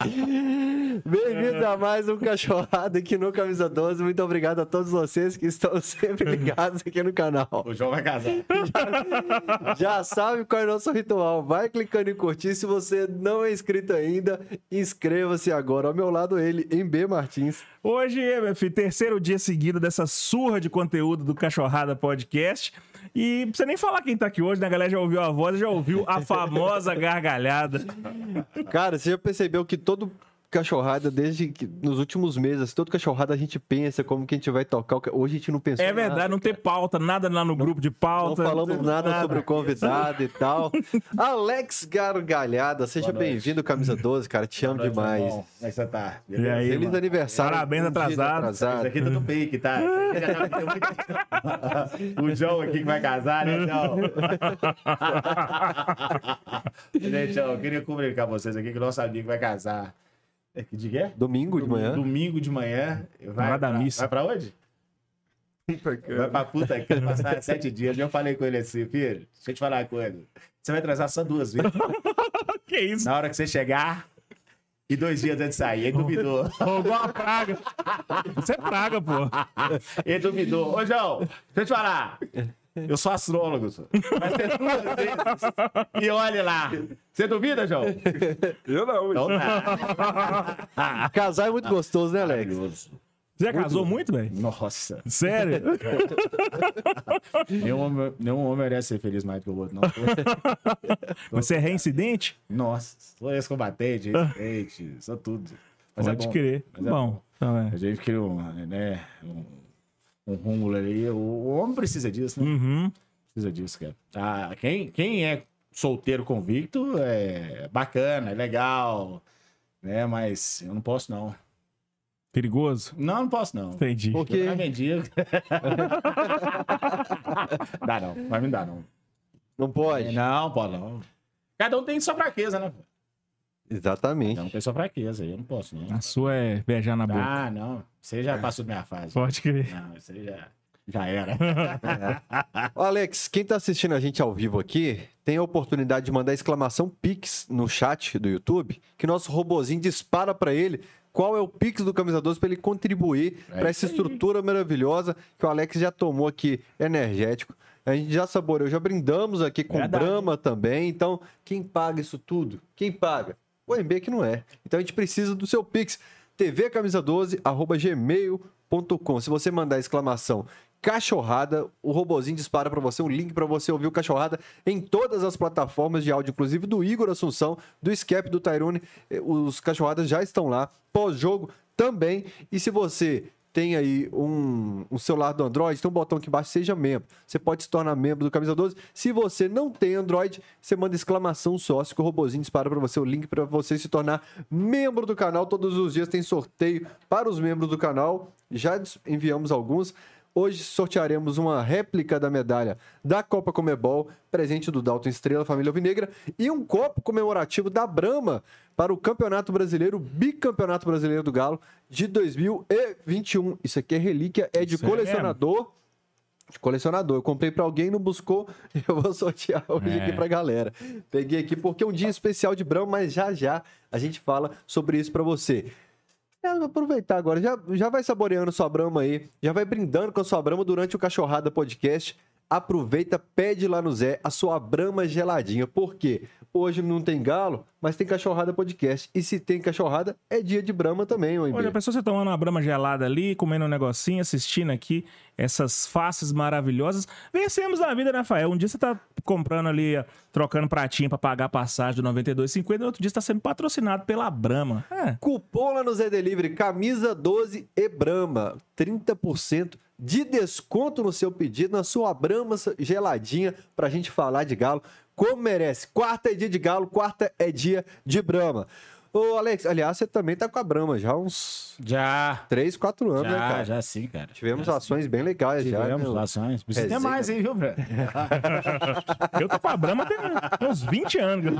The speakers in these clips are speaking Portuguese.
Bem-vindos a mais um Cachorrada aqui no Camisa 12. Muito obrigado a todos vocês que estão sempre ligados aqui no canal. O João vai casar. Já sabe qual é o nosso ritual. Vai clicando em curtir. Se você não é inscrito ainda, inscreva-se agora. Ao meu lado, ele, em B Martins. Hoje, meu filho, terceiro dia seguido dessa surra de conteúdo do Cachorrada Podcast. E não precisa nem falar quem tá aqui hoje, né? A galera já ouviu a voz, já ouviu a famosa gargalhada. Cara, você já percebeu que todo cachorrada, desde que, nos últimos meses, assim, todo cachorrada a gente pensa como que a gente vai tocar. Hoje a gente não pensou É verdade, nada, não tem pauta, nada lá no grupo de Não pauta. falamos tem nada, sobre o convidado e tal. Alex Gargalhada, seja bem-vindo, camisa 12, cara. Te amo Boa noite, demais. Como é que você tá? E aí, Feliz mano? aniversário. Parabéns um dia atrasado. Isso aqui tá no pique, tá? o João aqui que vai casar, né, João? Gente, João, eu queria comunicar com vocês aqui que o nosso amigo vai casar. É que dia é? Domingo de manhã. Domingo de manhã. Vai Hora da pra, missa. vai pra onde? Vai pra puta que passar sete dias. Eu falei com ele assim, filho, deixa eu te falar uma coisa. Você vai atrasar só duas vezes. Que isso? Na hora que você chegar e dois dias antes de sair. Aí duvidou. Ô, igual a praga. Isso é praga, pô. Ele duvidou. Ô, João, deixa eu te falar. Eu sou astrólogo. Vai ser duas vezes. E olhe lá. Você duvida, João? Eu não. Então tá. Casar é muito gostoso, né, Alex? Maravilhoso. Você já casou muito, velho? Nossa. Sério? Nenhum homem, nenhum homem merece ser feliz mais do que o outro, não. Você é reincidente? Nossa, sou ex-combatente, ex sou tudo. Mas é Pode bom. crer. Mas é bom. Então é. A gente cria um, né, um, um rúmulo ali. O, o homem precisa disso, né? Uhum. Precisa disso, cara. Ah, quem, quem é solteiro convicto é bacana, é legal, né? Mas eu não posso, não. Perigoso? Não, não posso, não. Entendi. Por Eu mendigo. dá não, mas não dá não. Não pode? Não, pode não. Cada um tem sua fraqueza, né? Exatamente. Um tem sua fraqueza, eu não posso, não. A sua é beijar na boca. Ah, não. Você já passou da minha fase. Pode crer. Não, aí já, já era. Ô, Alex, quem tá assistindo a gente ao vivo aqui, tem a oportunidade de mandar exclamação Pix no chat do YouTube, que nosso robozinho dispara pra ele qual é o Pix do Camisa 12 pra ele contribuir É pra isso essa aí. estrutura maravilhosa que o Alex já tomou aqui energético. A gente já saboreou, já brindamos aqui com Verdade. Brahma também. Então, quem paga isso tudo? Quem paga? O MB que não é. Então a gente precisa do seu Pix. tvcamisa12, arroba gmail.com. Se você mandar exclamação cachorrada, o robozinho dispara para você um link para você ouvir o cachorrada em todas as plataformas de áudio, inclusive do Igor Assunção, do Skep, do Tyrone. Eh, Os cachorradas já estão lá. Pós-jogo também. E se você tem aí um, um celular do Android, tem um botão aqui embaixo, seja membro. Você pode se tornar membro do Camisa 12. Se você não tem Android, você manda exclamação sócio que o robozinho dispara para você o link para você se tornar membro do canal. Todos os dias tem sorteio para os membros do canal. Já enviamos alguns. Hoje sortearemos uma réplica da medalha da Copa Comebol, presente do Dalton Estrela, família Alvinegra, e um copo comemorativo da Brahma para o Campeonato Brasileiro, Bicampeonato Brasileiro do Galo de 2021. Isso aqui é relíquia, é de Isso é colecionador. De colecionador. Eu comprei para alguém, não buscou, eu vou sortear hoje É. aqui pra galera. Peguei aqui porque é um dia especial de Brahma, mas já já a gente fala sobre isso para você. É, aproveitar agora, já, já vai saboreando sua brama aí, já vai brindando com a sua brama durante o Cachorrada Podcast. Aproveita, pede lá no Zé a sua brama geladinha. Por quê? Hoje não tem galo, mas tem Cachorrada Podcast. E se tem cachorrada, é dia de brama também, ô Olha, a pessoa você tomando uma brama gelada ali, comendo um negocinho, assistindo aqui essas faces maravilhosas. Vencemos na vida, né, Rafael? Um dia você tá comprando ali, trocando pratinho pra pagar a passagem do 92,50, no outro dia você tá sendo patrocinado pela Brahma. É. Cupom lá no Zé Delivery, camisa 12 e Brama. 30% de desconto no seu pedido, na sua Brama geladinha, pra gente falar de galo como merece. Quarta é dia de galo, quarta é dia de Brama. Ô, Alex, aliás, você também tá com a Brama já há uns Já. 3, 4 anos, né, Já, cara? já sim, cara. Tivemos já ações bem legais já. Tivemos né? ações. Precisa ter Resenha. mais, hein, viu, velho? Eu tô com a Brahma tem uns 20 anos.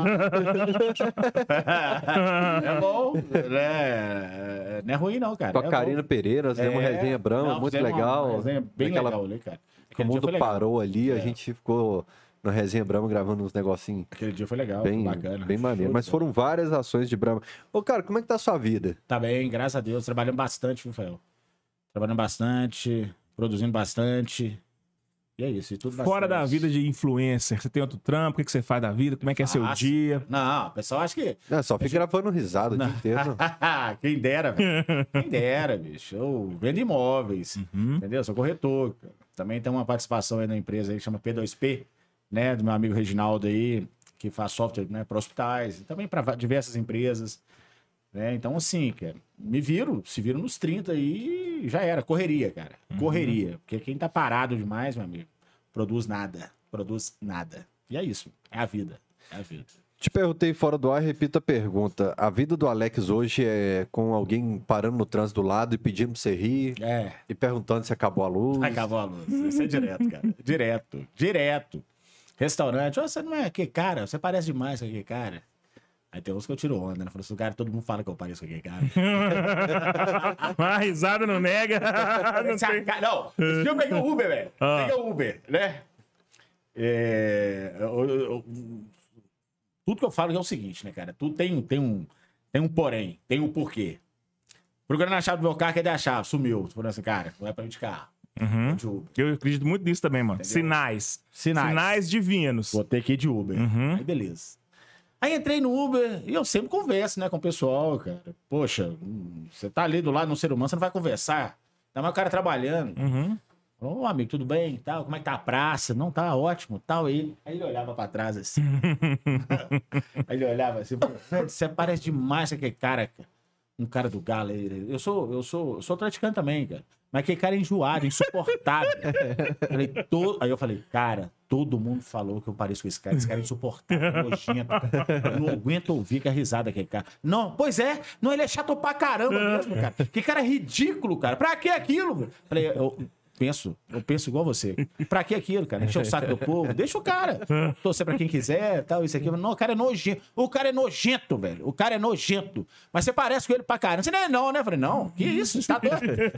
É bom, né? Não é ruim, não, cara. Com a É Karina bom. Pereira, fizemos uma É, resenha Brama, não, muito fizemos uma legal. resenha bem Aquela- legal ali, cara. que o mundo legal. parou ali, a É. gente ficou na Resenha Brahma gravando uns negocinhos Aquele dia foi legal, bem, foi bacana. bem maneiro. Show Mas foram várias ações de Brahma. Ô, cara, como é que tá a sua vida? Tá bem, graças a Deus. Trabalhando bastante, viu, Rafael? Trabalhando bastante, produzindo bastante. E é isso. E tudo Fora bastante. da vida de influencer, você tem outro trampo? O que você faz da vida? Como é que é seu Faço. dia? Não, o pessoal acha que. Não, só fica gravando risada o dia inteiro. Quem dera, velho. Quem dera, bicho. Eu vendo imóveis, entendeu? Sou corretor. Também tem uma participação aí na empresa aí que chama P2P, né? Do meu amigo Reginaldo aí, que faz software né, para hospitais e também para diversas empresas. Né? Então, assim, cara, me viro, se viro nos 30 e já era. Correria, cara. Correria. Porque quem tá parado demais, meu amigo, produz nada. Produz nada. E é isso. É a vida. É a vida. Te perguntei fora do ar, repito a pergunta. A vida do Alex hoje é com alguém parando no trânsito do lado e pedindo pra você rir É. e perguntando se acabou a luz. Acabou a luz. Isso é direto, cara. Direto. Direto. Restaurante. Você não é que cara? Você parece demais com aquele cara. Aí tem uns que eu tiro onda, né? Falei assim, cara, todo mundo fala que eu pareço com aquele cara. A risada não nega. não Esse tem... Não, esse dia eu peguei o Uber, velho. Ah. Peguei o Uber, né? É, eu- eu- tudo que eu falo é o seguinte, né, cara? Tudo tem, tem, um, tem um porém, tem um porquê. Procurando a chave do meu carro, cadê a chave? Sumiu. Falando assim, cara, não é pra ir de carro. Uhum. De Uber. Eu acredito muito nisso também, mano. Sinais. Sinais. Sinais divinos. Vou ter que ir de Uber. Uhum. Aí, beleza. Aí entrei no Uber e eu sempre converso, né, com o pessoal, cara. Poxa, você tá ali do lado de um ser humano, você não vai conversar. Tá mais o cara trabalhando. Uhum. Ô, amigo, tudo bem? Tal, como é que tá a praça? Não, tá ótimo, tal. Aí, aí ele olhava pra trás assim. aí ele olhava assim, velho, você parece demais com aquele cara, cara. Um cara do galo aí. Eu sou, eu sou, eu sou atleticano também, cara. Mas aquele cara é enjoado, insuportável. falei, to... Aí eu falei, cara, todo mundo falou que eu pareço com esse cara. Esse cara é insuportável, nojento. Eu não aguento ouvir que a risada daquele cara. Não, pois é, não, ele é chato pra caramba mesmo, cara. Que cara ridículo, cara. Pra que aquilo? Falei, eu penso, eu penso igual você. Pra que aquilo, cara? Encher o saco do povo. Deixa o cara. Torcer pra quem quiser, tal, isso aqui. Não, o cara é nojento. O cara é nojento, velho. O cara é nojento. Mas você parece com ele pra caramba. Você não é não, né? Eu falei, não, que isso? Você tá doido?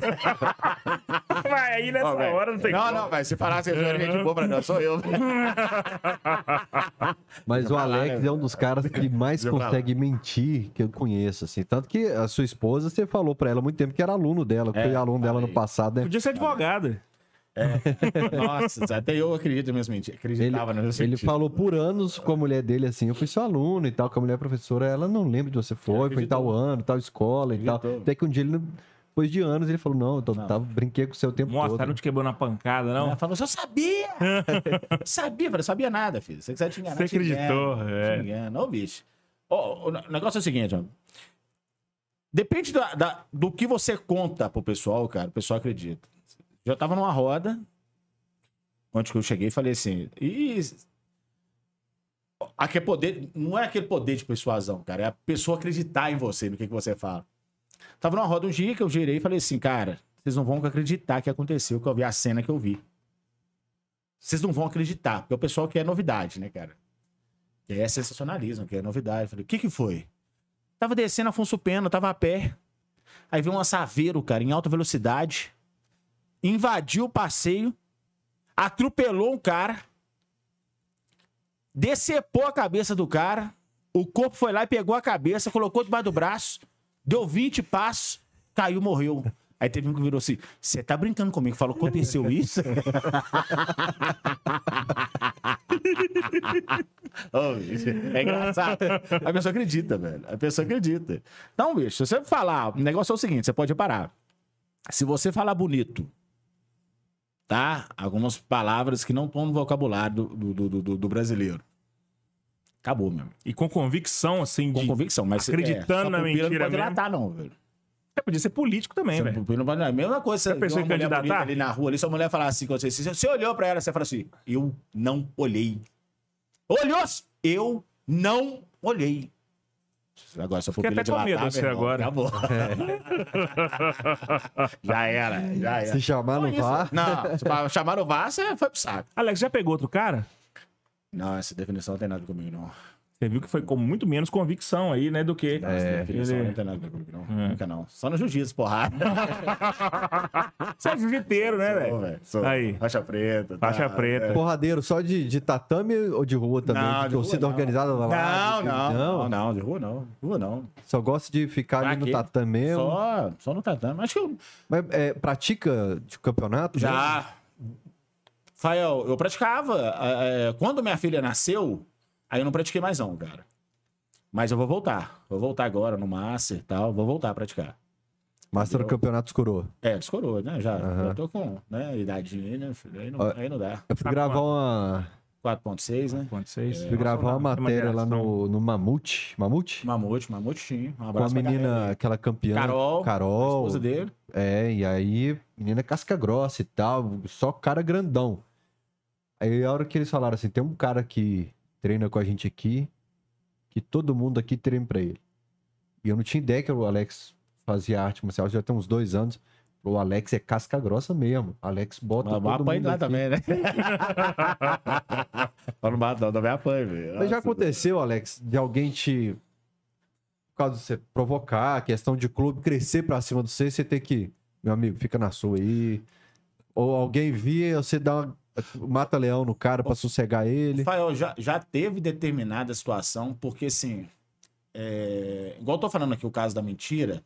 Vai aí nessa velho. hora não tem Não, como. não, velho. Se falar assim, eu gente boa pra não, sou eu. Mas o Alex né? é um dos caras que mais consegue mentir que eu conheço, assim. Tanto que a sua esposa, você falou pra ela há muito tempo que era aluno dela, que É, foi aluno dela no passado, né? Podia ser advogado. Nossa, até eu acredito minhas mentiras. Ele, Acreditava nas minhas ele falou por anos com a mulher dele assim, eu fui seu aluno e tal, com a mulher professora, ela não lembra de você foi, foi em tal ano, tal escola e tal. Até que um dia ele, depois de anos, ele falou, não, eu tô, Não. tava, brinquei com o seu tempo Nossa, todo. não te quebrou na pancada, não? Ela falou eu sabia! sabia, eu falei, sabia nada, filho. Você quiser te enganar, Você te acreditou, engana, é. Te engana. Ô, bicho. Ó, o negócio é o seguinte, ó. Depende da- da- do que você conta pro pessoal, cara, o pessoal acredita. Já tava numa roda, onde que eu cheguei e falei assim. Aquele poder, não é aquele poder de persuasão, cara, é a pessoa acreditar em você, no que, que você fala. Tava numa roda um dia que eu girei e falei assim, cara, vocês não vão acreditar que aconteceu, que eu vi a cena que eu vi. Vocês não vão acreditar, porque o pessoal quer novidade, né, cara? Quer sensacionalismo, quer novidade. Falei, o que que foi? Tava descendo Afonso Pena, tava a pé. Aí veio um assaveiro, cara, em alta velocidade. Invadiu o passeio. Atropelou um cara. Decepou a cabeça do cara. O corpo foi lá e pegou a cabeça, colocou debaixo do braço. Deu 20 passos. Caiu, morreu. Aí teve um que virou assim: Você tá brincando comigo? Falou, aconteceu isso? Ô, bicho, é engraçado. A pessoa acredita, velho. A pessoa acredita. Então, bicho, se você falar, o negócio é o seguinte: você pode parar. Se você falar bonito, tá? Algumas palavras que não estão no vocabulário do, do, do, do- brasileiro. Acabou, meu. amigo. E com convicção, assim, Com de... convicção, mas acreditando sua na mentira Não pode mesmo. não, velho. É, podia ser político também, velho. não pode- É a mesma coisa. Você uma em mulher candidatar? ali na rua, ali, sua mulher falar assim com você. Você olhou pra ela, você fala assim: Eu não olhei. Olhou? Eu não olhei. Agora, sua Fiquei até com medo você agora. Acabou. já era, já era. Se chamar Não, no VAR, Não, se chamar no VAR, você foi pro saco. Alex, já pegou outro cara? Não, essa definição não tem nada comigo, não. Você viu que foi com muito menos convicção aí, né, do que... Definição ele- não tem nada a ver comigo, não. É. Nunca não. Só no jiu-jitsu, porrada. Você é jiu-jiteiro, né, velho? Aí. Faixa preta. Faixa tá, preta. é. Porradeiro só de, de tatame ou de rua também? Não, de de rua torcida não. organizada lá? Não, de- não, não, não, de rua não. De rua não. Só gosta de ficar Pra ali no quê? tatame mesmo. Só, só no tatame. Acho que eu Mas é, pratica de campeonato? mesmo? já. Fael, eu praticava. é, quando minha filha nasceu, aí eu não pratiquei mais, não, cara. Mas eu vou voltar. Vou voltar agora no Master e tal. Vou voltar a praticar. Master do Eu- campeonato escurou. É, descorou, né? Já, já tô com né, aí, né? filho? Aí não, aí não dá. Eu fui Tá gravar uma, 4.6, né? Quanto vocês? fui gravar uma matéria lá no, no Mamute. Mamute? Mamute, Mamutinho. Um Com a menina, aquela campeã. Carol, a Carol. esposa dele. É, e aí, menina casca grossa e tal, só cara grandão. Aí a hora que eles falaram assim, tem um cara que treina com a gente aqui, que todo mundo aqui treina pra ele. E eu não tinha ideia que o Alex fazia arte marcial, já tem uns dois anos. O Alex é casca grossa mesmo. Alex bota Mas todo apanha mundo lá aqui. também, né? Não bate, não, também apanha, velho. Mas já aconteceu, Alex, de alguém te... Por causa de você provocar, questão de clube, crescer pra cima do você, você ter que... Meu amigo, fica na sua aí. Ou alguém vir, você dá uma... Mata leão no cara pra sossegar ele. Rafael, já, já teve determinada situação, porque assim, é, igual eu tô falando aqui o caso da mentira,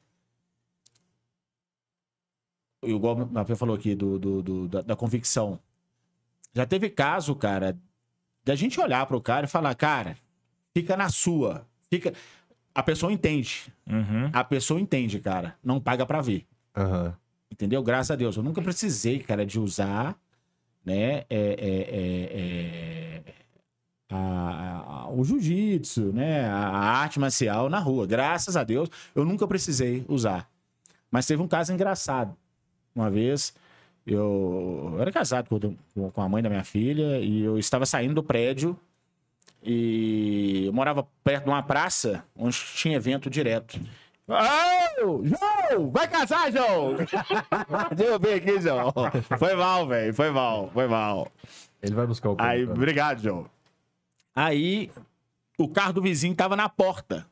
igual a Mapê falou aqui do, do- do- da, da convicção. Já teve caso, cara, da gente olhar pro cara e falar, cara, fica na sua. Fica. A pessoa entende. Uhum. A pessoa entende, cara. Não paga pra ver. Aham. Entendeu? Graças a Deus. Eu nunca precisei, cara, de usar, né, é, é, é, é, a- a- o jiu-jitsu, né, a a arte marcial na rua. Graças a Deus, eu nunca precisei usar. Mas teve um caso engraçado. Uma vez, eu, eu era casado com, com a mãe da minha filha e eu estava saindo do prédio e eu morava perto de uma praça onde tinha evento direto. Ô, João! Vai casar, João! Deixa eu ver aqui, João. Foi mal, velho. Foi mal, foi mal. Ele vai buscar o Aí, cara. obrigado, João. Aí, o carro do vizinho tava na porta.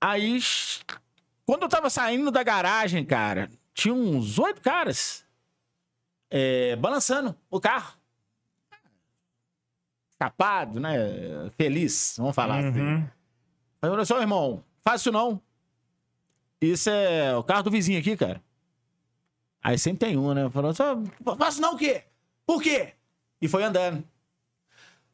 Aí, quando eu tava saindo da garagem, cara, tinha uns oito caras é, balançando o carro. Escapado, né? Feliz, vamos falar assim. Uhum. Aí, olha só, irmão, isso não. Isso é o carro do vizinho aqui, cara. Aí sempre tem um, né? Falou, só, faço não o quê? Por quê? E foi andando.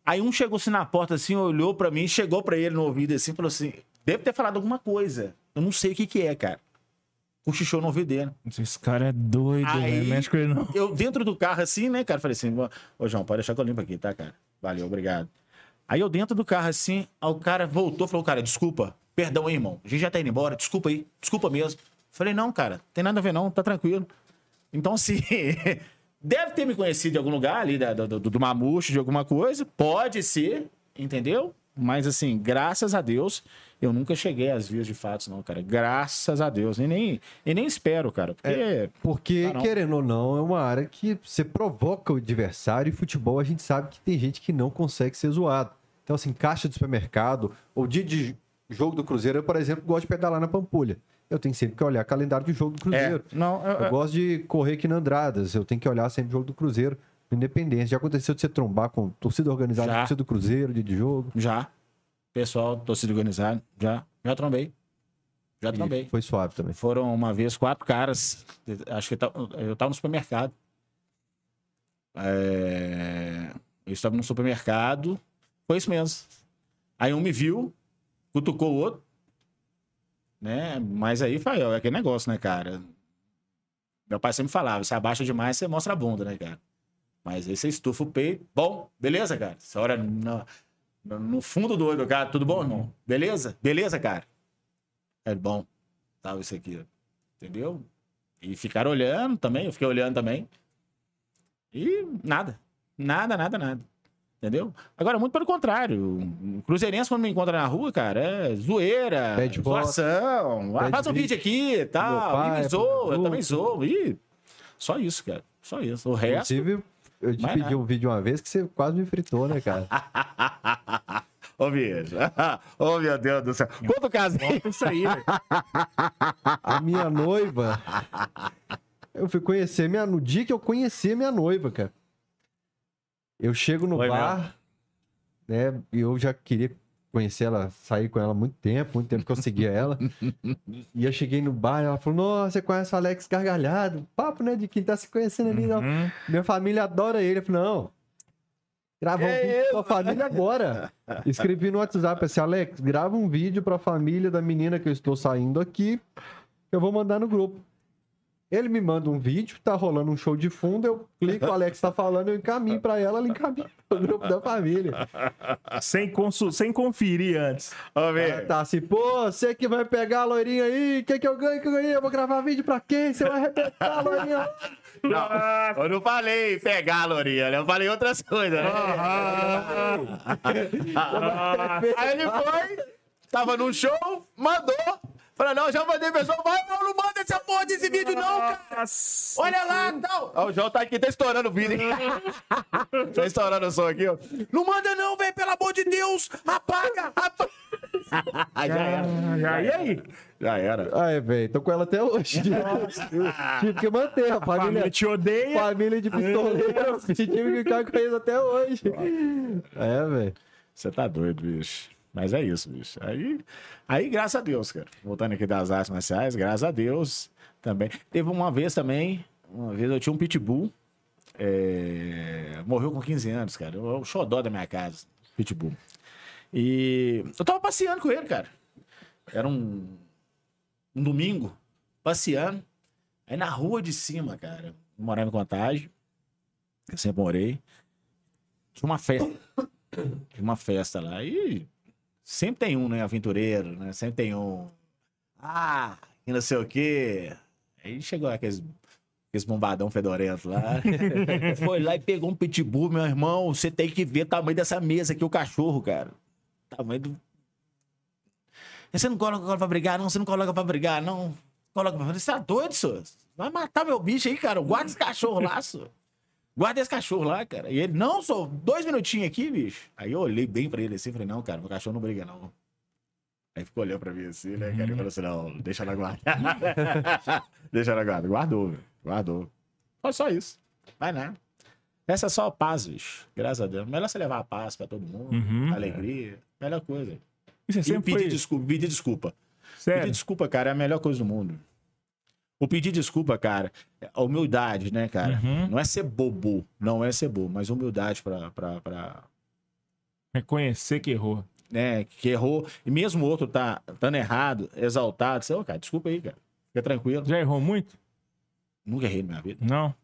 Aí um chegou assim na porta, assim, olhou pra mim, chegou pra ele no ouvido, assim, falou assim, deve ter falado alguma coisa. Eu não sei o que que é, cara. Cochichou no ouvido dele. Esse cara é doido, Aí- velho. Mexe com ele não. Eu, dentro do carro, assim, né, cara, falei assim, ô João, pode deixar que eu limpo aqui, tá, cara? Valeu, obrigado. Aí eu dentro do carro, assim, o cara voltou, falou, cara, desculpa, perdão aí, irmão, a gente já tá indo embora, desculpa aí, desculpa mesmo. Falei, não, cara, tem nada a ver não, tá tranquilo. Então, assim, deve ter me conhecido em algum lugar ali, da- do, do, do Mamucho, de alguma coisa, pode ser, entendeu? Mas, assim, graças a Deus, eu nunca cheguei às vias de fatos, não, cara. Graças a Deus. E nem, e nem espero, cara. Porque Porque, Ah, querendo ou não, é uma área que você provoca o adversário e futebol a gente sabe que tem gente que não consegue ser zoado. Então, assim, caixa de supermercado ou dia de jogo do Cruzeiro, eu, por exemplo, gosto de pedalar na Pampulha. Eu tenho sempre que olhar calendário de jogo do Cruzeiro. É, não, eu- Eu gosto de correr aqui na Andradas, eu tenho que olhar sempre o jogo do Cruzeiro, independência. Já aconteceu de você trombar com torcida organizada, Já. torcida do Cruzeiro, dia de jogo. Já. Pessoal, torcida organizada, já. Já trombei. Já E trombei. foi suave também. Foram uma vez quatro caras. Acho que eu tava no supermercado. É, Eu estava no supermercado. Foi isso mesmo. Aí um me viu, cutucou o outro. Né? Mas aí, Fael, é aquele negócio, né, cara? Meu pai sempre falava: se abaixa demais, você mostra a bunda, né, cara? Mas aí você estufa o peito. Bom, beleza, cara. Essa hora no, no fundo do olho do cara, tudo bom, irmão? Beleza? Beleza, cara? É bom. Tava isso aqui, entendeu? E ficaram olhando também, eu fiquei olhando também. E nada. Nada, nada, nada. Entendeu? Agora, muito pelo contrário. O Cruzeirense, quando me encontra na rua, cara, é zoeira, Pede zoação. Ah, faz um vídeo. aqui e tal. Pai me é zoa, eu também zoo. E só isso, cara. Só isso. O resto. Inclusive, eu te pedi nada. um vídeo uma vez que você quase me fritou, né, cara? Ô, bicho. Ô, meu Deus do céu. Quando eu casei. Conta isso aí, velho. A minha noiva. Eu fui conhecer minha. No dia que eu conheci a minha noiva, cara. Eu chego no Foi bar, né? E eu já queria conhecer ela, sair com ela há muito tempo, muito tempo que eu seguia ela. e eu cheguei no bar e ela falou: Nossa, você conhece o Alex Gargalhado? Papo, né? De quem tá se conhecendo ali. Uhum. Minha família adora ele. Eu falei: Não. Grava um É vídeo pra família agora. Escrevi no WhatsApp assim, Alex, grava um vídeo pra família da menina que eu estou saindo aqui. que Eu vou mandar no grupo. Ele me manda um vídeo, tá rolando um show de fundo, eu clico, o Alex tá falando, eu encaminho pra ela, ela encaminha pro grupo da família. Sem, consu- sem conferir antes. Ela bicho. tá assim, pô, você que vai pegar a loirinha aí, o que que eu ganho, que eu ganhei? Eu vou gravar vídeo pra quem? Você vai arrebentar a loirinha. Não, eu não falei pegar a Lourinha, né? Eu falei outras coisas, né? Aí ele foi, tava no show, mandou. Falei, não, já mandei pessoal, vai, não, não manda essa porra desse vídeo, não, cara. Olha lá, tal. Ó, o João tá aqui, tá estourando o vídeo. tá estourando o som aqui, ó. Não manda não, velho, pelo amor de Deus. Apaga, apaga. já era. Ah, E aí? Já era. Ai, velho, tô com ela até hoje. Tive que manter a família família. te odeia. Família de pistoleiros, tive que ficar com eles até hoje. É, velho. Você tá doido, bicho. Mas é isso, bicho. Aí, aí, graças a Deus, cara. Voltando aqui das artes marciais, graças a Deus também. Teve uma vez também, uma vez eu tinha um pitbull. é, morreu com 15 anos, cara. O xodó da minha casa, pitbull. E eu tava passeando com ele, cara. Era um, um domingo, passeando. Aí na rua de cima, cara, morava em Contagem. Eu sempre morei. Tinha uma festa. Tinha uma festa lá. E sempre tem um, né? Aventureiro, né? Sempre tem um. Ah, e não sei o quê. Aí chegou aqueles, aqueles bombadão fedorento lá. Foi lá e pegou um pitbull, meu irmão. Você tem que ver o tamanho dessa mesa aqui, o cachorro, cara. Tamanho do. Você não coloca pra brigar, não? Você não coloca pra brigar, não? Coloca pra Você tá doido, senhor? Vai matar meu bicho aí, cara. Guarda esse cachorro lá, senhor. Guarda esse cachorro lá, cara. E ele, não, só dois minutinhos aqui, bicho. Aí eu olhei bem pra ele assim, falei, não, cara, meu cachorro não briga, não. Aí ficou olhando pra mim assim, né, cara? E falou assim, não, deixa na guarda. deixa na guarda. Guardou, velho. Guardou. Foi só isso. Vai nada. Essa é só paz, bicho. Graças a Deus. Melhor você levar a paz pra todo mundo, Uhum. alegria. Melhor coisa. E você E sempre pedir foi... desculpa, pedir desculpa. Pedir Sério? desculpa, cara, é a melhor coisa do mundo. O pedir desculpa, cara, é a humildade, né, cara? Uhum. Não é ser bobo, não é ser bobo, mas humildade pra, pra, pra Reconhecer que errou. né, que errou. E mesmo o outro tá dando errado, exaltado, você, ô, cara, desculpa aí, cara. Fica tranquilo. Já errou muito? Nunca errei na minha vida. Não.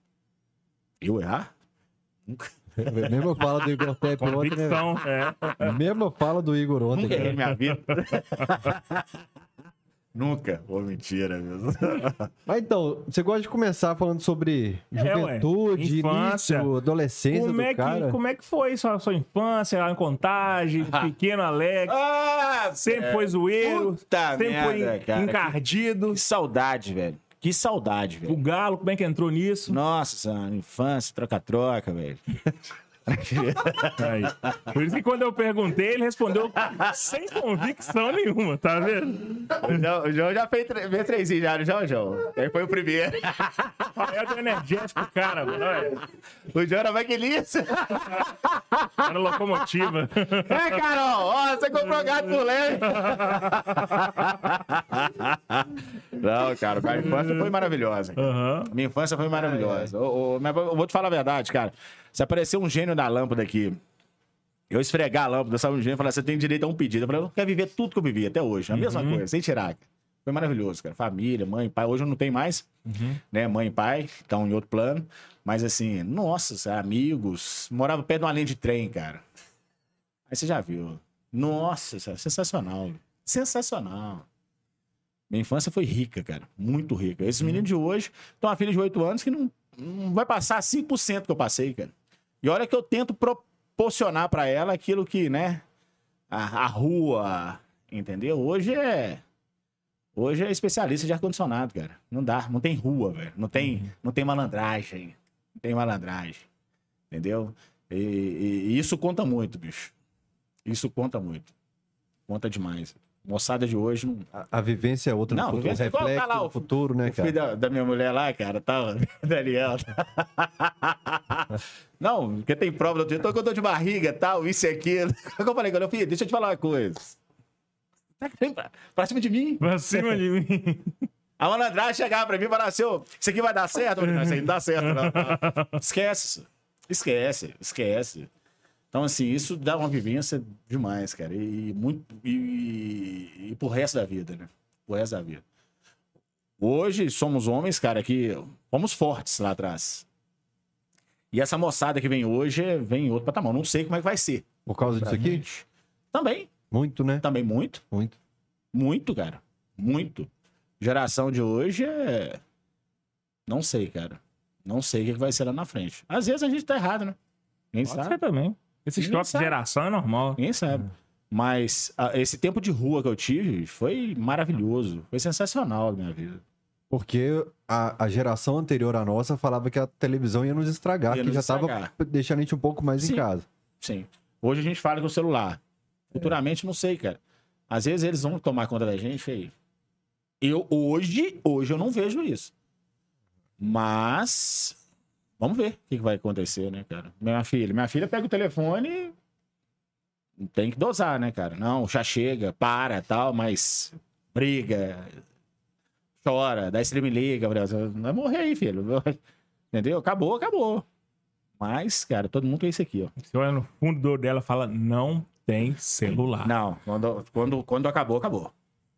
Eu errar? Nunca, Mesma fala do Igor Pepe ontem, né? É. Mesma fala do Igor ontem. nunca errei cara. na minha vida. nunca. Ô, mentira mesmo. Mas então, você gosta de começar falando sobre É, juventude, Infância. início, adolescência Como é, do cara? que, como é que foi sua, sua infância lá em Contagem? Pequeno Alex? ah, Sempre foi zoeiro? Puta sempre merda, foi cara. encardido? Que saudade, velho. Que saudade, velho. O Galo, como é que entrou nisso? Nossa, infância, troca-troca, velho. Aí. Por isso que quando eu perguntei, ele respondeu sem convicção nenhuma, tá vendo? O João, João já fez, três já, já, João? Ele foi o primeiro. É do energético, cara, mano. Olha, O João era maquinista. Era locomotiva. É, Carol, ó, você comprou gato por leve. Não, cara, minha infância foi maravilhosa. Aham. Minha infância foi maravilhosa. Mas eu vou te falar a verdade, cara. Se aparecer um gênio da lâmpada aqui, eu esfregar a lâmpada, sabe um gênio e falar, você tem direito a um pedido. Eu falei, eu quero viver tudo que eu vivi até hoje. A mesma coisa, sem tirar. Foi maravilhoso, cara. Família, mãe, pai. Hoje eu não tenho mais, né? Mãe e pai, estão em outro plano. Mas assim, nossa, amigos. Morava perto de uma linha de trem, cara. Aí você já viu. Nossa, senhora, sensacional. Sensacional. Minha infância foi rica, cara. Muito rica. Esses meninos de hoje estão uma filha de 8 anos que não, não vai passar 5% que eu passei, cara. E olha que eu tento proporcionar pra ela aquilo que, né? A, a rua, entendeu? Hoje é. Hoje é especialista de ar-condicionado, cara. Não dá, não tem rua, velho. Não tem, não tem malandragem. Não tem malandragem. Entendeu? E, e- e isso conta muito, bicho. Isso conta muito. Conta demais. Moçada de hoje não. A, a vivência é outra, Não, no futuro, vivência igual tá reflexo lá, o- futuro, né, O filho cara? da, da minha mulher lá, cara, tava. Daniel. Não, porque tem prova do outro dia, tô com dor de barriga tal, isso e aquilo. Eu falei ele, filho, deixa eu te falar uma coisa. Tá pra, pra cima de mim? Pra cima de mim. A malandragem chegava pra mim e falava assim, isso aqui vai dar certo? Eu falei, não, isso aí não dá certo, não. não. Esquece isso. Esquece, esquece. Então, assim, isso dá uma vivência demais, cara. E, muito. E, e pro resto da vida, né? Pro resto da vida. Hoje somos homens, cara, que fomos fortes lá atrás. E essa moçada que vem hoje é- vem em outro patamar. Não sei como é que vai ser. Por causa disso aqui? Também, Muito, né? também muito. Muito. Muito, cara. Muito. Geração de hoje é. Não sei, cara. Não sei o que que vai ser lá na frente. Às vezes a gente tá errado, né? Ninguém Pode sabe. ser também. Esse choque de geração é normal. Ninguém sabe. Mas ah, esse tempo de rua que eu tive foi maravilhoso. Foi sensacional na minha vida. Porque a, a geração anterior à nossa falava que a televisão ia nos estragar, Ia que nos já tava estragar. deixando a gente um pouco mais Sim. em casa. Sim. Hoje a gente fala com o celular. Futuramente, não sei, cara. Às vezes eles vão tomar conta da gente aí. Eu, hoje, hoje eu não vejo isso. Mas, vamos ver o que vai acontecer, né, cara? Minha filha, minha filha pega o telefone e tem que dosar, né, cara? Não, já chega, para, tal, mas briga, chora, dá liga, vai morrer aí, filho. Entendeu? Acabou, acabou. Mas, cara, todo mundo quer isso aqui, ó. Você olha no fundo do olho dela e fala, não tem celular. Não, quando, quando, quando acabou, acabou.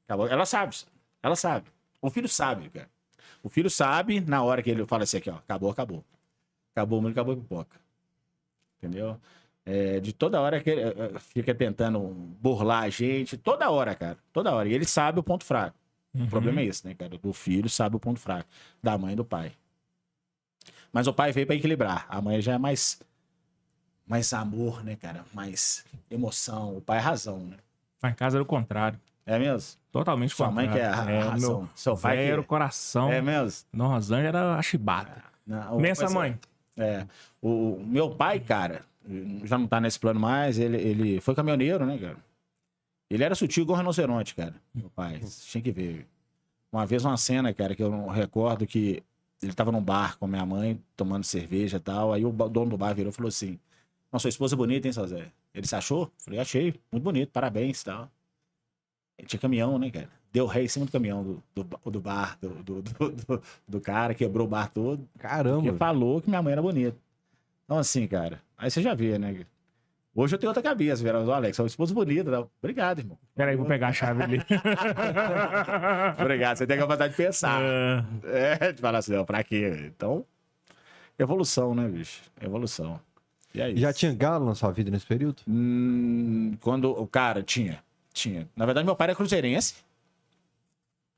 acabou. Ela sabe. Ela sabe. O filho sabe, cara. O filho sabe na hora que ele fala assim aqui, ó. Acabou, acabou. Acabou o mundo, acabou a pipoca. Entendeu? É, de toda hora que ele eh, eh, fica tentando burlar a gente. Toda hora, cara. Toda hora. E ele sabe o ponto fraco. O problema é esse, né, cara? O filho sabe o ponto fraco da mãe e do pai. Mas o pai veio pra equilibrar. A mãe já é mais mais amor, né, cara? Mais emoção. O pai é razão, né? Mas em casa era o contrário. É mesmo? Totalmente Sua mãe contrário. que é a o razão. Meu Seu pai que- era o coração. É mesmo? Dona Rosângela era a chibata. Não, o- Mensa pois é. É. O, meu pai, cara, já não tá nesse plano mais, ele, ele foi caminhoneiro, né, cara? Ele era sutil igual um rinoceronte, cara. Meu pai, você tinha que ver. Uma vez uma cena, cara, que eu não recordo que ele tava num bar com a minha mãe, tomando cerveja e tal. Aí o dono do bar virou e falou assim: Nossa, sua esposa é bonita, hein, seu Zé? Ele se achou? Falei, achei, muito bonito, parabéns e tal. Ele tinha caminhão, né, cara? Deu ré em cima do caminhão do, do, do bar, do, do, do, do- do cara, quebrou o bar todo. Porque Caramba. falou que minha mãe era bonita. Então, assim, cara, aí você já vê, né? Hoje eu tenho outra cabeça, Vera. Ô, Alex, é uma esposa bonita. Não. Obrigado, irmão. Peraí, vou pegar a chave ali. Obrigado, você tem a capacidade de pensar. É. É, de falar assim, não, pra quê? Então, evolução, né, bicho? Evolução. E é isso. Já tinha galo na sua vida nesse período? Hum, quando o cara tinha, tinha. Na verdade, meu pai era cruzeirense.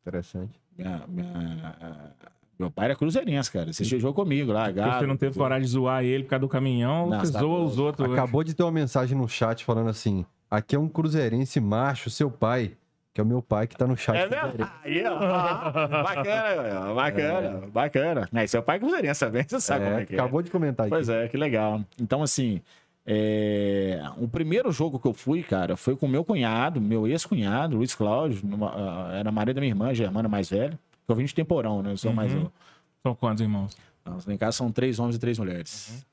Interessante. Minha- minha- meu pai era cruzeirense, cara. Você jogou comigo lá, gado. você não teve coragem de zoar ele por causa do caminhão, Não, você tá zoa bom. os outros. né? Acabou de ter uma mensagem no chat falando assim: aqui é um cruzeirense macho, seu pai, que é o meu pai que tá no chat. É mesmo? Aí, ó. Bacana, bacana, bacana. Mas seu pai é cruzeirense também, você sabe É, como é que é. acabou de comentar aqui. Pois é, que legal. Então, assim, é, o primeiro jogo que eu fui, cara, foi com meu cunhado, meu ex-cunhado, Luiz Cláudio, numa- ah, era marido da minha irmã, Germana mais velha, que eu vim de temporão, né? Eu sou mais Uhum. novo. São quantos irmãos? Nós em casa são três homens e três mulheres.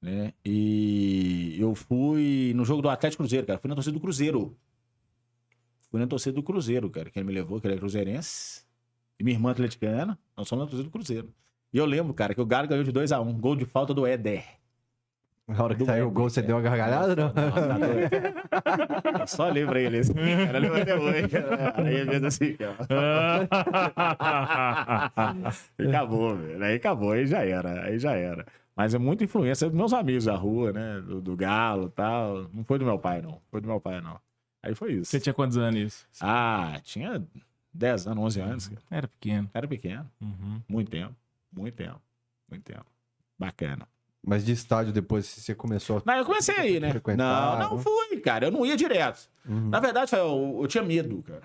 Né? E eu fui no jogo do Atlético Cruzeiro, cara. Fui na torcida do Cruzeiro. Fui na torcida do Cruzeiro, cara. Que ele me levou, que ele é cruzeirense. E minha irmã atleticana. Nós somos na torcida do Cruzeiro. E eu lembro, cara, que o Galo ganhou de 2x1. Gol de falta do Éder. Na hora que saiu o gol, você é. deu uma gargalhada, não? Nossa, tá doido. Eu Só lembra ele assim, cara. Lembra até hoje. Aí ele fez assim. E acabou, velho. Aí acabou, aí já era, aí já era. Mas é muita influência dos meus amigos da rua, né? Do, do Galo e tal. Não foi do meu pai, não. Foi do meu pai, não. Aí foi isso. Você tinha quantos anos isso? Ah, tinha 10 anos, 11 anos. cara. Era pequeno. Era pequeno. Uhum. Muito tempo. Muito tempo. Muito tempo. Bacana. Mas de estádio depois você começou a... Não, eu comecei aí, né? Não, não fui, cara. Eu não ia direto. Uhum. Na verdade, eu, eu tinha medo, cara.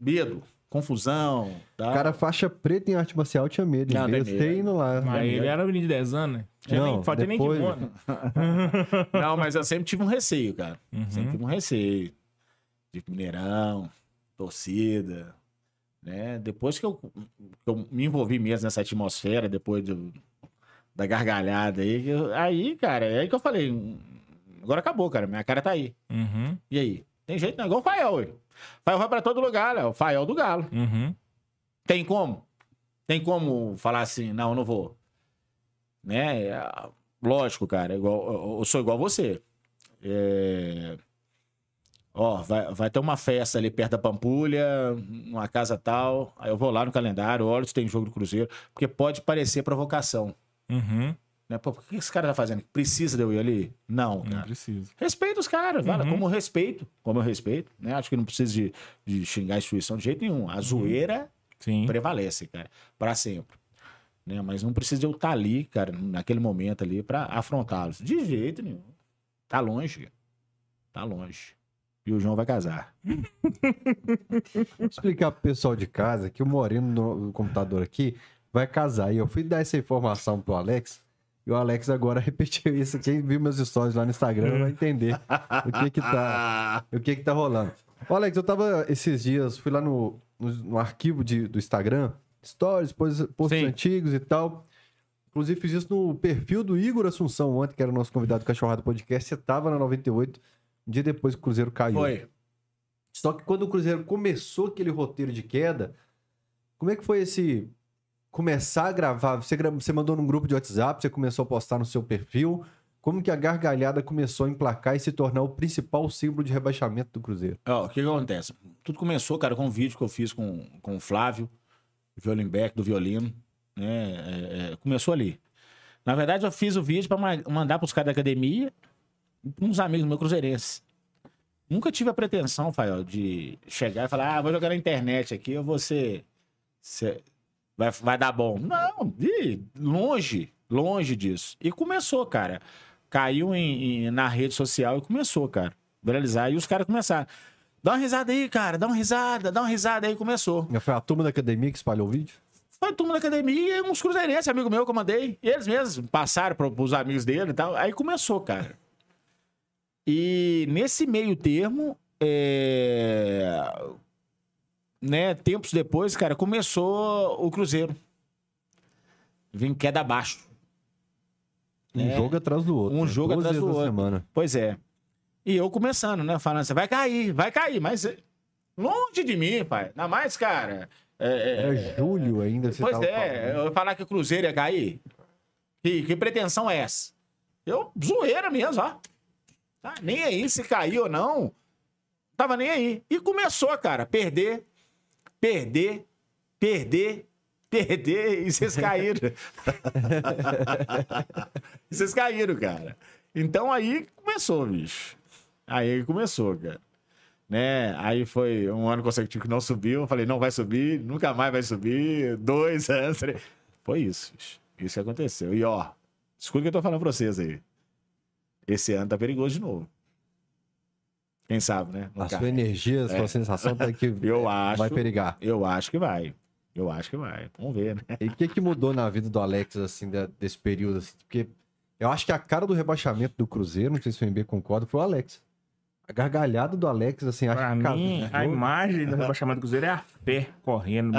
Medo. confusão. Tá? Cara, faixa preta em arte marcial tinha medo. Não, tem eu indo lá. Mas ele era menino de 10 anos, né? Tinha Não, nem, falta depois- nem kimono. Não, mas eu sempre tive um receio, cara. Uhum. Sempre tive um receio. De Mineirão, torcida. Né? Depois que eu, que eu me envolvi mesmo nessa atmosfera, depois do- da gargalhada aí, aí, cara, é aí que eu falei. "Hum, Agora acabou, cara. Minha cara tá aí. Uhum, E aí? Tem jeito, não é igual o Fael, ué. Fael vai pra todo lugar, né? O Fael do Galo. uhum. Tem como? Tem como falar assim, não, eu não vou. Né? Lógico, cara, é igual, eu- sou igual você. É, Ó, vai, vai ter uma festa ali perto da Pampulha, numa casa tal. Aí eu vou lá no calendário, olho se tem jogo do Cruzeiro, porque pode parecer provocação. Uhum. Né? Pô, por que esse cara tá fazendo? Precisa de eu ir ali? Não, Não precisa. Respeito os caras, Uhum. como eu respeito, como eu respeito, né? Acho que não precisa de, de xingar a instituição de jeito nenhum. A zoeira Sim. prevalece, cara, pra sempre. Né? Mas não precisa de eu estar ali, cara, naquele momento ali pra afrontá-los. De jeito nenhum. Tá longe. Tá longe. E o João vai casar. Vou explicar pro pessoal de casa que o Moreno no computador aqui vai casar. E eu fui dar essa informação pro Alex. E o Alex agora repetiu isso. Quem viu meus stories lá no Instagram vai entender o que que tá, o que que tá rolando. Ô, Alex, eu tava esses dias, fui lá no, no, no arquivo de- do Instagram, stories, posts, posts antigos e tal. Inclusive fiz isso no perfil do Igor Assunção ontem, que era o nosso convidado do Cachorrado Podcast. Você tava na 98, um dia depois que o Cruzeiro caiu. Foi. Só que quando o Cruzeiro começou aquele roteiro de queda, como é que foi esse começar a gravar? Você, você mandou num grupo de WhatsApp, você começou a postar no seu perfil. Como que a gargalhada começou a emplacar e se tornar o principal símbolo de rebaixamento do Cruzeiro? O que, que acontece? Tudo começou, cara, com um vídeo que eu fiz com, com o Flávio, Violinbeck, do violino. Né? É, é, começou ali. Na verdade, eu fiz o vídeo pra ma- mandar pros caras da academia, uns amigos meus cruzeirenses. Nunca tive a pretensão, Fael, de chegar e falar: ah, vou jogar na internet aqui, eu vou ser. ser- vai, vai dar bom. Não, ih, longe, longe disso. E começou, cara. Caiu em- em- na rede social e começou, cara. Viralizar. E os caras começaram. Dá uma risada aí, cara, dá uma risada, dá uma risada aí. Começou. Foi a turma da academia que espalhou o vídeo? Foi turma da academia e uns cruzeirenses, amigo meu que eu mandei. Eles mesmos passaram pro, pros amigos dele e tal. Aí começou, cara. E nesse meio termo, é... né, tempos depois, cara, começou o Cruzeiro. Vim queda abaixo. Um É. jogo atrás do outro. Um né? jogo 12 atrás do outro. semana. Pois é. E eu começando, né? Falando assim, vai cair, vai cair, mas é longe de mim, pai. Ainda mais, cara. é, é, julho ainda. Você Pois é, falando. eu falar que o Cruzeiro ia cair. Que, que pretensão é essa? Eu, zoeira mesmo, ó. Tá nem aí se cair ou não. Tava nem aí. E começou, cara, perder, perder, perder, perder. E vocês caíram. Vocês caíram, cara. Então aí começou, bicho. Aí começou, cara. Né? Aí foi um ano consecutivo que não subiu. Eu falei, não vai subir, nunca mais vai subir. Dois anos, três. Foi isso, bicho. Isso que aconteceu. E ó, escuta o que eu tô falando pra vocês aí. Esse ano tá perigoso de novo. Quem sabe, né? A Nunca. sua energia, a sua É. sensação tá que Eu acho. vai perigar. Eu acho que vai. Eu acho que vai. Vamos ver, né? E o que, que mudou na vida do Alex, assim, desse período? assim? Porque eu acho que a cara do rebaixamento do Cruzeiro, não sei se o MB concorda, foi o Alex. A gargalhada do Alex, assim, acho Pra que mim, a imagem do rebaixamento do Cruzeiro é a fé correndo.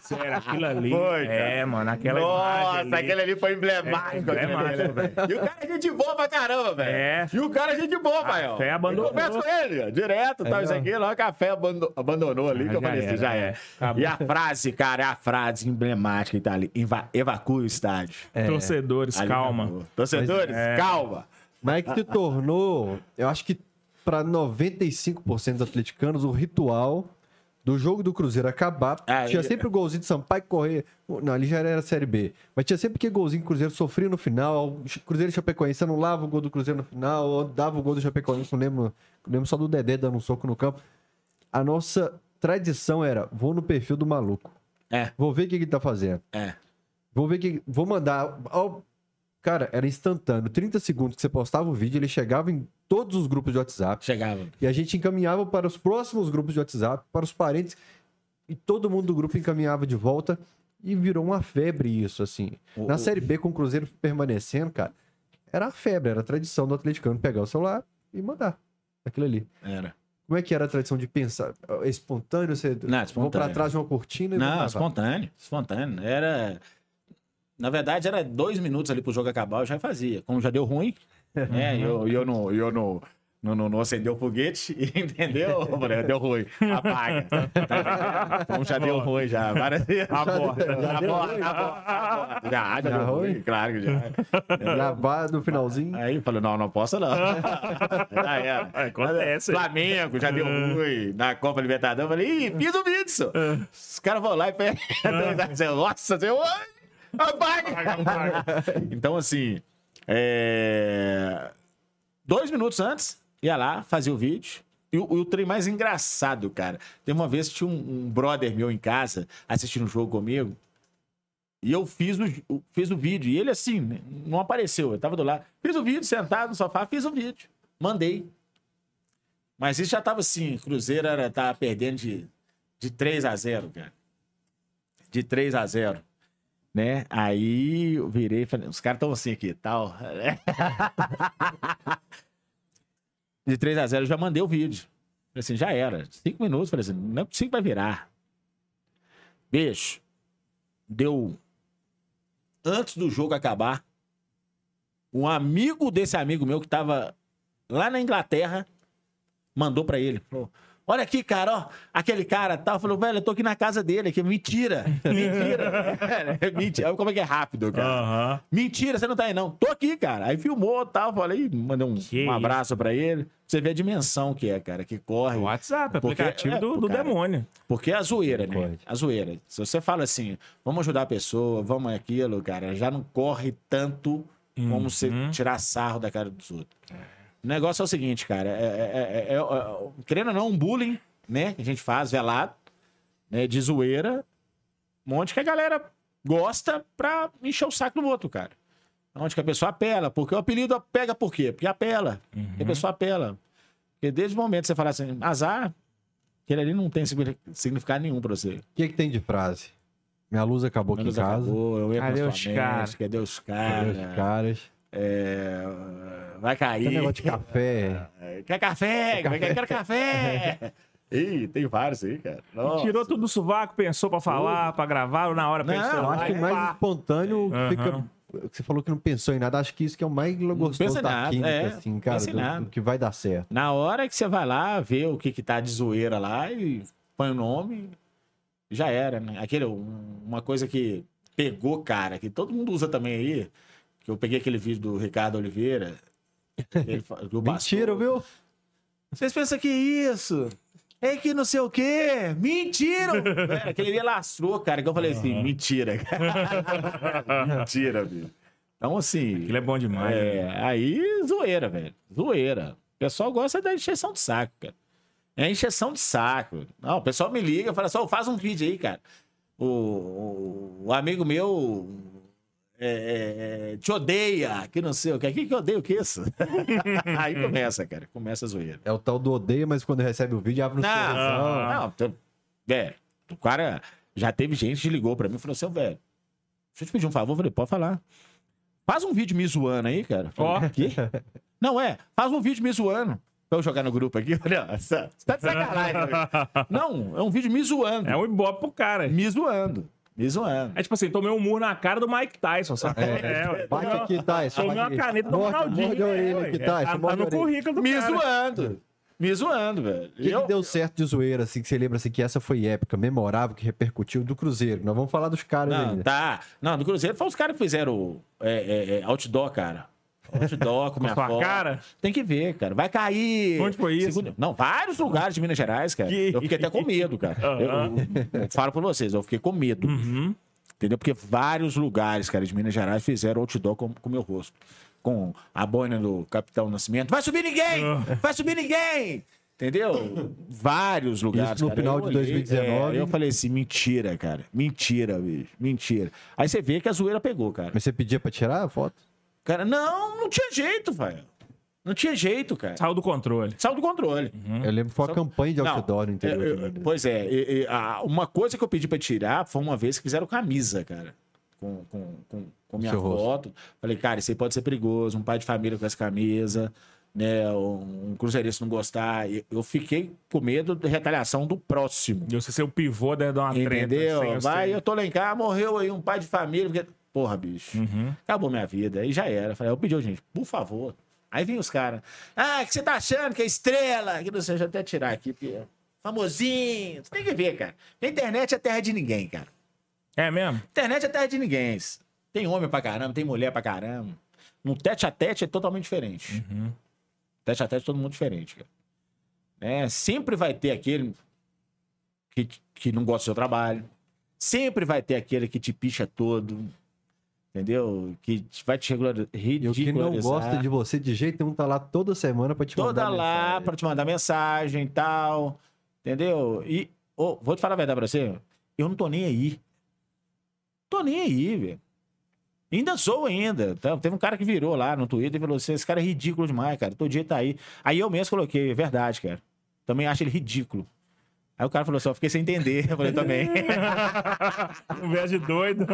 Sério, aquilo ali. Foi, é, mano, aquela Nossa, imagem. ali. aquele ali foi emblemático. É, emblemático, né? E o cara é gente boa pra caramba, velho. É. E o cara é gente boa, pai. ó. fé abandonou. Eu converso com ele, direto, tal, isso aqui. Logo que a fé abando- abandonou ali, Ah, que eu já falei assim, já é. é. Acabou. E a frase, cara, é a frase emblemática que tá ali. Eva evacue o estádio. Torcedores, Ali calma. acabou. Torcedores, é. calma. Mas é que se tornou, eu acho que para 95% dos atleticanos, o ritual do jogo do Cruzeiro acabar. Ah, tinha e- sempre o golzinho de Sampaio correr. Não, ali já era Série B. Mas tinha sempre que golzinho que o Cruzeiro sofria no final. Cruzeiro e Chapecoense anulava o gol do Cruzeiro no final, ou dava o gol do Chapecoense. Não lembro, não lembro só do Dedé dando um soco no campo. A nossa tradição era: vou no perfil do maluco. É. Vou ver o que ele tá fazendo. É. Vou ver que. Vou mandar. ó, Cara, era instantâneo. 30 segundos que você postava o vídeo, ele chegava em todos os grupos de WhatsApp. Chegava. E a gente encaminhava para os próximos grupos de WhatsApp, para os parentes. e todo mundo do grupo encaminhava de volta e virou uma febre isso, assim. O- Na o- Série B, com o Cruzeiro permanecendo, cara, era a febre, era a tradição do atleticano pegar o celular e mandar aquilo ali. Era. Como é que era a tradição de pensar? É espontâneo? Você Não, vou pra espontâneo. trás de uma cortina e Não, espontâneo. Espontâneo. Era. Na verdade, era dois minutos ali pro jogo acabar, eu já fazia. Como já deu ruim, né? E eu, eu não. Eu não não, não, não acendeu o foguete, entendeu? Eu falei, deu ruim, apaga. Como já deu ruim, já. Várias vezes. Aborta. Aborta, aborta. Já, já Já deu ruim? ruim, claro que já. Gravar no finalzinho. Aí eu falei, não, não posso não. Já era. É, acontece. Flamengo, já deu ruim. Na Copa Libertadores, eu falei, ih, fiz o vídeo, senhor. Os caras vão lá e pegam. Nossa, seu... Apaga. Então, assim, é... dois minutos antes, ia lá, fazia o vídeo. E o, o trem mais engraçado, cara. Teve uma vez tinha um, um brother meu em casa assistindo um jogo comigo. E eu fiz o, fiz o vídeo. E ele, assim, não apareceu. Eu tava do lado. Fiz o vídeo, sentado no sofá, fiz o vídeo. Mandei. Mas isso já tava assim, Cruzeiro era, tava perdendo de, de 3 a 0, cara. De 3 a 0. Né? Aí eu virei e falei, os caras estão assim aqui, tal. De 3 a 0 eu já mandei o vídeo. Falei assim, já era. Cinco minutos, falei assim, não é possível vai virar. Beijo. Deu antes do jogo acabar, um amigo desse amigo meu que tava lá na Inglaterra mandou pra ele. Falou, Olha aqui, cara, ó, aquele cara tal. Falou, velho, eu tô aqui na casa dele, aqui. Mentira, mentira. É, mentira. Olha como é que é rápido, cara. Aham. Mentira, você não tá aí, não. Tô aqui, cara. Aí filmou tal. Falei, mandei um, Que um abraço pra ele. Você ver a dimensão que é, cara, que corre. WhatsApp, Porque- aplicativo é, do, do cara. demônio. Porque é a zoeira, né? Pode. A zoeira. Se você fala assim, vamos ajudar a pessoa, vamos aquilo, cara, já não corre tanto como você Uhum. tirar sarro da cara dos outros. O negócio é o seguinte, cara, é, é- é- é- é- querendo ou não, um bullying, né, que a gente faz velado, né, de zoeira, um monte que a galera gosta pra encher o saco do outro, cara. Onde que a pessoa apela, porque o apelido pega por quê? Porque apela. Porque a pessoa apela. Porque desde o momento que você fala assim, azar, aquele ali não tem signi- significado nenhum pra você. O que, que tem de frase? Minha luz acabou aqui em Menos casa. acabou, eu ia Cadê com a os sua cara? os Cadê os caras? É, vai Tem cair. negócio de café. Quer café? Quer, quer café? Ih, tem vários aí, cara. Nossa. Tirou tudo do sovaco, pensou pra falar, pra gravar, ou na hora Não, pensou. Eu acho que mais pá. espontâneo Aham. fica. Você falou que não pensou em nada. Acho que isso que é o mais gostoso da nada, química, é, assim, cara. pensa em Do, nada. do que vai dar certo. Na hora que você vai lá ver o que, que tá de zoeira lá e põe o nome, já era, né? Aquele, um- uma coisa que pegou, cara, que todo mundo usa também aí, que eu peguei aquele vídeo do Ricardo Oliveira. ele do Mentira, pastor. viu? Vocês pensam que isso? É que não sei o quê. Mentira! Velho, aquele ali lastrou, cara, que eu falei assim, mentira. cara. mentira, viu? Então, assim... Aquilo é bom demais. né? É, aí zoeira, velho. Zoeira. O pessoal gosta da encheção de saco, cara. É encheção de saco. Não, o pessoal me liga e fala assim, "Ô, faz um vídeo aí, cara. O, o, o amigo meu é, é, é, te odeia, que não sei o que. Que que odeia o que isso? aí começa, cara. Começa a zoeira. É o tal do odeia, mas quando recebe o vídeo, abre no Não, coração. não, tô- velho, o cara já teve gente que ligou pra mim e falou assim, "Ô, velho, deixa eu te pedir um favor, eu falei, pode falar. Faz um vídeo me zoando aí, cara. Ó. "Quê?" Não, é, faz um vídeo me zoando. Pra eu jogar no grupo aqui. "Ó, Você tá de sacanagem. velho." Não, é um vídeo me zoando. É um ibope pro cara. Me zoando. Me zoando. É tipo assim, tomei um murro na cara do Mike Tyson, sabe? É, ué. Bate aqui, Tyson. Tomei uma caneta do Morde- Ronaldinho. Morde a orelha é, aqui. Tyson. Tá, tá no orelha. currículo do Me cara. zoando. Me zoando, velho. O que, que Eu- deu certo de zoeira, assim, que você lembra assim, que essa foi épica, memorável, que repercutiu do Cruzeiro? Nós vamos falar dos caras Não, ainda. tá. Não, do Cruzeiro foi os caras que fizeram é, é, é, outdoor, cara. Outdoor com minha sua foto. cara? Tem que ver, cara. Vai cair. Onde foi isso? Segundo- Não, vários lugares de Minas Gerais, cara. Que- Eu fiquei até com medo, cara. Eu, eu- eu falo pra vocês, eu fiquei com medo. Uhum. Entendeu? Porque vários lugares, cara, de Minas Gerais fizeram outdoor com o meu rosto. Com a boina do Capitão Nascimento. Vai subir ninguém! Vai subir ninguém! Entendeu? Vários lugares. Isso no cara. final Eu de olhei, 2019. é, eu falei assim: mentira, cara. Mentira, bicho. Mentira. Aí você vê que a zoeira pegou, cara. Mas você pedia pra tirar a foto? Cara, não, não tinha jeito, velho. Não tinha jeito, cara. Saiu do controle. Saiu do controle. Eu lembro que foi uma Só- campanha de Não, outdoor no interior. é, de é, Minas. pois é, e- e, a- uma coisa que eu pedi pra tirar foi uma vez que fizeram camisa, cara. Com, com, com, com minha seu rosto. foto. Falei, cara, isso aí pode ser perigoso. Um pai de família com essa camisa, né? Um, um cruzeirense não gostar. E Eu fiquei com medo da retaliação do próximo. E você ser o pivô deve dar uma treta. Entendeu? eu Vai, eu tô lá em casa, morreu aí um pai de família. Porque... Porra, bicho. Uhum. Acabou minha vida. Aí já era. Falei, eu pedi, gente, por favor. Aí vem os caras. Ah, que você tá achando que é estrela? Que não sei, deixa eu até tirar aqui, porque. é Famosinho. Você tem que ver, cara. A internet é terra de ninguém, cara. É mesmo? Internet é terra de ninguém. Tem homem pra caramba, tem mulher pra caramba. No tete a tete é totalmente diferente. Uhum. Tete a tete é todo mundo diferente, cara. É, sempre vai ter aquele que, que não gosta do seu trabalho. Sempre vai ter aquele que te picha todo. Entendeu? Que vai te regular- E o que ridicularizar. não gosta de você de jeito nenhum tá lá toda semana pra te Toda mandar lá mensagem. pra te mandar mensagem e tal. Entendeu? E ô, vou te falar a verdade pra você. Eu não tô nem aí. Tô nem aí, velho. Ainda sou ainda. Tá? Teve um cara que virou lá no Twitter e falou assim: esse cara é ridículo demais, cara. Todo dia tá aí. Aí eu mesmo coloquei, é verdade, cara. Também acho ele ridículo. Aí o cara falou assim: eu fiquei sem entender. Eu falei também. Um viagem doido.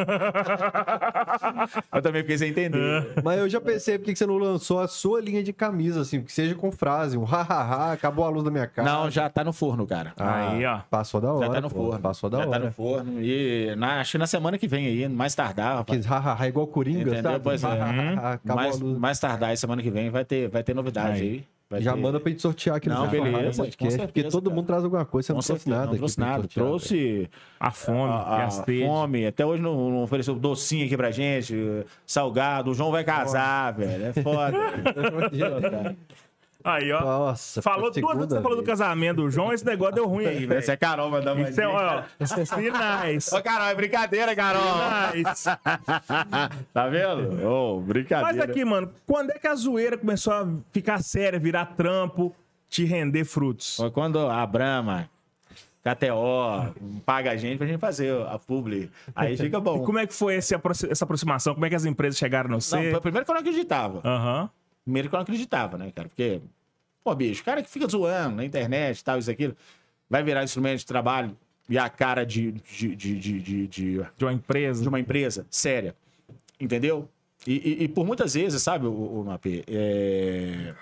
eu também fiquei sem entender. Mas eu já pensei por que que você não lançou a sua linha de camisa, assim, que seja com frase, um hahaha, acabou a luz da minha cara. Não, já tá no forno, cara. Aí, ó. Passou da hora. Já tá no pô, forno. Passou da já hora. tá no forno. E na- acho que na semana que vem aí, mais tardar. Aqueles hahaha igual Coringa, Entendeu? sabe? Pois é. Mais, a luz. mais tardar aí, semana que vem, vai ter, vai ter novidade Aí. aí. Vai Já ter- manda pra gente sortear aqui no Não, Hahaha beleza, com podcast, porque certeza, todo cara. mundo traz alguma coisa, você Com não trouxe nada não aqui trouxe nada. sortear, Trouxe A fome a, a fome. Até hoje não, não ofereceu docinho aqui pra gente. Salgado. O João vai casar, velho. É foda. Aí, ó. Nossa, Falou duas vezes que você falou do casamento do João, esse negócio deu ruim aí, velho. Essa é Carol mandando mais. Isso é, ó, sinais. Ô, Carol, é brincadeira, Carol. Sinais. tá vendo? Ô, Mas brincadeira. aqui, mano, quando é que a zoeira começou a ficar séria, virar trampo, te render frutos? Foi quando a Brahma, KTO, paga a gente pra gente fazer a publi. Aí fica bom. E como é que foi essa aproximação? Como é que as empresas chegaram no Não, você? foi primeiro que eu não acreditava. Aham. Primeiro que eu não acreditava, né, cara? Porque, pô, bicho, o cara que fica zoando na internet e tal, isso, aquilo, vai virar instrumento de trabalho e a cara de, de, de, de, de, de, De uma empresa. de uma empresa séria. Entendeu? E, e- e por muitas vezes, sabe, o, o Mbappé? É...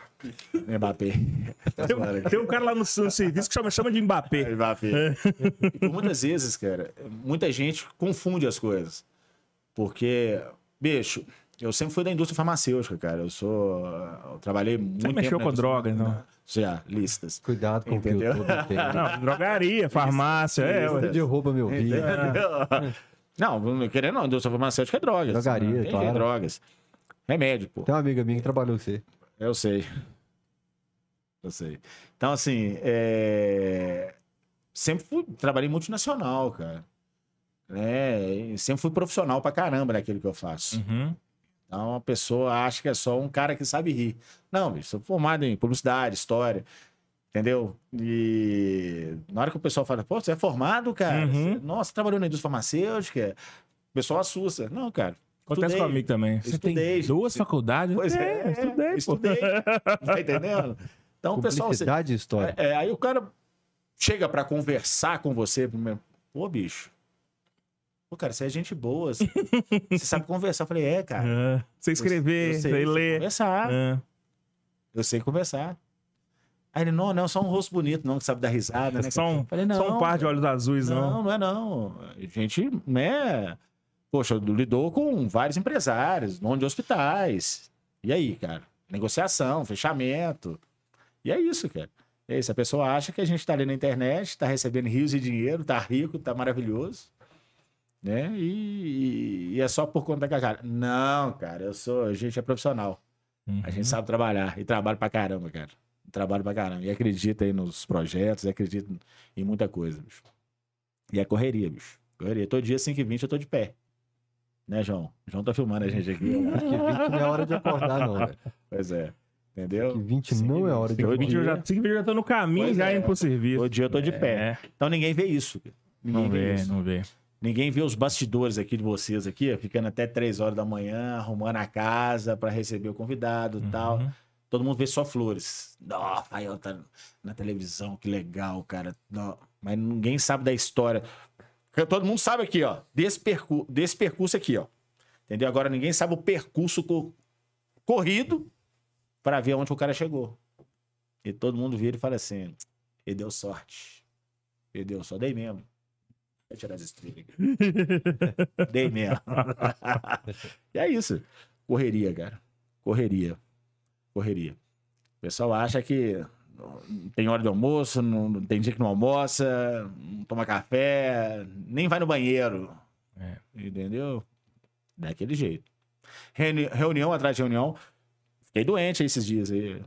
Mbappé. Tem, um- tem um cara lá no, no serviço que chama, chama de Mbappé. Mbappé. E por muitas vezes, cara, muita gente confunde as coisas. Porque, bicho, eu sempre fui da indústria farmacêutica, cara. Eu sou. Eu trabalhei muito. tempo mexeu com indústria- droga, então? Já, listas. Cuidado com Entendeu? o que tem. Não, drogaria, farmácia, é, Você derruba meu vídeo. Não, querendo não, indústria farmacêutica é drogas. Drogaria, Tem claro. drogas. Remédio, pô. Tem uma amiga minha que trabalhou com você. Eu sei. Eu sei. Então, assim, é... sempre fui, trabalhei multinacional, cara. Né? E sempre fui profissional pra caramba naquilo que eu faço. Uhum. Então, a pessoa acha que é só um cara que sabe rir. Não, bicho, sou formado em publicidade, história, entendeu? E na hora que o pessoal fala, pô, você é formado, cara? Uhum. Você- Nossa, você trabalhou na indústria farmacêutica? O pessoal assusta. Não, cara. Acontece estudei. comigo também. Você Estudei. tem duas faculdades? Pois é, estudei, pô. estudei. Tá entendendo? Então, o pessoal... você- Publicidade e história. é, é, aí o cara chega pra conversar com você primeiro. Pô, bicho. Pô, cara, você é gente boa. Você, você sabe conversar. Eu falei, é, cara. Ah, Você escrever, eu sei, ler. conversar. Ah. Eu sei conversar. Aí ele, não, não, só um rosto bonito, não, que sabe dar risada, né? Só um, falei, só um par de olhos azuis, não. Não, não é não. A gente, né? Poxa, lidou com vários empresários, dono de hospitais. E aí, cara? Negociação, fechamento. E é isso, cara. É isso. A pessoa acha que a gente tá ali na internet, tá recebendo rios de dinheiro, tá rico, tá maravilhoso. Né? E, e é só por conta da cara. Não, cara, eu sou. A gente é profissional. Uhum. A gente sabe trabalhar. E trabalha pra caramba, cara. Trabalho pra caramba. E acredita aí nos projetos, acredita em muita coisa, bicho. E é correria, bicho. Correria. Todo dia, 5h20, eu tô de pé. Né, João? João tá filmando a gente aqui. ó. Que 20 não é hora de acordar, não, velho. pois é. Entendeu? Que 20 não é hora de vídeos eu já, cinco vídeos eu já tô no caminho, Pois já é. indo pro serviço. Todo dia eu tô de pé. É, Então ninguém vê isso. Ninguém não vê vê, isso. não vê. Ninguém vê os bastidores aqui de vocês aqui, ó, ficando até 3 horas da manhã, arrumando a casa para receber o convidado e tal. Uhum. todo mundo vê só flores. Não, Rafael tá na televisão, que legal, cara. Não, mas ninguém sabe da história. Todo mundo sabe aqui, ó, desse, percu desse percurso aqui, ó. Entendeu? Agora ninguém sabe o percurso co corrido para ver onde o cara chegou. E todo mundo vira e fala assim: ele deu sorte. Ele deu só dei mesmo. Vou tirar as estrelas aqui. dei mesmo. e é isso. Correria, cara. Correria. Correria. O pessoal acha que não tem hora de almoço, não, tem dia que não almoça, não toma café, nem vai no banheiro. É. Entendeu? Daquele jeito. Reuni reunião atrás de reunião. Fiquei doente esses dias aí.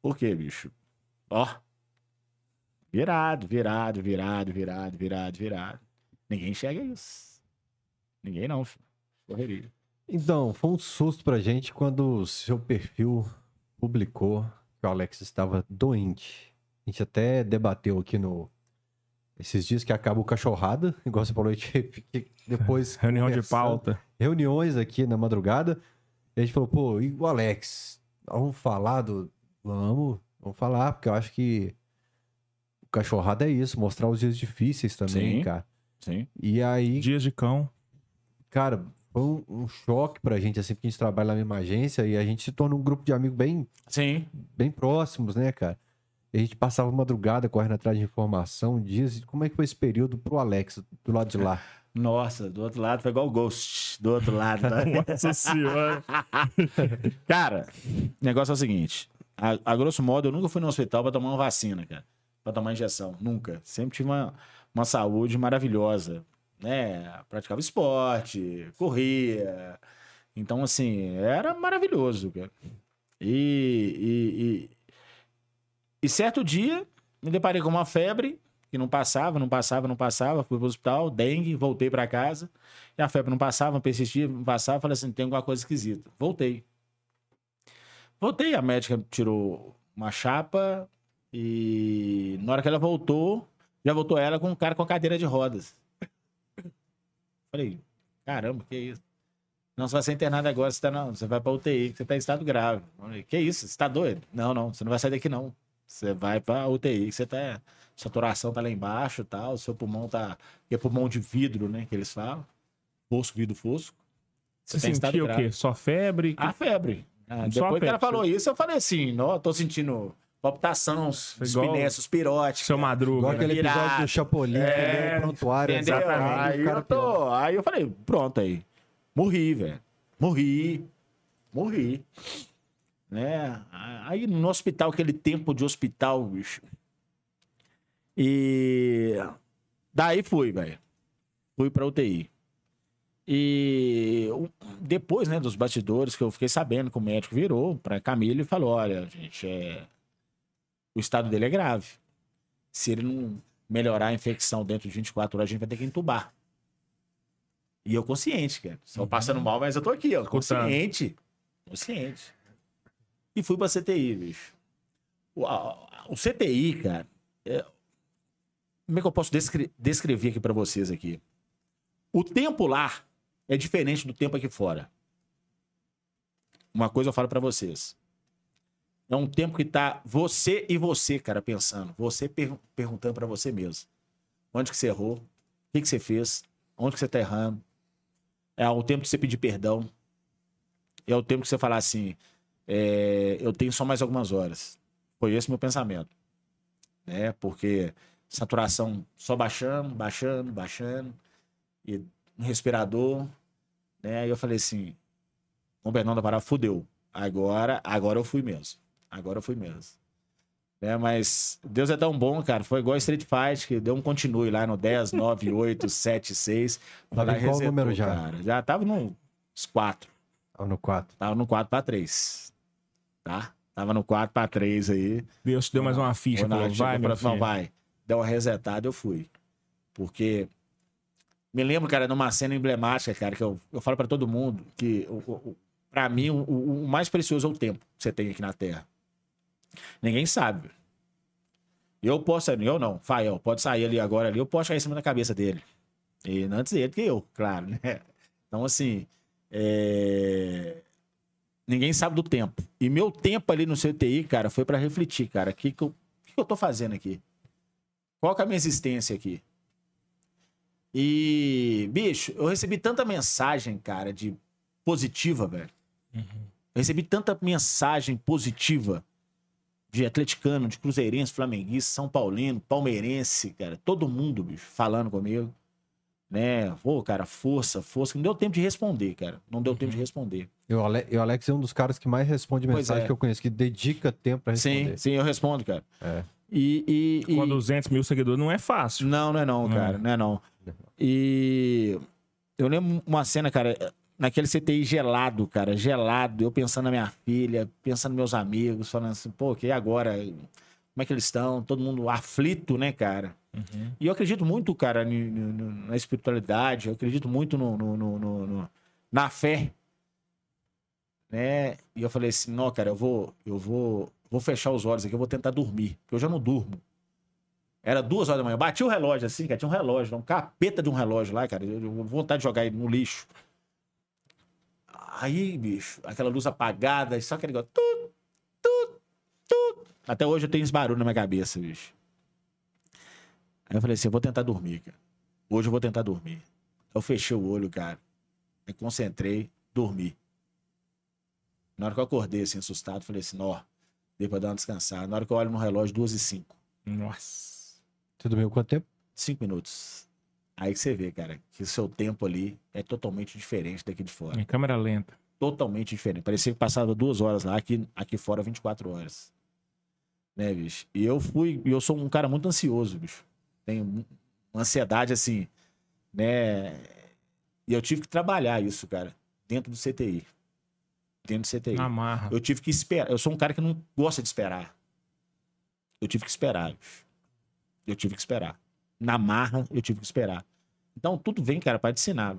Por quê, bicho? Ó. Virado, virado, virado, virado, virado, virado. Ninguém enxerga isso. Ninguém não, filho. Correria. Então, foi um susto pra gente quando o seu perfil publicou que o Alex estava doente. A gente até debateu aqui no. Esses dias que acaba o cachorrada, igual você falou, a gente depois. Reunião de pauta. Reuniões aqui na madrugada. E a gente falou, pô, e o Alex? Vamos falar do. Vamos, vamos falar, porque eu acho que o cachorrada é isso, mostrar os dias difíceis também, Sim. cara. Sim. E aí, Dias de cão. cara, foi um, um choque pra gente, assim, porque a gente trabalha na mesma agência e a gente se torna um grupo de amigos bem, Sim. bem próximos, né, cara? E a gente passava madrugada correndo atrás de informação, dias. Como é que foi esse período pro Alex, do lado de lá? Nossa, do outro lado foi igual o Ghost. Do outro lado. tá? Nossa senhora. Cara, o negócio é o seguinte. A, a grosso modo, eu nunca fui no hospital pra tomar uma vacina, cara. Pra tomar injeção. Nunca. Sempre tive uma, uma saúde maravilhosa. Né? Praticava esporte, corria. Então, assim, era maravilhoso, cara. E, e, e, e certo dia, me deparei com uma febre que não passava, não passava, não passava. Fui pro hospital, dengue, voltei pra casa. E a febre não passava, persistia, não passava. Falei assim, tem alguma coisa esquisita. Voltei. Voltei, a médica tirou uma chapa e na hora que ela voltou, já voltou ela com um cara com a cadeira de rodas. Falei, caramba, que isso? Não, você vai ser internado agora, você, tá não, você vai pra UTI, você tá em estado grave. Falei, que isso? Você tá doido? Não, não, você não vai sair daqui não. Você vai pra UTI, que você tá. Saturação tá lá embaixo e tal, seu pulmão tá. Que é pulmão de vidro, né? Que eles falam. Fosco, vidro fosco. Você tá sentia o grave. quê? Só febre? A febre. Ah, Só a depois que ela falou isso, eu falei assim, ó, tô sentindo palpitação, Igual espiné, suspirótica. Seu Madruga. Igual né? aquele episódio virado. do Chapolin, É, que ele é prontuário. Aí eu, tô, aí eu falei, pronto aí. Morri, velho. Morri. Morri. Né? Aí no hospital, aquele tempo de hospital, bicho. E daí fui, velho. Fui pra UTI. E depois, né, dos bastidores, que eu fiquei sabendo que o médico virou pra Camilo e falou: olha, gente, é... o estado dele é grave. Se ele não melhorar a infecção dentro de 24 horas, a gente vai ter que entubar. E eu consciente, cara. Só passando mal, mas eu tô aqui, ó. Consciente. Consciente. E fui pra CTI, bicho. O, a- o CTI, cara. é- Como é que eu posso descre- descrever aqui pra vocês aqui? O tempo lá é diferente do tempo aqui fora. Uma coisa eu falo pra vocês. É um tempo que tá você e você, cara, pensando. Você per- perguntando pra você mesmo. Onde que você errou? O que que você fez? Onde que você tá errando? É o tempo de você pedir perdão. É o tempo que você falar assim, é, eu tenho só mais algumas horas. Foi esse meu pensamento. Né? Porque saturação só baixando, baixando, baixando. E um respirador. Né? Aí eu falei assim, o Bernardo da Pará fudeu. Agora, agora eu fui mesmo. Agora eu fui mesmo. Né? Mas Deus é tão bom, cara. Foi igual Street Fight, que deu um continue lá no 10, 9, 8, 7, 6. Pra Tava qual resetou, número já? Cara. Já tava nos 4. Tava no 4. Tava no 4 pra 3. Tá? Tava no 4 pra 3 aí. Deus te deu mais uma ficha. Não, Falou, vai, pra- não, vai. Deu uma resetada, eu fui. Porque. Me lembro, cara, de uma cena emblemática, cara, que eu, eu falo pra todo mundo que, o, o, pra mim, o- o mais precioso é o tempo que você tem aqui na Terra. Ninguém sabe. Eu posso, eu não, Fael, pode sair ali agora ali, eu posso cair em cima da cabeça dele. E antes ele que eu, claro, né? Então, assim, é, ninguém sabe do tempo. E meu tempo ali no CTI, cara, foi pra refletir, cara. O que, que, eu, que, que eu tô fazendo aqui? Qual que é a minha existência aqui? E, bicho, eu recebi tanta mensagem, cara, de positiva, velho. Eu recebi tanta mensagem positiva de atleticano, de cruzeirense, flamenguista, são paulino, palmeirense, cara. Todo mundo, bicho, falando comigo. Né? Pô, cara, força, força. Não deu tempo de responder, cara. Não deu tempo de responder. E o Ale- e o Alex é um dos caras que mais responde mensagem é. que eu conheço, que dedica tempo pra Sim, responder. sim, eu respondo, cara. É. E, e, e- Com 200 mil seguidores não é fácil. Não, não é não, cara. Não é não. E eu lembro uma cena, cara, naquele CTI gelado, cara, gelado. Eu pensando na minha filha, pensando nos meus amigos, falando assim, pô, que agora? Como é que eles estão? Todo mundo aflito, né, cara? E eu acredito muito, cara, na espiritualidade, eu acredito muito no, no- no- no- na fé. Né? E eu falei assim, não, cara, eu vou, eu vou, vou fechar os olhos aqui, eu vou tentar dormir, porque eu já não durmo. Era duas horas da manhã. Bati o relógio assim, cara. Tinha um relógio, um capeta de um relógio lá, cara. Eu, eu vontade de jogar ele no lixo. Aí, bicho, aquela luz apagada, só aquele negócio. Tut, tut, tut. Até hoje eu tenho esse barulho na minha cabeça, bicho. Aí eu falei assim: eu vou tentar dormir, cara. Hoje eu vou tentar dormir. Eu fechei o olho, cara. Me concentrei, dormi. Na hora que eu acordei, assim, assustado, falei assim: ó, dei pra dar uma descansada. Na hora que eu olho no relógio, duas e cinco. Nossa. Você dormiu quanto tempo? Cinco minutos. Aí que você vê, cara, que o seu tempo ali é totalmente diferente daqui de fora. Em câmera lenta. Totalmente diferente. Parecia que passava duas horas lá, aqui, aqui fora 24 horas. Né, bicho? E eu fui, e eu sou um cara muito ansioso, bicho. Tenho uma ansiedade assim, né? E eu tive que trabalhar isso, cara, dentro do CTI. Dentro do CTI. Na marra. Eu tive que esperar. Eu sou um cara que não gosta de esperar. Eu tive que esperar. bicho. Eu tive que esperar. Na marra, eu tive que esperar. Então, tudo vem, cara, para ensinar.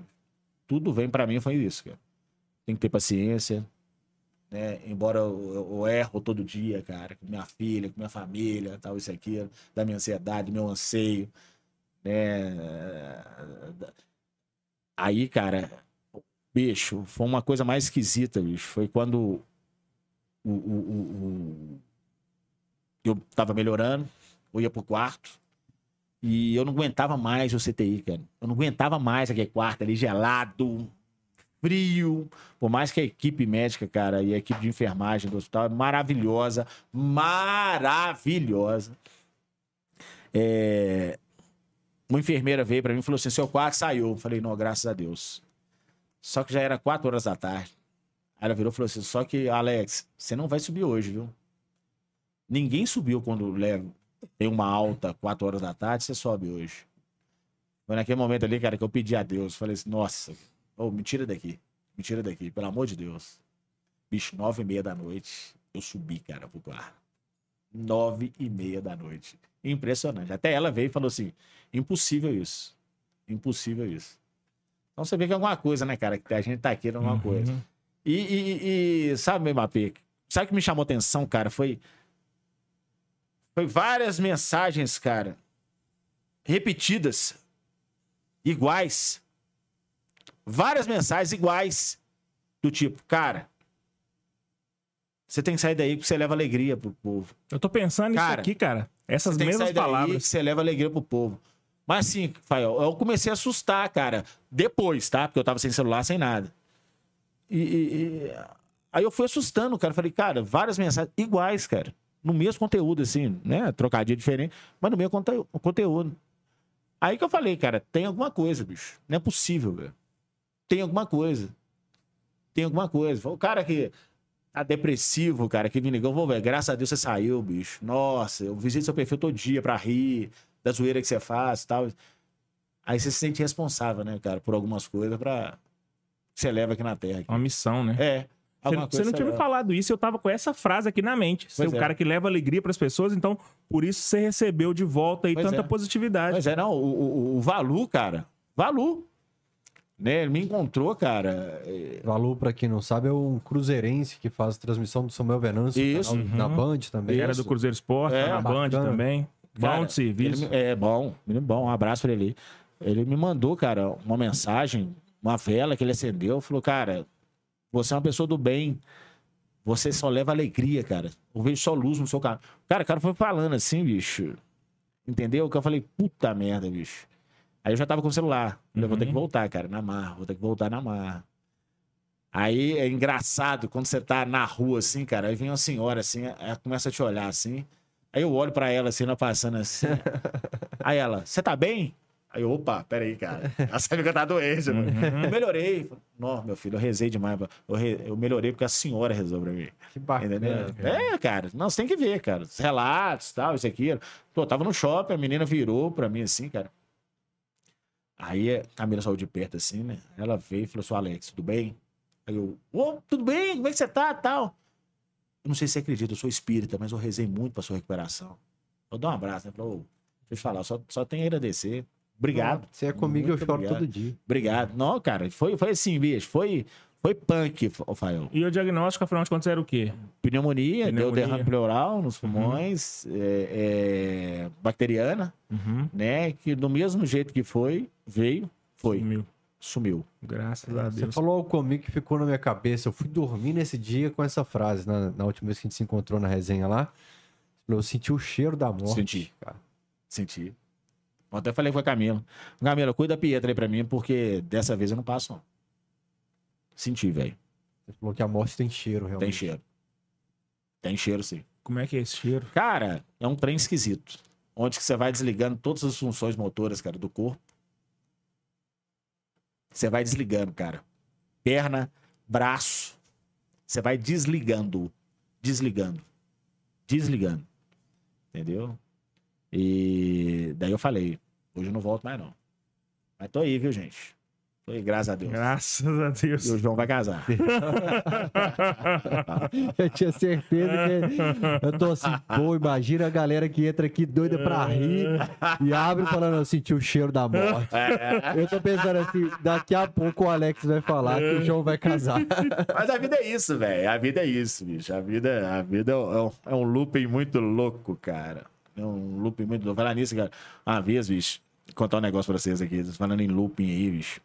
Tudo vem para mim, foi isso, cara. Tem que ter paciência. Né? Embora eu, eu- erro todo dia, cara, com minha filha, com minha família, tal, isso aqui, da minha ansiedade, meu anseio. Né? Aí, cara, bicho, foi uma coisa mais esquisita, bicho. Foi quando o, o- o- o- eu tava melhorando, eu ia pro quarto e eu não aguentava mais o CTI, cara. Eu não aguentava mais aquele quarto ali gelado, frio. Por mais que a equipe médica, cara, e a equipe de enfermagem do hospital é maravilhosa, maravilhosa. É, Uma enfermeira veio pra mim e falou assim: seu quarto saiu. Eu falei, não, graças a Deus. Só que já era quatro horas da tarde. Aí ela virou e falou assim: só que, Alex, você não vai subir hoje, viu? Ninguém subiu quando leva, tem uma alta quatro horas da tarde, você sobe hoje. Foi naquele momento ali, cara, que eu pedi a Deus. Falei assim: nossa, ô, me tira daqui. Me tira daqui, pelo amor de Deus. Bicho, nove e meia da noite, eu subi, cara, pro quarto. Nove e meia da noite. Impressionante. Até ela veio e falou assim: impossível isso. Impossível isso. Então você vê que é alguma coisa, né, cara? Que a gente tá alguma coisa. Uhum. E, e, e sabe? Sabe o que me chamou atenção, cara? Foi. Foi várias mensagens, cara, repetidas, iguais. Várias mensagens iguais. Do tipo, cara, você tem que sair daí porque você leva alegria pro povo. Eu tô pensando nisso Cara, aqui, cara. Essas mesmas palavras. você leva alegria pro povo. Mas assim, Fael, eu comecei a assustar, cara. Depois, tá? Porque eu tava sem celular, sem nada. E, e- e- aí eu fui assustando, cara. Falei, cara, várias mensagens iguais, cara. No mesmo conteúdo, assim, né? Trocadilho diferente, mas no mesmo conte- conteúdo. Aí que eu falei, cara, tem alguma coisa, bicho. Não é possível, velho. Tem alguma coisa. Tem alguma coisa. O cara que tá depressivo, cara, que me ligou, vou ver, graças a Deus você saiu, bicho. Nossa, eu visito seu perfil todo dia pra rir da zoeira que você faz e tal. Aí você se sente responsável, né, cara, por algumas coisas pra... que você leva aqui na Terra. aqui. Uma missão, né? É. Você, alguma você não tinha me leva. falado isso, eu tava com essa frase aqui na mente. Ser Pois o é. cara que leva alegria pras pessoas, então por isso você recebeu de volta aí Pois tanta é. positividade. Mas é, não, o, o, o Valu, cara, Valu, né, ele me encontrou, cara, é, Valu, pra quem não sabe, é um cruzeirense que faz transmissão do Samuel Venâncio Isso, canal uhum. na Band também. Era isso. do Cruzeiro Esporte, É, tá na Band bacana. também. Cara, Bom de serviço. ele é bom, menino bom. Um abraço pra ele. Ele me mandou, cara, uma mensagem, uma vela que ele acendeu. Falou, cara, você é uma pessoa do bem. Você só leva alegria, cara. Eu vejo só luz no seu carro. Cara, o cara foi falando assim, bicho. Entendeu? Que eu falei, puta merda, bicho. Aí eu já tava com o celular. Falei, vou ter que Uhum. voltar, cara, na marra. Vou ter que voltar na marra. Aí é engraçado quando você tá na rua, assim, cara. Aí vem uma senhora, assim, ela começa a te olhar, assim. Aí eu olho pra ela, assim, ela passando assim. Aí ela, você tá bem? Aí eu, opa, peraí, cara. Ela sabe que eu tá doente, mano. Eu melhorei. Não, meu filho, eu rezei demais. Eu, re- eu melhorei porque a senhora rezou pra mim. Que bacana. Entendeu? cara. É, cara. Não, você tem que ver, cara. Os relatos, tal, isso aqui. Pô, eu tava no shopping, a menina virou pra mim assim, cara. Aí a Camila saiu de perto assim, né? Ela veio e falou assim, Alex, tudo bem? Aí eu, ô, tudo bem? Como é que você tá, tal? Eu não sei se você acredita, eu sou espírita, mas eu rezei muito pra sua recuperação. Eu dou um abraço, né? Falou, deixa eu te falar, só, só tenho a agradecer. Obrigado. Você é comigo, Muito eu choro obrigado. todo dia. Obrigado. Não, cara, foi, foi assim, bicho. Foi, foi punk, Rafael. E o diagnóstico, afinal de contas, era o quê? Pneumonia, deu Pneumonia. derrame pleural nos pulmões, é, é, bacteriana, Uhum. né? Que do mesmo jeito que foi, veio, foi, Sumiu. sumiu. Graças a Você Deus. falou algo comigo que ficou na minha cabeça. Eu fui dormir nesse dia com essa frase, na, na última vez que a gente se encontrou na resenha lá. Eu senti o cheiro da morte. Senti. Cara. Senti. Eu até falei com a Camila. Camila, cuida da Pietra aí pra mim, porque dessa vez eu não passo, não. Senti, velho. Você falou que a morte tem cheiro, realmente. Tem cheiro. Tem cheiro, sim. Como é que é esse cheiro? Cara, é um trem esquisito. Onde que você vai desligando todas as funções motoras, cara, do corpo. Você vai desligando, cara. Perna, braço. Você vai desligando. Desligando. Desligando. Entendeu? E daí eu falei, hoje eu não volto mais, não. Mas tô aí, viu, gente? Tô aí, graças a Deus. Graças a Deus. E o João vai casar. Eu tinha certeza que. Eu tô assim, pô, imagina a galera que entra aqui doida pra rir e abre falando, eu senti o cheiro da morte. Eu tô pensando assim, daqui a pouco o Alex vai falar que o João vai casar. Mas a vida é isso, velho. A vida é isso, bicho. A vida, a vida é um, é um looping muito louco, cara. Um looping muito louco. Falar nisso, cara. Uma vez, bicho, vou contar um negócio pra vocês aqui. Falando em looping aí, bicho.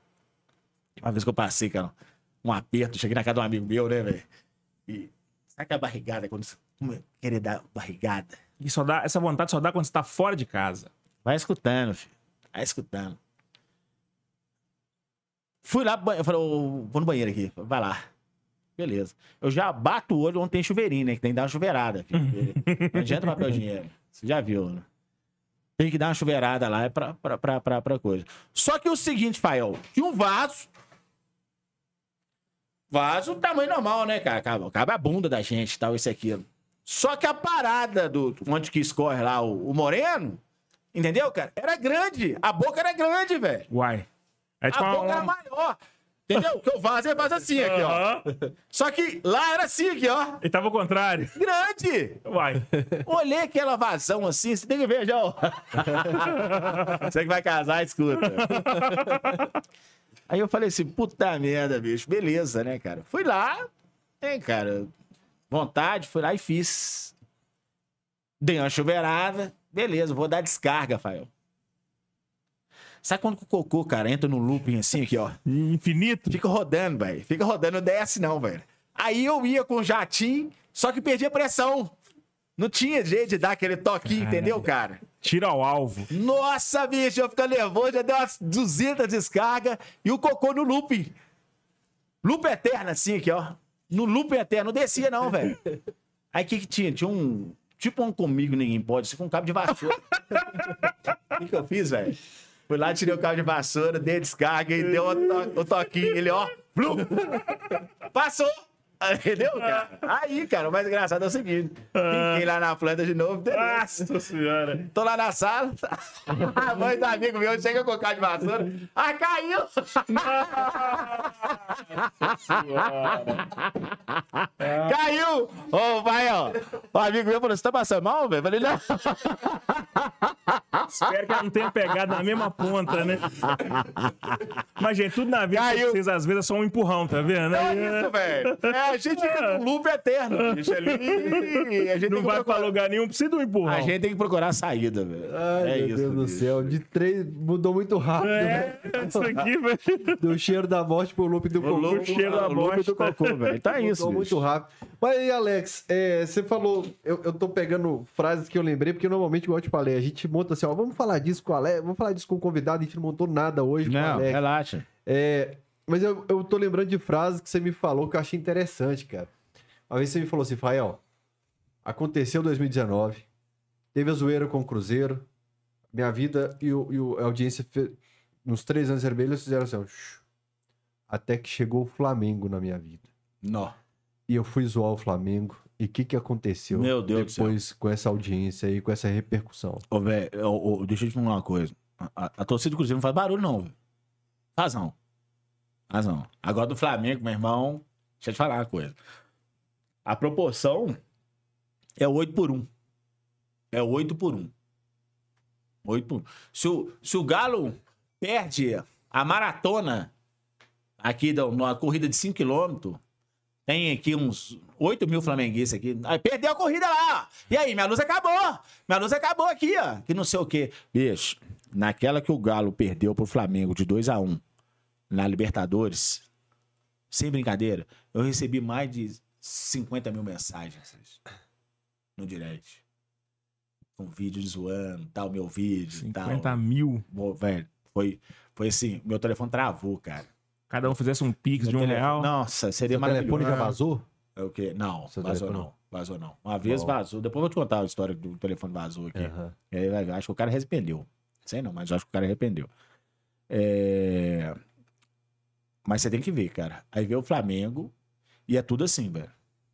Uma vez que eu passei, cara, um aperto, cheguei na casa de um amigo meu, né, velho? E sabe aquela barrigada quando você como querer dar barrigada? E só dá, essa vontade só dá quando você tá fora de casa. Vai escutando, filho. Vai escutando. Fui lá, eu falei, ô, vou no banheiro aqui. Vai lá. Beleza. Eu já bato o olho onde tem chuveirinho, né? Que tem que dar uma chuveirada. Filho. Não adianta papel dinheiro. Você já viu, né? Tem que dar uma chuveirada lá é pra, pra, pra, pra, pra coisa. Só que o seguinte, Fael, tinha um vaso. Vaso tamanho normal, né, cara? Cabe, cabe a bunda da gente e tal, isso e aquilo. Só que a parada do onde que escorre lá o, o moreno, entendeu, cara? Era grande. A boca era grande, velho. Uai. É tipo A boca era maior. Entendeu? Porque o vaso é vaso assim, aqui, ó. Só que lá era assim, aqui, ó. E tava ao contrário. Grande! Uai. Olhei aquela vazão assim, você tem que ver, João. você que vai casar, escuta. Aí eu falei assim, puta merda, bicho. Beleza, né, cara? Fui lá, né, cara? Vontade, fui lá e fiz. Dei uma chuveirada. Beleza, vou dar descarga, Fael. Sabe quando o cocô, cara, entra no looping assim, aqui, ó? Infinito. Fica rodando, velho. Fica rodando, não desce não, velho. Aí eu ia com o jatinho, só que perdia pressão. Não tinha jeito de dar aquele toquinho, entendeu, cara? Tira ao alvo. Nossa, bicho, eu fico nervoso, já deu umas 200 descargas e o cocô no looping. Loop eterno, assim, aqui, ó. No loop eterno, não descia não, velho. Aí o que que tinha? Tinha um... Tipo um comigo ninguém pode, assim, com um cabo de vassoura. O que que eu fiz, velho? Fui lá, tirei o cabo de vassoura, dei descarga e deu o, to- o toquinho. Ele, ó, passou. Entendeu, cara? Aí, cara, o mais engraçado é o seguinte. Fiquei lá na planta de novo, entendeu? Nossa senhora. Tô lá na sala, a mãe do amigo meu chega com o cabo de vassoura. Ah, caiu! Caiu! Ô, vai, ó. O amigo meu falou: Você tá passando mal, velho? Falei: Não. Espero que ela não tenha pegado na mesma ponta, né? Mas, gente, tudo na vida, Caiu. vocês às vezes é só um empurrão, tá vendo? É isso, velho. É, a gente fica num loop eterno, bicho, ali. A gente Não vai pra procurar- lugar nenhum, precisa de um empurrão. A gente tem que procurar a saída, velho. Ai, é meu isso, Deus do bicho. céu. De três, mudou muito rápido, É, né? isso aqui, velho. Do cheiro da morte pro loop do O cocô. loop, cheiro da o loop do bosta. cocô, velho. Tá isso, Mudou muito rápido. Mas aí, Alex, é, você falou, eu, eu tô pegando frases que eu lembrei, porque normalmente, igual eu te falei, a gente monta assim, ó, vamos falar disso com o Alex, vamos falar disso com o convidado, a gente não montou nada hoje com o Não, Alex. relaxa. É, mas eu, eu tô lembrando de frases que você me falou que eu achei interessante, cara. Uma vez você me falou assim, Fael, aconteceu 2019, teve a zoeira com o Cruzeiro, minha vida e, o, e o- a audiência nos três anos vermelhos fizeram assim, ó, até que chegou o Flamengo na minha vida. Nó. E eu fui zoar o Flamengo. E o que, que aconteceu Meu Deus depois com essa audiência e com essa repercussão? Ô, velho, deixa eu te falar uma coisa. A, a- a torcida do Cruzeiro não faz barulho, não. velho. Faz não. Faz não. Agora do Flamengo, meu irmão, deixa eu te falar uma coisa. A proporção é 8 por 1. É 8 por 1. 8 por 1. Se o, se o Galo perde a maratona aqui da, numa corrida de 5 km, tem aqui uns 8 mil flamenguistas aqui. Aí perdeu a corrida lá. E aí, minha luz acabou. Minha luz acabou aqui, ó. Que não sei o quê. Bicho, naquela que o Galo perdeu pro Flamengo de 2 a 1 na Libertadores, sem brincadeira, eu recebi mais de 50 mil mensagens no direct. Com vídeo zoando, tal, meu vídeo, e tal. 50 mil. Bom, Velho, foi, foi assim, meu telefone travou, cara. Cada um fizesse um pix de um telefone- real. Nossa, seria Seu telefone maravilhoso. já vazou? É o quê? Não, Seu vazou telefone não. Vazou não. Uma vez Bom. vazou. Depois eu vou te contar a história do telefone vazou aqui. E vai ver. Acho que o cara arrependeu. Sei não, mas eu acho que o cara arrependeu. É... Mas você tem que ver, cara. Aí vê o Flamengo e é tudo assim, velho.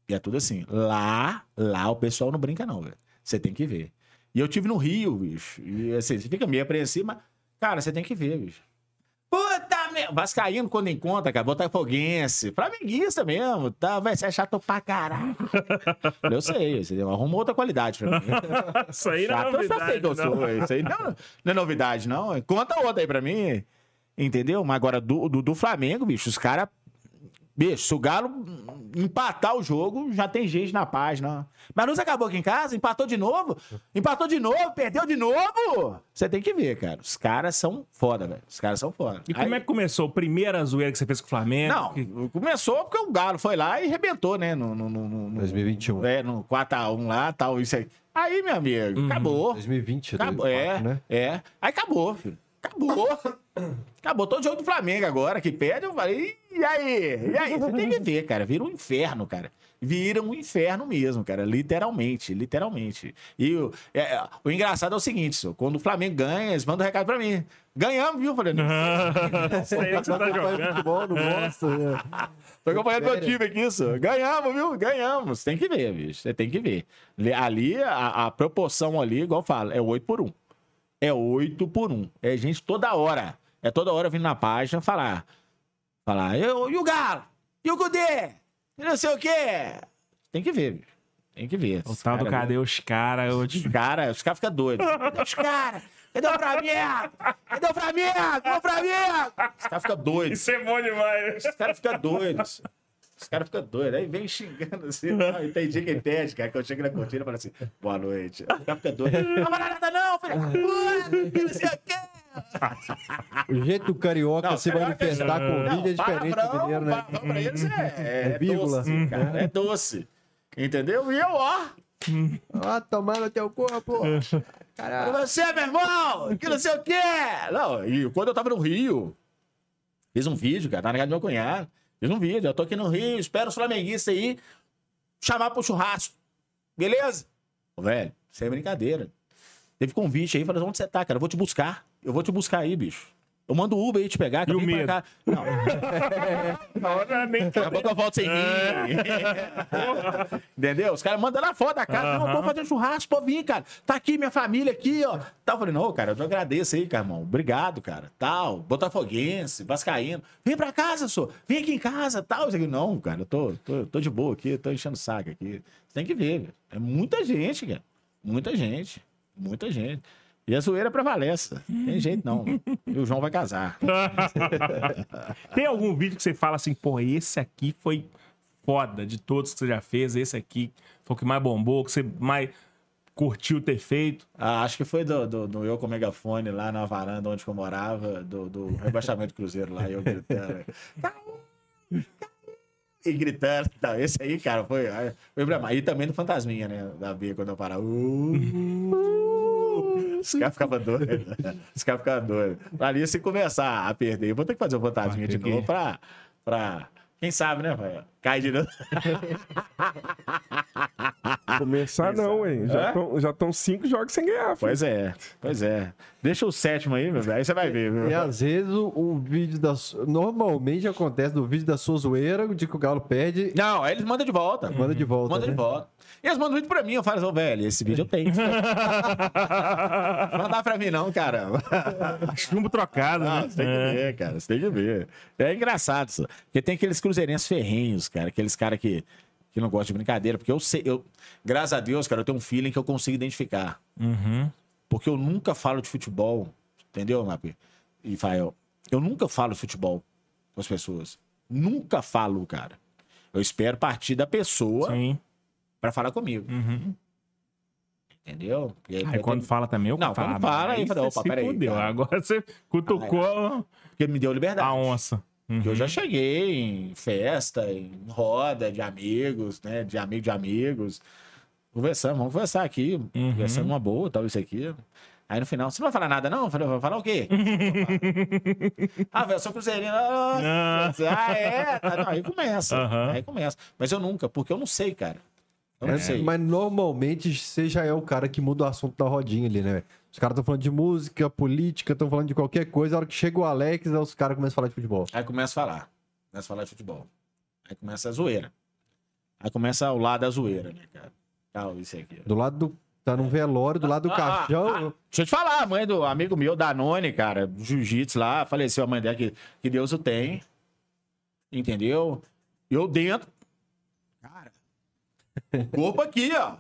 E é tudo assim. Lá, lá o pessoal não brinca, não, velho. Você tem que ver. E eu tive no Rio, bicho. E assim, você fica meio apreensivo, mas, cara, você tem que ver, bicho. Puta merda! Vascaíno quando encontra, cara, botafoguense, flamenguista mesmo, tá? Vai ser chato pra caralho. Eu sei, você arrumou outra qualidade pra mim. Isso aí não é Chato, eu já sei novidade, que eu não. sou. Isso aí não, não é novidade, não. Conta outra aí pra mim. Entendeu? Mas agora do, do, do Flamengo, bicho, os caras. Bicho, se o Galo empatar o jogo, já tem gente na página. Mas não acabou aqui em casa, empatou de novo, empatou de novo, perdeu de novo. Você tem que ver, cara. Os caras são foda, velho. Os caras são foda. E como Aí- é que começou? Primeira zoeira que você fez com o Flamengo? Não, Que- começou porque o Galo foi lá e rebentou, né? No, no, no, no- no- 2021. É, no 4x1 lá, tal, isso aí. Aí, meu amigo, Uhum. acabou. 2020, Acabou, é, né? é. Aí acabou, filho. Acabou. Acabou todo jogo do Flamengo agora, que perde, eu falei, e aí? E aí? Você tem que ver, cara. Vira um inferno, cara. Vira um inferno mesmo, cara. Literalmente, literalmente. E o, é, é, o engraçado é o seguinte, senhor, quando o Flamengo ganha, eles mandam um recado pra mim. Ganhamos, viu? Eu Falei, não, Isso aí que você tá jogando. futebol, não gosta, né? tô acompanhando meu time aqui, senhor. Ganhamos, viu? Ganhamos. Tem que ver, bicho. Você tem que ver. Ali- Ali, a, a proporção ali, igual eu falo, é 8 por 1. É 8 por 1. É gente toda hora. É toda hora vindo na página falar. Falar, eu, e o Galo? E o Cudê? E não sei o quê. Tem que ver, bicho. Tem que ver. O tal do cadê os caras? Os caras, os caras ficam doidos. Cadê os caras? Cadê o Flamengo? Cadê o Flamengo? Cadê o Flamengo? Os caras ficam doidos. Isso é bom demais. Os caras ficam doidos. Os caras ficam doidos. Aí vem xingando assim. Não, e tem dia que pede, cara. Que eu chego na cortina e falo assim: boa noite. Os caras ficam doidos. Não vai nada, não, filho. Não sei o quê. O jeito do carioca Não, se carioca manifestar é- com Não, vídeo é diferente do mineiro, né? palavrão pra eles é, é, É vírgula. doce, cara. É doce. Entendeu? E eu, ó. Tomar no teu corpo. Pra você, meu irmão, que não sei o quê. Não, e quando eu tava no Rio, fiz um vídeo, cara, tá na casa do meu cunhado. Fiz um vídeo, eu tô aqui no Rio, espero os flamenguistas aí chamar pro churrasco. Beleza? Ô, velho, sem brincadeira. Teve convite aí, falei, onde você tá, cara? Eu vou te buscar. Eu vou te buscar aí, bicho. Eu mando o Uber aí te pegar, que E eu vim pra medo? cá. Não, Agora nem daqui a pouco eu volto sem mim. Entendeu? Os caras mandam lá fora da casa. Não, Aham. vou fazer um churrasco, pô, vim, cara. Tá aqui minha família aqui, ó. Tá, eu falei, não, cara, eu te agradeço aí, cara, irmão. Obrigado, cara. Tal, botafoguense, vascaíno. Vem pra casa, senhor. Vem aqui em casa, tal. Isso aqui. Não, cara, eu tô, tô, tô de boa aqui, tô enchendo saco aqui. Você tem que ver, velho. É muita gente, cara. Muita gente. Muita gente. E a zoeira prevalece. Tem jeito não. E o João vai casar. Tem algum vídeo que você fala assim, pô, esse aqui foi foda de todos que você já fez, esse aqui foi o que mais bombou, que você mais curtiu ter feito? Ah, acho que foi do, do, do eu com o megafone lá na varanda onde eu morava, do, do rebaixamento do Cruzeiro lá, eu gritando. e gritando. Tá, esse aí, cara, foi. foi E também do Fantasminha, né? Da B, quando eu parava. Uh, os caras ficavam doidos. Os caras ficavam doidos. Ali, se começar a perder, eu vou ter que fazer o Fantasminha de novo pra. pra quem sabe, né, velho? Cai de novo. Começar não, hein? Já estão cinco jogos sem ganhar. Filho. Pois é, pois é. Deixa o sétimo aí, meu velho. Aí você vai ver, viu? E às vezes o, o, vídeo da. Normalmente acontece no vídeo da sua zoeira, de que o Galo perde. Não, aí eles mandam de volta. Manda de volta. Manda né? de volta. E eles mandam vídeo pra mim, eu falo, ô, velho, esse vídeo eu tenho. não dá pra mim, não, cara. Chumbo trocado, Não, né? você tem que ver, cara. Você tem que ver. É engraçado isso. Porque tem aqueles cruzeirenses ferrenhos, cara. Aqueles caras que, que não gostam de brincadeira. Porque eu sei, eu, graças a Deus, cara, eu tenho um feeling que eu consigo identificar. Uhum. Porque eu nunca falo de futebol, entendeu, Mapi? E Fael, eu nunca falo de futebol com as pessoas. Nunca falo, cara. Eu espero partir da pessoa Sim. Pra falar comigo. Uhum. Entendeu? Porque, Aí quando fala também, eu Não, falo. quando fala, aí aí fala, você opa, peraí, fudeu. Agora você cutucou porque me deu liberdade. a onça. Uhum. Eu já cheguei em festa, em roda de amigos, né? De amigo de amigos. Conversamos, vamos conversar aqui. Uhum. Conversando uma boa, tal, isso aqui. Aí no final, você não vai falar nada, não? Eu falei, vai falar o quê? ah, velho, eu sou cruzeirinho. Ah, ah, é? Tá, aí começa. Aham. Aí começa. Mas eu nunca, porque eu não sei, cara. Não É, sei. Mas normalmente você já é o cara que muda o assunto da rodinha ali, né? Os caras estão falando de música, política, estão falando de qualquer coisa. A hora que chega o Alex, aí os caras começam a falar de futebol. Aí começa a falar. Começa a falar de futebol. Aí começa a zoeira. Aí começa o lado da zoeira, né, cara? Tal, isso aqui. Do lado do. Tá num velório, do lado do Ah, ah, caixão. ah, deixa eu te falar, a mãe do amigo meu, Danone, cara, jiu-jitsu lá, faleceu a mãe dela, que, que Deus o tem. Entendeu? Eu dentro. O corpo aqui, ó.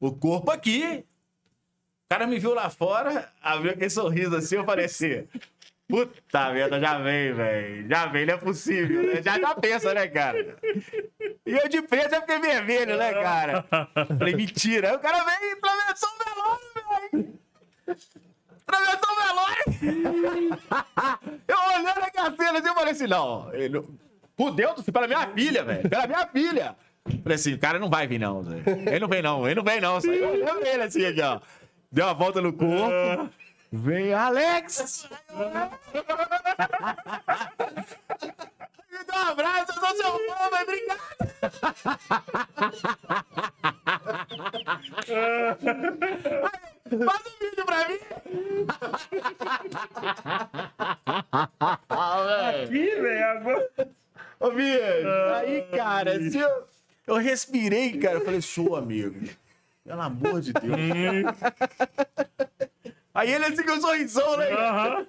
O corpo aqui. O cara me viu lá fora, abriu aquele sorriso assim, eu falei assim. Puta merda, já vem, velho. Já vem, não é possível. né? Já, já pensa, né, cara? E eu de preto eu fiquei vermelho, né, cara? Falei, mentira. Aí o cara veio e atravessou o velório, velho. Atravessou o velório. eu olhando a cena assim, eu falei assim, não. Ele, por Deus, pela minha filha, velho. Pela minha filha. Falei assim, o cara não vai vir, não. Ele não vem, não. Ele não vem, não. Saiu olhando ele assim, aqui, ó. Deu uma volta no corpo. Vem, Alex! Me dá um abraço, eu sou seu fã, mas obrigado! Faz um vídeo pra mim! Ih, velho, agora. Ô, bicho, aí, cara, assim, eu, eu respirei, cara. Eu falei, show, amigo. Pelo amor de Deus. aí ele assim com um sorrisão, né? Aham.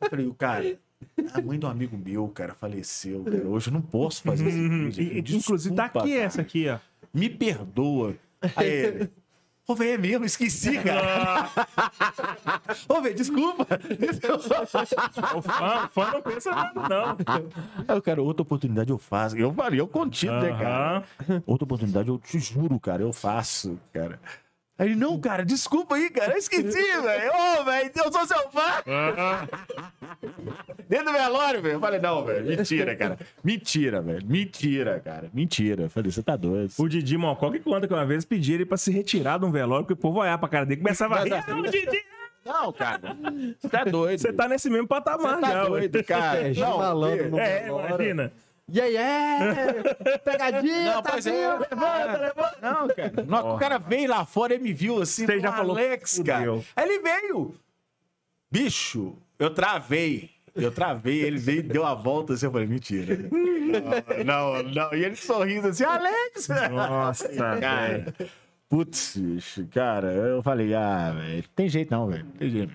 Eu falei, o cara, a mãe do amigo meu, cara, faleceu, cara. Hoje eu não posso fazer esse vídeo. E- aqui. Inclusive, tá aqui cara. essa aqui, ó. Me perdoa. Aí ele. Ô, velho, é mesmo, esqueci, cara. Ô, velho, desculpa. O fã, o fã não pensa nada, não. Aí o cara, outra oportunidade eu faço. Eu falei, eu contigo, né, cara? Outra oportunidade eu te juro, cara, eu faço, cara. Aí ele, não, cara, desculpa aí, cara, eu esqueci, velho. Ô, velho, eu sou seu fã. Dentro do velório, velho. Eu falei, não, velho, mentira, cara. Mentira, velho. Mentira, cara. Mentira. Eu falei, você tá doido. O Didi Mocó que conta que uma vez pediram ele pra se retirar de um velório, porque o povo olhava pra cara dele e começava a rir. Mas Ah, o Didi, Não, cara. Você tá doido. você tá nesse mesmo patamar Você tá já, doido, cara. Gil Não, no É, velório. imagina. E aí, é? Pegadinha, Não, tá pois é. Levanta, levanta. Não, cara. O cara veio lá fora, ele me viu assim. Você já "Pô, falou, Alex, fudeu." cara. Aí ele veio. Bicho, eu travei. Eu travei, ele veio e deu a volta assim. Eu falei, mentira. Não, não. E ele sorrindo assim, Alex. Nossa, cara. Putz, bicho, cara, eu falei, ah, velho, tem jeito não, velho. Tem jeito.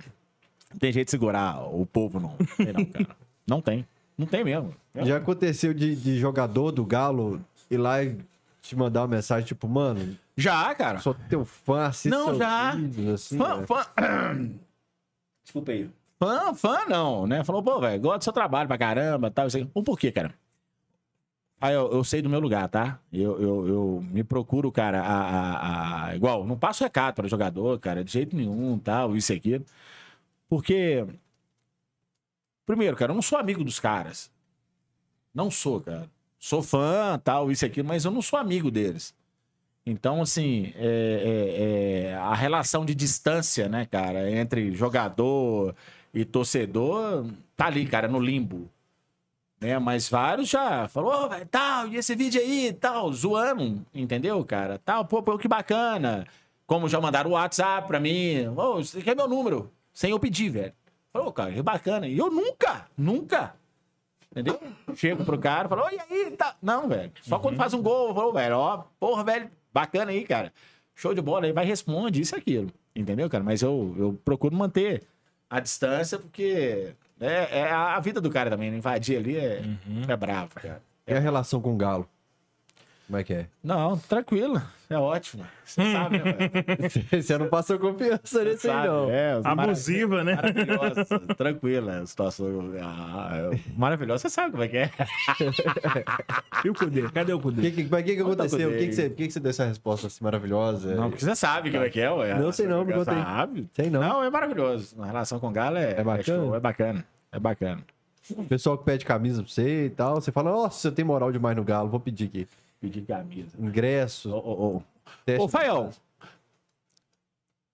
Não tem jeito de segurar o povo, não. Tem não, cara. Não tem. Não tem mesmo. Já aconteceu de, de jogador do Galo ir lá e te mandar uma mensagem tipo, mano, Já, cara. sou teu fã, assista Não, já. vídeos, assim, Fã, né? fã. Desculpa aí. Fã, fã não, né? Falou, pô, velho, gosto do seu trabalho pra caramba tal. Isso aí. Um por quê, cara? Ah, eu, eu sei do meu lugar, tá? Eu, eu, eu me procuro, cara, a, a- a- igual, não passo recado para jogador, cara, de jeito nenhum, tal, isso e aquilo. Porque, primeiro, cara, eu não sou amigo dos caras. Não sou, cara. Sou fã, tal, isso e aquilo, mas eu não sou amigo deles. Então, assim, é- é- é, a relação de distância, né, cara, entre jogador e torcedor, tá ali, cara, no limbo. Né? Mas vários já falou, "Ô, velho, tal, e esse vídeo aí, tal, zoando, entendeu, cara? Tal, pô, pô, que bacana. Como já mandaram o WhatsApp pra mim, ô, você quer meu número? Sem eu pedir, velho. Falou, cara, que bacana. E eu nunca, nunca, entendeu? Chego pro cara falo, "Ô, e aí, tá. Não, velho. Só quando faz um gol, eu falo, velho, ó, porra, velho, bacana aí, cara. Show de bola aí, vai responde, isso e aquilo. Entendeu, cara? Mas eu, eu procuro manter a distância, porque é, é a vida do cara também, né? Invadir ali é, é bravo, cara. E a relação com o Galo? Como é que é? Não, tranquilo. É ótimo. Você sabe, né, velho? Você não passou confiança nesse aí, não. É, Abusiva, né? Maravilhosa, tranquila a situação. Ah, é maravilhosa, você sabe como é que é. E o Cudê? Cadê o O Cudê? que, que, mas que, que aconteceu? O que, que, você, por que, que você deu essa resposta assim maravilhosa? Não, porque você sabe como é que é, ué. Não sei não, me conta aí. Sabe? Sei não. Não, é maravilhoso. Na relação com o Galo é, É bacana? show, é bacana. É bacana. O pessoal que pede camisa pra você e tal, você fala, nossa, você tem moral demais no Galo, vou pedir aqui. Pedir camisa. Ingresso, Ô, ô, ô. Ô, Fael,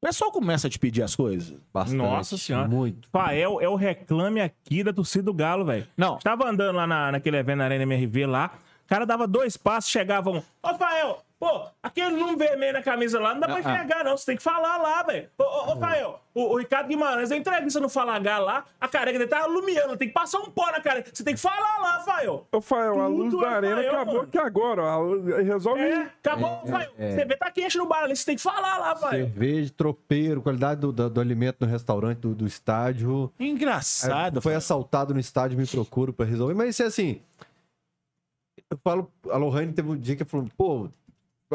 o pessoal começa a te pedir as coisas? Bastante, Nossa Senhora. Muito. Fael é o reclame aqui da torcida do Galo, velho. Não. Tava andando lá na, naquele evento na Arena MRV lá. O cara dava dois passos, chegavam. Ô, Fael, pô, aquele número vermelho na camisa lá, não dá pra Ah, ah. enxergar, não. Você tem que falar lá, velho. Ô, ô, ô, Fael, o, o Ricardo Guimarães, a entrevista no Fala H lá, a careca dele tá alumiando, tem que passar um pó na careca. Você tem que falar lá, Fael. Ô, Fael, a luz da é arena Fael, acabou mano. aqui agora, ó. Luz- Resolve É, acabou, Fael. Você vê, tá quente no bar ali, você tem que falar lá, Fael. Cerveja, tropeiro, qualidade do, do, do alimento no restaurante do, do estádio. Engraçado. Foi Fael. assaltado no estádio, me procuro pra resolver. Mas isso é assim. Eu falo, a Lohane teve um dia que falou, pô,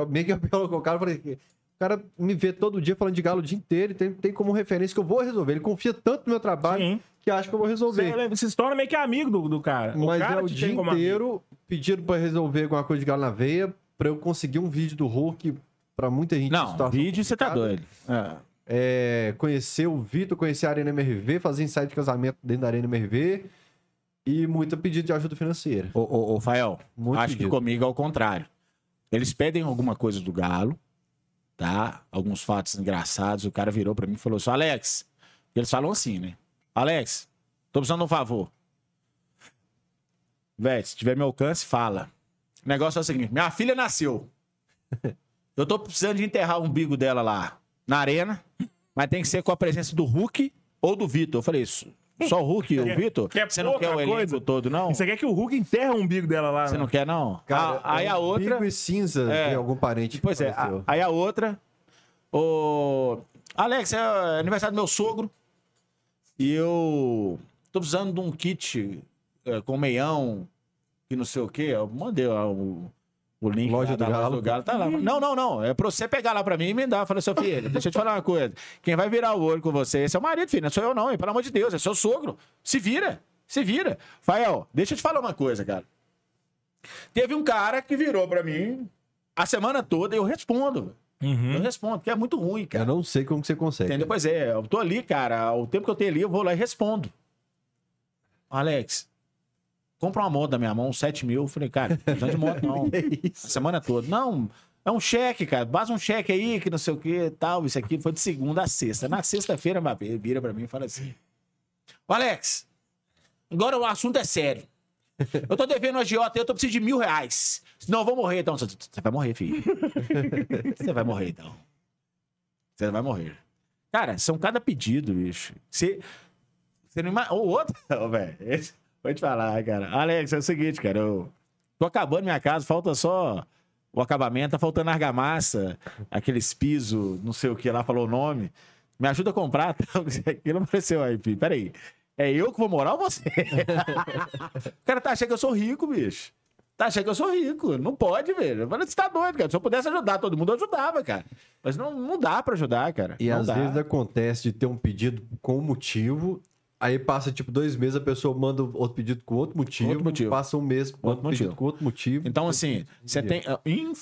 meio que eu falo com o cara, eu falei, o cara me vê todo dia falando de galo o dia inteiro e tem, tem como referência que eu vou resolver. Ele confia tanto no meu trabalho Sim. que acha que eu vou resolver. Você se torna meio que amigo do, do cara. Mas cara é o te dia inteiro pedindo pra resolver alguma coisa de galo na veia, pra eu conseguir um vídeo do Hulk pra muita gente. Não, vídeo você tá complicada. doido. É. É, conhecer o Vitor, conhecer a Arena MRV, fazer ensaio de casamento dentro da Arena MRV e muito pedido de ajuda financeira. Ô, ô, ô, Fael, Muito acho que pedido. comigo é o contrário. Eles pedem alguma coisa do Galo, tá? Alguns fatos engraçados. O cara virou pra mim e falou assim: Alex, eles falam assim, né? Alex, tô precisando de um favor. Véi, se tiver meu alcance, fala. O negócio é o seguinte: minha filha nasceu. Eu tô precisando de enterrar o umbigo dela lá na arena, mas tem que ser com a presença do Hulk ou do Vitor. Eu falei isso. Só o Hulk e o Vitor? quer Você não quer o elenco coisa? todo, não? Você quer que o Hulk enterra o umbigo dela lá? Você né? não quer, não? Cara, Ah, aí é a outra. Bigo e cinza É. de algum parente. Pois é, a- aí a outra. O. Alex, é aniversário do meu sogro. E eu tô precisando de um kit é, com meião e não sei o quê. Eu mandei ó, o, o link Loja lá do Galo. do Galo. Tá lá. Não, não, não. É pra você pegar lá pra mim e me dar. Eu falei, seu filho, deixa eu te falar uma coisa. Quem vai virar o olho com você, é o marido, filho. Não sou eu, não. hein? Pelo amor de Deus, é seu sogro. Se vira. Se vira. Fael, deixa eu te falar uma coisa, cara. Teve um cara que virou pra mim a semana toda e eu respondo. Uhum. Eu respondo, porque é muito ruim, Eu cara. não sei como você consegue. Entendeu? Pois é, eu tô ali, cara. O tempo que eu tenho ali, eu vou lá e respondo. Alex, compra uma moto da minha mão, 7 mil. Eu falei, cara, não precisa de moto, não. A semana toda. Não, é um cheque, cara. Basta um cheque aí, que não sei o que tal. Isso aqui foi de segunda a sexta. Na sexta-feira, filho vira pra mim e fala assim: Ô, Alex, agora o assunto é sério. Eu tô devendo um agiota, eu tô precisando de mil reais. Senão eu vou morrer, então. Você vai morrer, filho. Você vai morrer, então. Você vai morrer. Cara, são cada pedido, bicho. Você, você não imagina. Ou outro, Ô, velho. Vou te falar, cara. Alex, é o seguinte, cara. Eu tô acabando minha casa, falta só o acabamento, tá faltando argamassa, aqueles pisos, não sei o que lá, falou o nome. Me ajuda a comprar. Tá? Aquilo apareceu aí, filho. Peraí. É eu que vou morar ou você? o cara tá achando que eu sou rico, bicho. Tá achando que eu sou rico. Não pode, velho. Eu falei, você tá doido, cara. Se eu pudesse ajudar todo mundo, eu ajudava, cara. Mas não, não dá pra ajudar, cara. E não às dá. vezes acontece de ter um pedido com motivo, aí passa tipo dois meses, a pessoa manda outro pedido com outro motivo, Outro motivo. passa um mês, Outro outro pedido motivo. com outro motivo. Então, assim, você tem.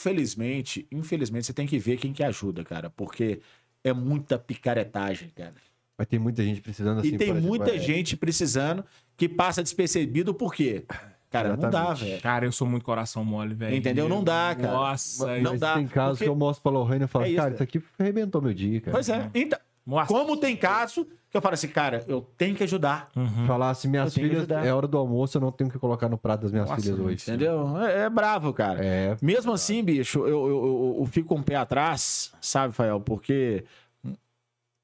Infelizmente, infelizmente, você tem que ver quem que ajuda, cara. Porque é muita picaretagem, cara. Mas tem muita gente precisando assim. e tem muita é, gente precisando que passa despercebido, por quê? Cara, não dá, Exatamente. velho. Cara, eu sou muito coração mole, velho. Entendeu? Não dá, cara. Nossa, Mas não dá, tem casos porque- que eu mostro pra Lohane e falo, É isso, cara, velho. isso aqui arrebentou meu dia, cara. Pois é. Então, Nossa. como tem caso que eu falo assim, cara, eu tenho que ajudar. Falar assim, minhas filhas, é hora do almoço, eu não tenho que colocar no prato das minhas Nossa, filhas hoje. Entendeu? É, é bravo, cara. É, Mesmo assim, bicho, eu, eu, eu- eu fico com o pé atrás, sabe, Fael? Porque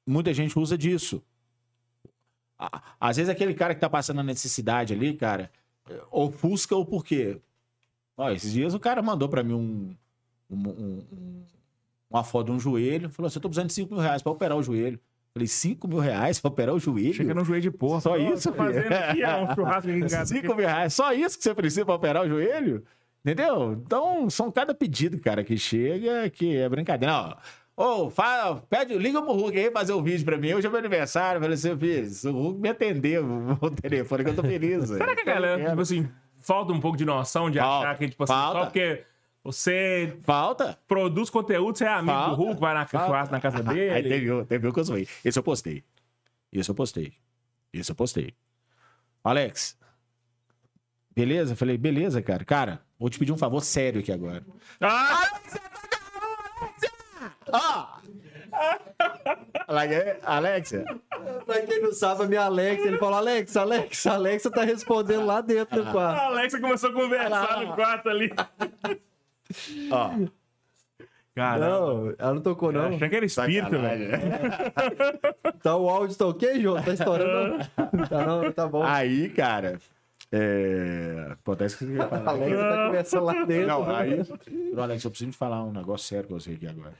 muita gente usa disso. Às vezes aquele cara que tá passando a necessidade ali, cara, ofusca o porquê. Ó, esses dias o cara mandou pra mim um, um- um- um- uma foto de um joelho. Falou assim: eu tô precisando de 5 mil reais pra operar o joelho. Falei, 5 mil reais pra operar o joelho? Chega no joelho de porra. Só isso, tô fazendo aqui, ó, um churrasco em casa. 5 mil reais. Só isso que você precisa pra operar o joelho? Entendeu? Então, são cada pedido, cara, que chega que é brincadeira. Ó, Ô, fala, pede, liga pro Hulk aí fazer o vídeo pra mim. Hoje é meu aniversário. Falei assim, se o Hulk me atendeu o telefone que eu tô feliz. Será que a galera, tipo assim, falta um pouco de noção de Falta, achar que, tipo assim, falta. só porque você Falta? produz conteúdo, você é amigo Falta. do Hulk, vai na churrasco na casa Aí dele. teve, um- teve um que eu zoei. Esse eu postei. Esse eu postei. Esse eu postei. Alex. Beleza? Falei, beleza, cara. Cara, vou te pedir um favor sério aqui agora. Ah, Ó! Alex- Alexia. Pra quem não sabe, a minha Alexa, ele falou, Alexa, Alexa, Alexa tá respondendo lá dentro do quarto. a Alexa começou a conversar no quarto ali. Ó. Caramba. Não, ela não tocou, não. Achando que era espírito, Sacanagem. velho. Tá, o áudio tá ok, João? Tá estourando? não? Tá não, tá bom. Aí, cara. É. Pô, até esqueci o que eu ia A falar. Alexa tá conversando lá dentro. Não, né? aí. Ô, Alex, eu preciso te falar um negócio sério com você aqui agora.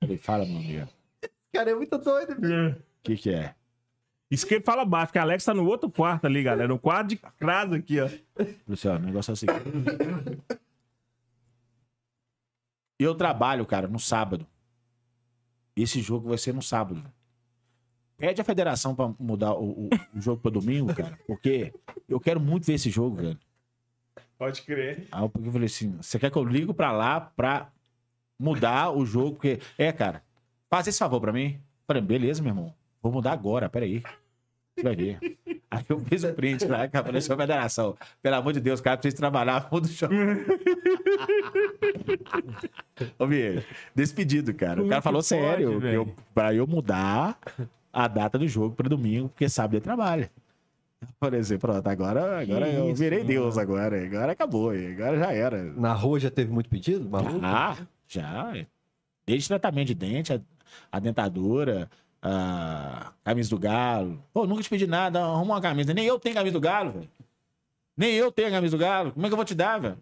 Falei, fala, meu amigo. Cara, é muito doido. bicho. O que, que é? Isso que ele fala baixo, porque a Alexa tá no outro quarto ali, galera. No quarto de casa aqui, ó. Luciano, o negócio é o seguinte. Eu trabalho, cara, no sábado. Esse jogo vai ser no sábado. Pede a federação pra mudar o, o- o jogo pra domingo, cara. Porque eu quero muito ver esse jogo, velho. Pode crer. Aí eu falei assim: você quer que eu ligo pra lá pra mudar o jogo? Porque, é, cara, faz esse favor pra mim. Falei, beleza, meu irmão. Vou mudar agora, peraí. Você vai ver. Aí eu fiz o print lá, cara, falei, senhor federação, pelo amor de Deus, cara, precisa trabalhar, muda o jogo. Ô, bicho, despedido, cara. O cara Como falou que pode, sério, velho? eu, pra eu mudar a data do jogo pra domingo, porque sábado é trabalho. Por exemplo, pronto, agora, agora eu isso, virei mano. Deus agora. Agora acabou, agora já era. Na rua já teve muito pedido? Maluco? Ah, já. Desde tratamento de dente, a, a dentadura, a camisa do galo. Pô, nunca te pedi nada, arruma uma camisa. Nem eu tenho camisa do galo, velho. Nem eu tenho camisa do galo. Como é que eu vou te dar, velho?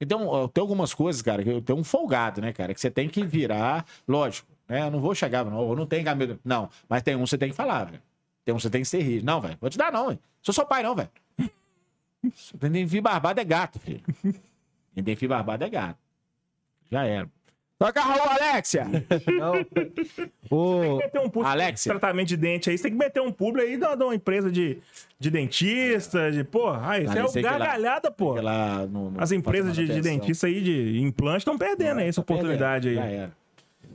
Então, tem algumas coisas, cara, que eu tenho um folgado, né, cara? Que você tem que virar, lógico, né? Eu não vou chegar, não, eu não tenho camisa. Não, mas tem um você tem que falar, velho. Tem um você tem que ser rígido. Não, velho, vou te dar, não, velho. Sou seu pai, não, velho. Tem fio barbado é gato, filho. Quem fio barbado é gato. Já era. Toca a rua, Alexia! Não. Ô, Meter um público Alexia. de tratamento de dente aí, você tem que meter um público aí de uma, de uma empresa de, de dentista, de, porra, aí, isso Não, é o tem que lá. gargalhada, pô. Lá no- no- As empresas de, de dentista aí, de implante, estão perdendo aí essa Tá perdendo. oportunidade Já aí. era.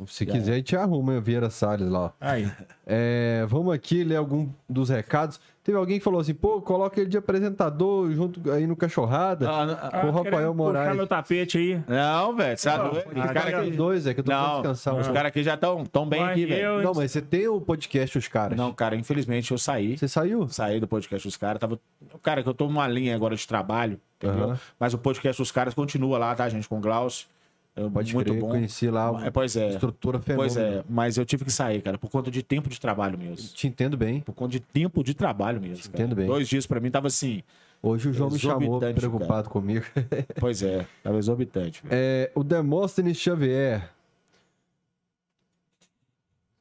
se quiser, a gente arruma a Vieira Salles lá. Aí. É, vamos aqui ler algum dos recados. Teve alguém que falou assim, pô, coloca ele de apresentador junto aí no Cachorrada. Ah, não, com o Rafael querendo puxar Moraes. meu tapete aí. Não, velho, sabe? Os os caras aqui. dois, é que eu tô Não, descansar. os caras aqui já estão tão bem Vai aqui, velho. Não, mas você tem o podcast Os Caras. Não, cara, infelizmente eu saí. Você saiu? Saí do podcast dos caras. Tava... Cara, que eu tô numa linha agora de trabalho, entendeu? Aham. Mas o podcast dos caras continua lá, tá, gente? Com o Glaucio. É Pode muito crer, bom. conheci lá É, pois é. estrutura fenômeno. Pois é, mas eu tive que sair, cara, por conta de tempo de trabalho mesmo. Te entendo bem. Por conta de tempo de trabalho mesmo. Cara. Entendo bem. Dois dias pra mim tava assim. Hoje o João me chamou preocupado comigo. Pois é, tava exorbitante. velho. É, o Demóstenes Xavier.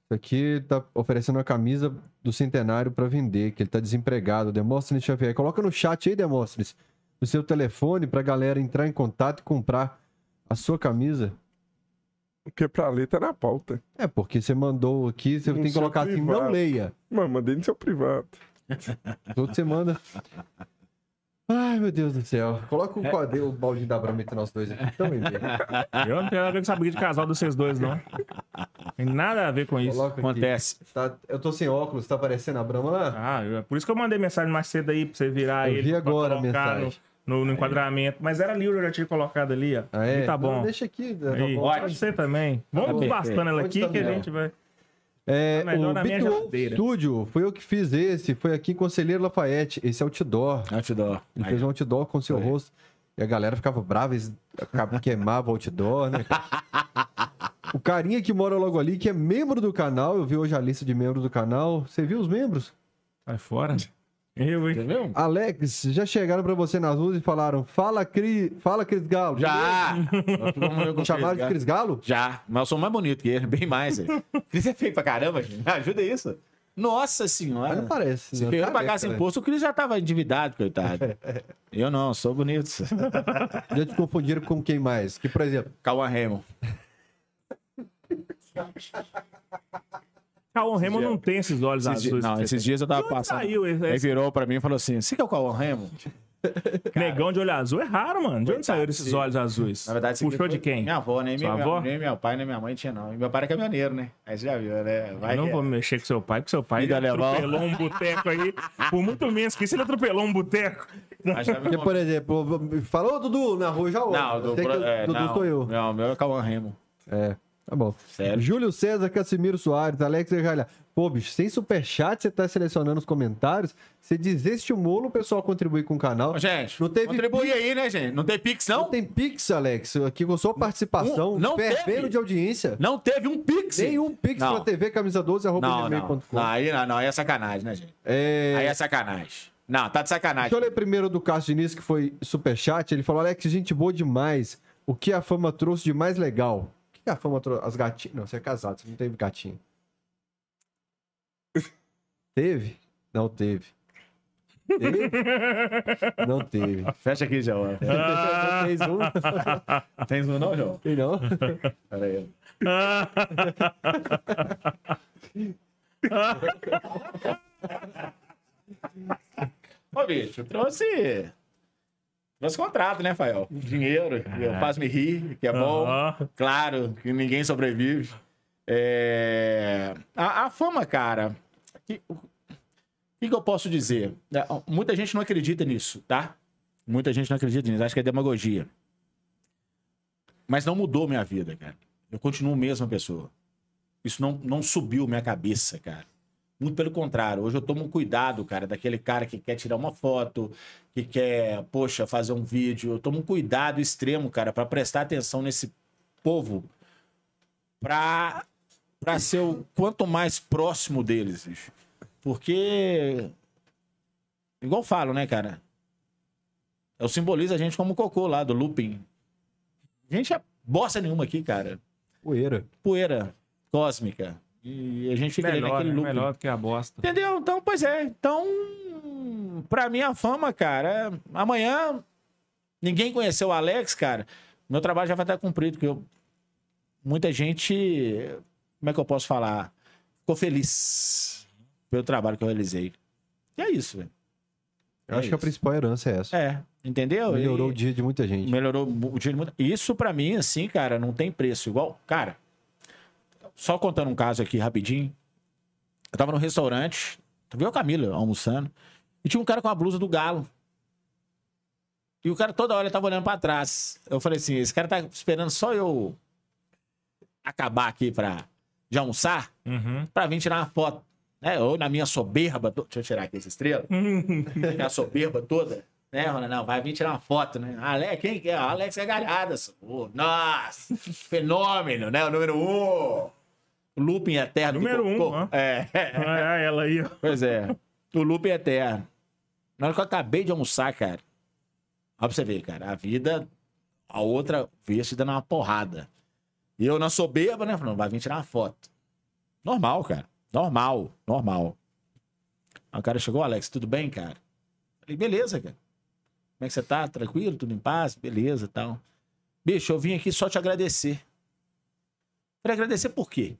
Isso aqui tá oferecendo uma camisa do centenário para vender, que ele tá desempregado. Demóstenes Xavier. Coloca no chat aí, Demóstenes. no seu telefone pra galera entrar em contato e comprar a sua camisa? Porque pra ler tá na pauta. É, porque você mandou aqui, você No tem que colocar assim, não privado. leia. Mano, mandei no seu privado. Todo você manda. Ai, meu Deus do céu. Coloca o, quadro, o balde da Brahma entre nós dois aqui. Então, Embê. Eu não tenho nada a ver com essa briga de casal de vocês dois, não. Tem nada a ver com isso. Coloca. Acontece. Tá- eu tô sem óculos, tá aparecendo a Brahma lá? Ah, eu- por isso que eu mandei mensagem mais cedo aí pra você virar Eu ele. vi agora a mensagem. No, no- enquadramento. Mas era ali, eu já tinha colocado ali, ó. Ah, é? E tá bom. Não, deixa aqui. tá Aí, bom. pode ser também. Vamos perfeito. bastando ela aqui tá que a gente vai. É, Tá o geladeira. Studio, foi eu que fiz esse. Foi aqui em Conselheiro Lafayette. Esse outdoor. Outdoor. Ele fez um outdoor com seu Foi. rosto. E a galera ficava brava, eles acab- queimava o outdoor, né? O carinha que mora logo ali, que é membro do canal, eu vi hoje a lista de membros do canal. Você viu os membros? Sai fora. Eu, hein? Entendeu? Alex, já chegaram pra você nas ruas e falaram: Fala, Cris, fala, Cris Galo. Já! Me chamaram de Cris Galo? Já, mas eu sou mais bonito que ele, bem mais. velho. Cris é feio pra caramba, gente. Me ajuda isso. Nossa Mas senhora. não parece. Se não. eu pagasse né? imposto, o Cris já tava endividado, coitado. Eu não, sou bonito. Já te confundiram com quem mais? Que, por exemplo, Cauã Raymond. Cauã Remo não tem esses olhos Esses azuis. não, esses dias eu tava onde passando. saiu esse- Aí virou pra mim e falou assim: Você que é o Cauã Raymond? negão de olho azul é raro, mano. De onde saíram esses sim. olhos azuis? Na verdade, Puxou de quem? Minha avó, nem, minha, avó? nem meu pai, nem minha mãe tinha, não. E meu pai era caminhoneiro, né? Aí você já viu, né? Vai Eu não é. vou mexer com seu pai, porque seu pai Vida atropelou um boteco aí. Por muito menos que isso, ele atropelou um boteco. Porque, por exemplo, falou Dudu na rua, já ouve. Não, do, que o é, Dudu não, sou eu. Não, o meu é Cauã Raymond. É, tá bom. Sério. Júlio César, Casimiro Soares, Alex Ergalha. Pô, bicho, sem superchat, você tá selecionando os comentários, você desestimula o pessoal a contribuir com o canal. Gente, Não teve contribui pix. aí, né, gente? Não tem Pix, Não não? tem Pix, Alex, aqui com sua participação, Um- não fervendo teve? de audiência. Não teve um Pix. Nenhum Pix Não. pra TV camisa 12 arroba Não, não. não. Aí não, não, aí é sacanagem, né, gente? É, Aí é sacanagem. Não, tá de sacanagem. Deixa eu ler primeiro do Cássio Diniz, que foi superchat. Ele falou: Alex, gente boa demais. O que a fama trouxe de mais legal? Que a fama trouxe? As gatinhas. Não, você é casado, você não teve gatinho. teve? Não teve. Teve? Não teve. Fecha aqui, João. Fez um. Tem um não, João? Tem não? Pera aí. Ô, bicho, trouxe. Trouxe contrato, né, Fael? Dinheiro, que eu faço me rir, que é bom. Aham. Claro, que ninguém sobrevive. É, A, a fama, cara. O que, que eu posso dizer? É, Muita gente não acredita nisso, tá? Muita gente não acredita nisso, acha que é demagogia. Mas não mudou minha vida, cara. Eu continuo a mesma pessoa. Isso não, não subiu minha cabeça, cara. Muito pelo contrário. Hoje eu tomo cuidado, cara, daquele cara que quer tirar uma foto, que quer, poxa, fazer um vídeo. Eu tomo um cuidado extremo, cara, para prestar atenção nesse povo pra, pra ser o quanto mais próximo deles, bicho. Porque, igual falo, né, cara? Eu simbolizo a gente como cocô lá do looping. A gente é bosta nenhuma aqui, cara. Poeira. Poeira cósmica. E a gente fica ali Melhor, naquele né? looping. melhor do que a bosta. Entendeu? Então, pois é. Então, pra mim, a fama, cara, é- amanhã ninguém conheceu o Alex, cara. Meu trabalho já vai estar cumprido, porque eu... muita gente, como é que eu posso falar? Ficou feliz pelo trabalho que eu realizei. E é isso, velho. Eu É acho que a isso. principal herança é essa. É, entendeu? Melhorou E- o dia de muita gente. Melhorou o dia de muita... Isso pra mim, assim, cara, não tem preço. Igual, cara, só contando um caso aqui rapidinho. Eu tava no restaurante, viu a Camila almoçando, e tinha um cara com a blusa do galo. E o cara toda hora tava olhando pra trás. Eu falei assim, esse cara tá esperando só eu acabar aqui pra, de almoçar, Uhum. pra vir tirar uma foto. Né? Ou na minha soberba, to- deixa eu tirar aqui essa estrela a soberba toda, né, Rona? Não, vai vir tirar uma foto, né? Alex, quem que é? Alex é Galhadas. Pô, nossa, fenômeno, né? O número um. Looping eterno. do Número um, cocô. ó. É, Olha ela aí, ó. pois é. O looping eterno. Na hora que eu acabei de almoçar, cara, ó pra você ver, cara, a vida, a outra vez te dando uma porrada. E eu na soberba, né? Falando, vai vir tirar uma foto. Normal, cara. Normal, normal. Aí o cara chegou, Alex, tudo bem, cara? Falei, beleza, cara. Como é que você tá? Tranquilo? Tudo em paz? Beleza e tal. Bicho, eu vim aqui só te agradecer. Falei, agradecer por quê?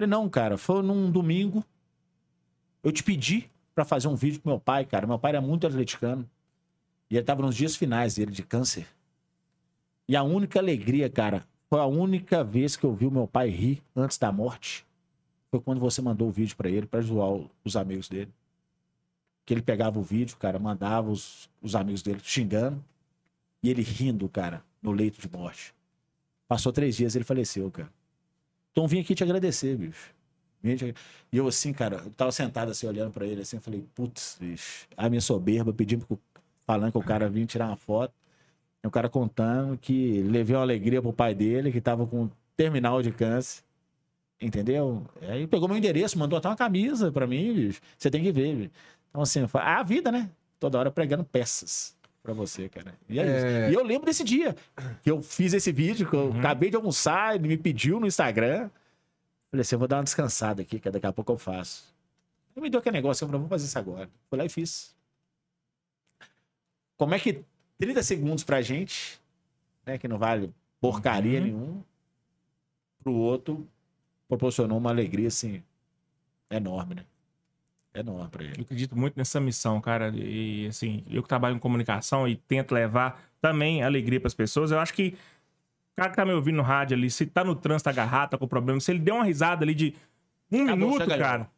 Falei, não, cara, foi num domingo. Eu te pedi pra fazer um vídeo com meu pai, cara. Meu pai era muito atleticano. E ele tava nos dias finais dele de câncer. E a única alegria, cara, foi a única vez que eu vi o meu pai rir antes da morte. Foi quando você mandou o vídeo pra ele, pra zoar os amigos dele. Que ele pegava o vídeo, cara, mandava os, os amigos dele xingando. E ele rindo, cara, no leito de morte. Passou três dias ele faleceu, cara. Então vim aqui te agradecer, bicho. E eu assim, cara, eu tava sentado assim, olhando pra ele assim, eu falei, putz, bicho. A minha soberba pedindo, falando que o cara vinha tirar uma foto. E o cara contando que levei uma alegria pro pai dele, que tava com terminal de câncer. Entendeu? Aí pegou meu endereço, mandou até uma camisa pra mim, bicho. Você tem que ver, bicho. Então, assim, a vida, né? Toda hora pregando peças pra você, cara. E é, É. isso. E eu lembro desse dia que eu fiz esse vídeo, que eu acabei de almoçar, ele me pediu no Instagram. Falei assim, eu vou dar uma descansada aqui, que daqui a pouco eu faço. Ele me deu aquele negócio, eu falei, vamos fazer isso agora. Fui lá e fiz. Como é que 30 segundos pra gente, né, que não vale porcaria Uhum. nenhuma, pro outro proporcionou uma alegria, assim, enorme, né? Enorme pra ele. Eu acredito muito nessa missão, cara. E assim, eu que trabalho em comunicação e tento levar também alegria pras pessoas, eu acho que o cara que tá me ouvindo no rádio ali, se tá no trânsito agarrado, tá com problema, se ele der uma risada ali de um Acabou, minuto, cara,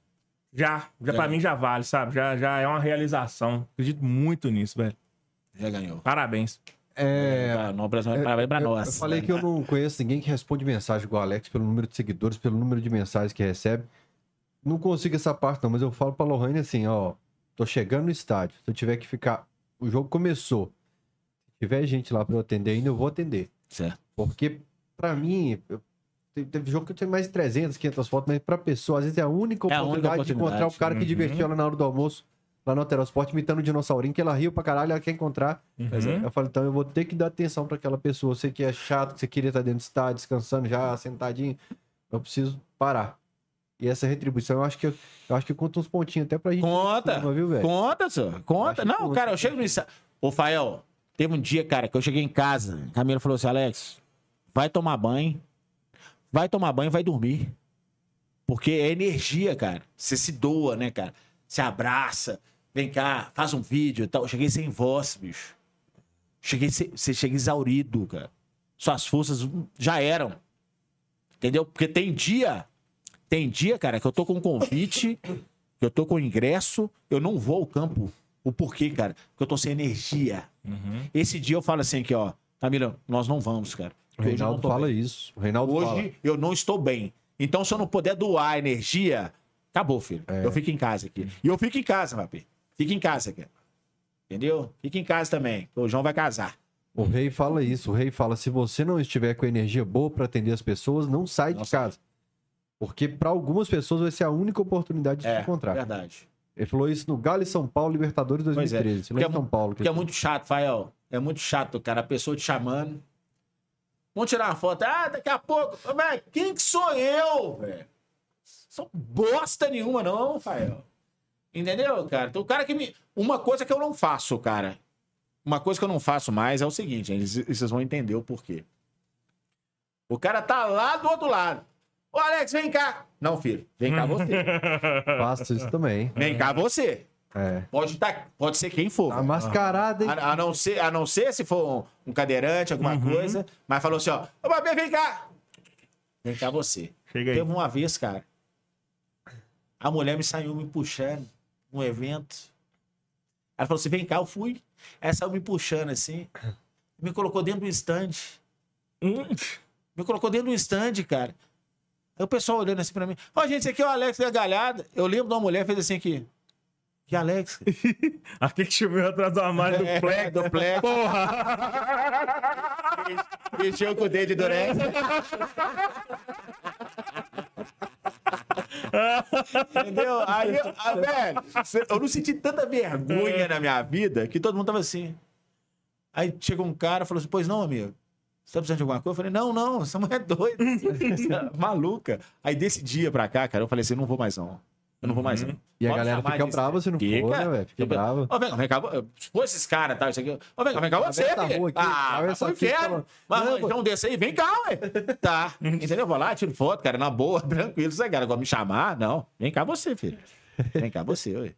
já, já É. pra mim já vale, sabe? Já, já é uma realização. Acredito muito nisso, velho. Já ganhou. Parabéns. É, Pra, não, pra, parabéns pra eu, nós. eu falei que eu não conheço ninguém que responde mensagem igual o Alex pelo número de seguidores, pelo número de mensagens que recebe. Não consigo essa parte, não, mas eu falo pra Lohane assim, ó. Tô chegando no estádio. Se eu tiver que ficar. O jogo começou. Se tiver gente lá pra eu atender ainda, eu vou atender. Certo. Porque, pra mim, eu- te- teve jogo que eu tenho mais de 300, 500 fotos, mas pra pessoa, às vezes é a única É a única oportunidade, de encontrar o oportunidade. cara que Uhum. divertiu ela na hora do almoço, lá no Alterosport, imitando o dinossaurinho, que ela riu pra caralho, ela quer encontrar. Uhum. Eu falo, então eu vou ter que dar atenção pra aquela pessoa. Eu sei que é chato, que você queria estar dentro do estádio, descansando já, sentadinho. Eu preciso parar. E essa retribuição, eu acho que, eu acho que conta uns pontinhos até pra gente. Conta. Cima, viu, velho? Conta, senhor. Conta. Não, conta. cara, eu chego no ensaio. Ô, Fael, teve um dia, cara, que eu cheguei em casa. A Camila falou assim: Alex, vai tomar banho. Vai tomar banho e vai dormir. Porque é energia, cara. Você se doa, né, cara? Se abraça. Vem cá, faz um vídeo e tal. Eu cheguei sem voz, bicho. Cheguei, sem- você chega exaurido, cara. Suas forças já eram. Entendeu? Porque tem dia, tem dia, cara, que eu tô com um convite, que eu tô com ingresso, eu não vou ao campo. O porquê, cara? Porque eu tô sem energia. Uhum. Esse dia eu falo assim aqui, ó. Camila, nós não vamos, cara. O Reinaldo fala bem. isso. O Reinaldo fala. Hoje eu não estou bem. Então, se eu não puder doar energia, acabou, filho. É. Eu fico em casa aqui. E eu fico em casa, Rapi. Fica em casa aqui. Entendeu? Fica em casa também. O João vai casar. O rei fala isso. O rei fala: se você não estiver com energia boa pra atender as pessoas, não sai Não de casa. Porque pra algumas pessoas vai ser a única oportunidade de se É, encontrar. verdade. Ele falou isso no Galo e São Paulo, Libertadores Pois é. 2013. Porque é São Paulo. que é muito chato, Fael. É muito chato, cara. A pessoa te chamando. Vamos tirar uma foto. Ah, daqui a pouco. Velho, quem que sou eu, velho? Sou bosta nenhuma, não, Fael. Entendeu, cara? Então, o cara que me. Uma coisa que eu não faço, cara. Uma coisa que eu não faço mais é o seguinte, gente, vocês vão entender o porquê. O cara tá lá do outro lado. Ô, Alex, vem cá. Não, filho. Vem cá você. Faço isso também. Vem cá você. É. Pode, tá, pode ser quem for. Tá mascarada, hein? A, a não ser, a não ser se for um, um cadeirante, alguma coisa. Mas falou assim, ó. Ô, Babê, vem cá. Vem cá você. Chega aí. Teve uma vez, cara. A mulher me saiu me puxando num evento. Ela falou assim, vem cá, eu fui. Ela saiu me puxando assim. Me colocou dentro do stand. Hum. Me colocou dentro do stand, cara. Aí o pessoal olhando assim pra mim. Ó, gente, esse aqui é o Alex da Galhada. Eu lembro de uma mulher que fez assim aqui. Que Alex? Aquele que choveu atrás do armário do É, Plex. do Plex. Mexeu com o dedo de durex. Entendeu? Aí, ah, velho, eu não senti tanta vergonha na minha vida que todo mundo tava assim. Aí chegou um cara e falou assim: Pois não, amigo. Você tá precisando de alguma coisa? Eu falei: Não, não, essa mulher é doida. maluca. Aí desse dia pra cá, cara, eu falei assim: Não vou mais não. Eu não vou mais. não. E a galera fica disso, brava se não Fica, for, né, velho? Fica brava. Ô, vem, vem cá, se for esses caras, tá? Isso aqui. Ô, vem cá, vem cá, você, a filho. rua aqui, Ah, foi aqui, inferno. fala, Mas não, então desse aí, vem cá, ué. Tá. Entendeu? Vou lá, tiro foto, cara, na boa, tranquilo. Você, cara, agora me chamar, não. Vem cá você, filho. Vem cá você, ué.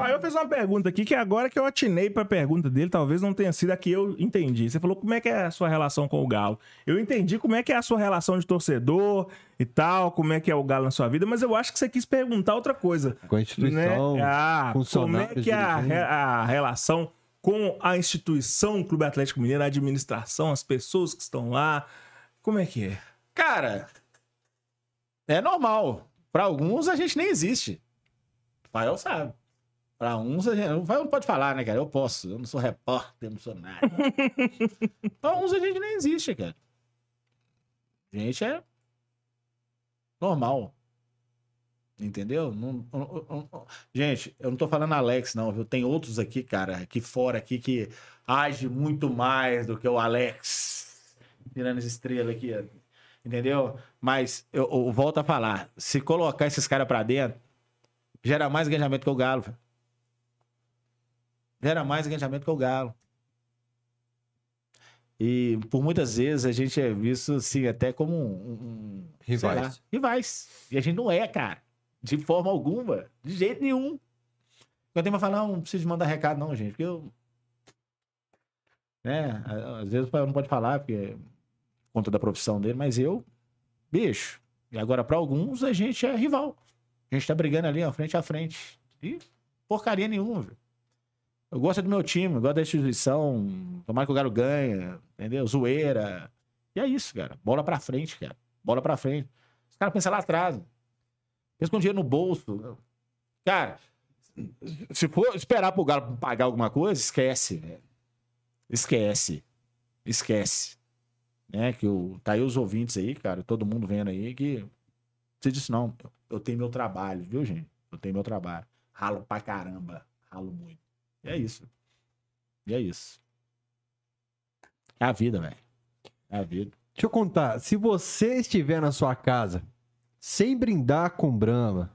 Ah, eu fiz uma pergunta aqui que agora que eu atinei pra pergunta dele, talvez não tenha sido a que eu entendi. Você falou como é que é a sua relação com o Galo. Eu entendi como é que é a sua relação de torcedor e tal, como é que é o Galo na sua vida, mas eu acho que você quis perguntar outra coisa. Com a instituição, né? Ah, como é que é a, a relação com a instituição Clube Atlético Mineiro, a administração, as pessoas que estão lá? Como é que é? Cara, é normal. Pra alguns a gente nem existe. O Rafael sabe. Pra uns a gente. Não pode falar, né, cara? Eu posso. Eu não sou repórter, eu não sou nada. pra uns a gente nem existe, cara. A gente é normal. Entendeu? Não- não- não- não- Gente, eu não tô falando Alex, não, viu? Tem outros aqui, cara, aqui fora aqui que age muito mais do que o Alex. Tirando as estrelas aqui, ó. Entendeu? Mas eu, eu volto a falar. Se colocar esses caras pra dentro, gera mais engajamento que o Galo. velho. Gera mais engajamento que o Galo. E por muitas vezes a gente é visto assim, até como um. um- Rivais. lá, rivais. E a gente não é, cara. De forma alguma. De jeito nenhum. Eu tenho pra falar, não preciso mandar recado, não, gente. Porque eu. Né? Às vezes o pai não pode falar, porque é conta da profissão dele, mas eu, bicho. E agora, pra alguns, a gente é rival. A gente tá brigando ali, ó, frente a frente. E porcaria nenhuma, velho. Eu gosto do meu time, gosto da instituição. Tomara que o Galo ganhe, entendeu? Zoeira. E é isso, cara. Bola pra frente, cara. Bola pra frente. Os caras pensam lá atrás. Pensa com dinheiro no bolso. Cara, se for esperar pro Galo pagar alguma coisa, esquece, velho. Esquece. Esquece. Né? Que o, tá aí os ouvintes aí, cara, todo mundo vendo aí que. Você disse, não, eu tenho meu trabalho, viu, gente? Eu tenho meu trabalho. Ralo pra caramba. Ralo muito. E é isso. E é isso. É a vida, velho. É a vida. Deixa eu contar, se você estiver na sua casa sem brindar com Brahma,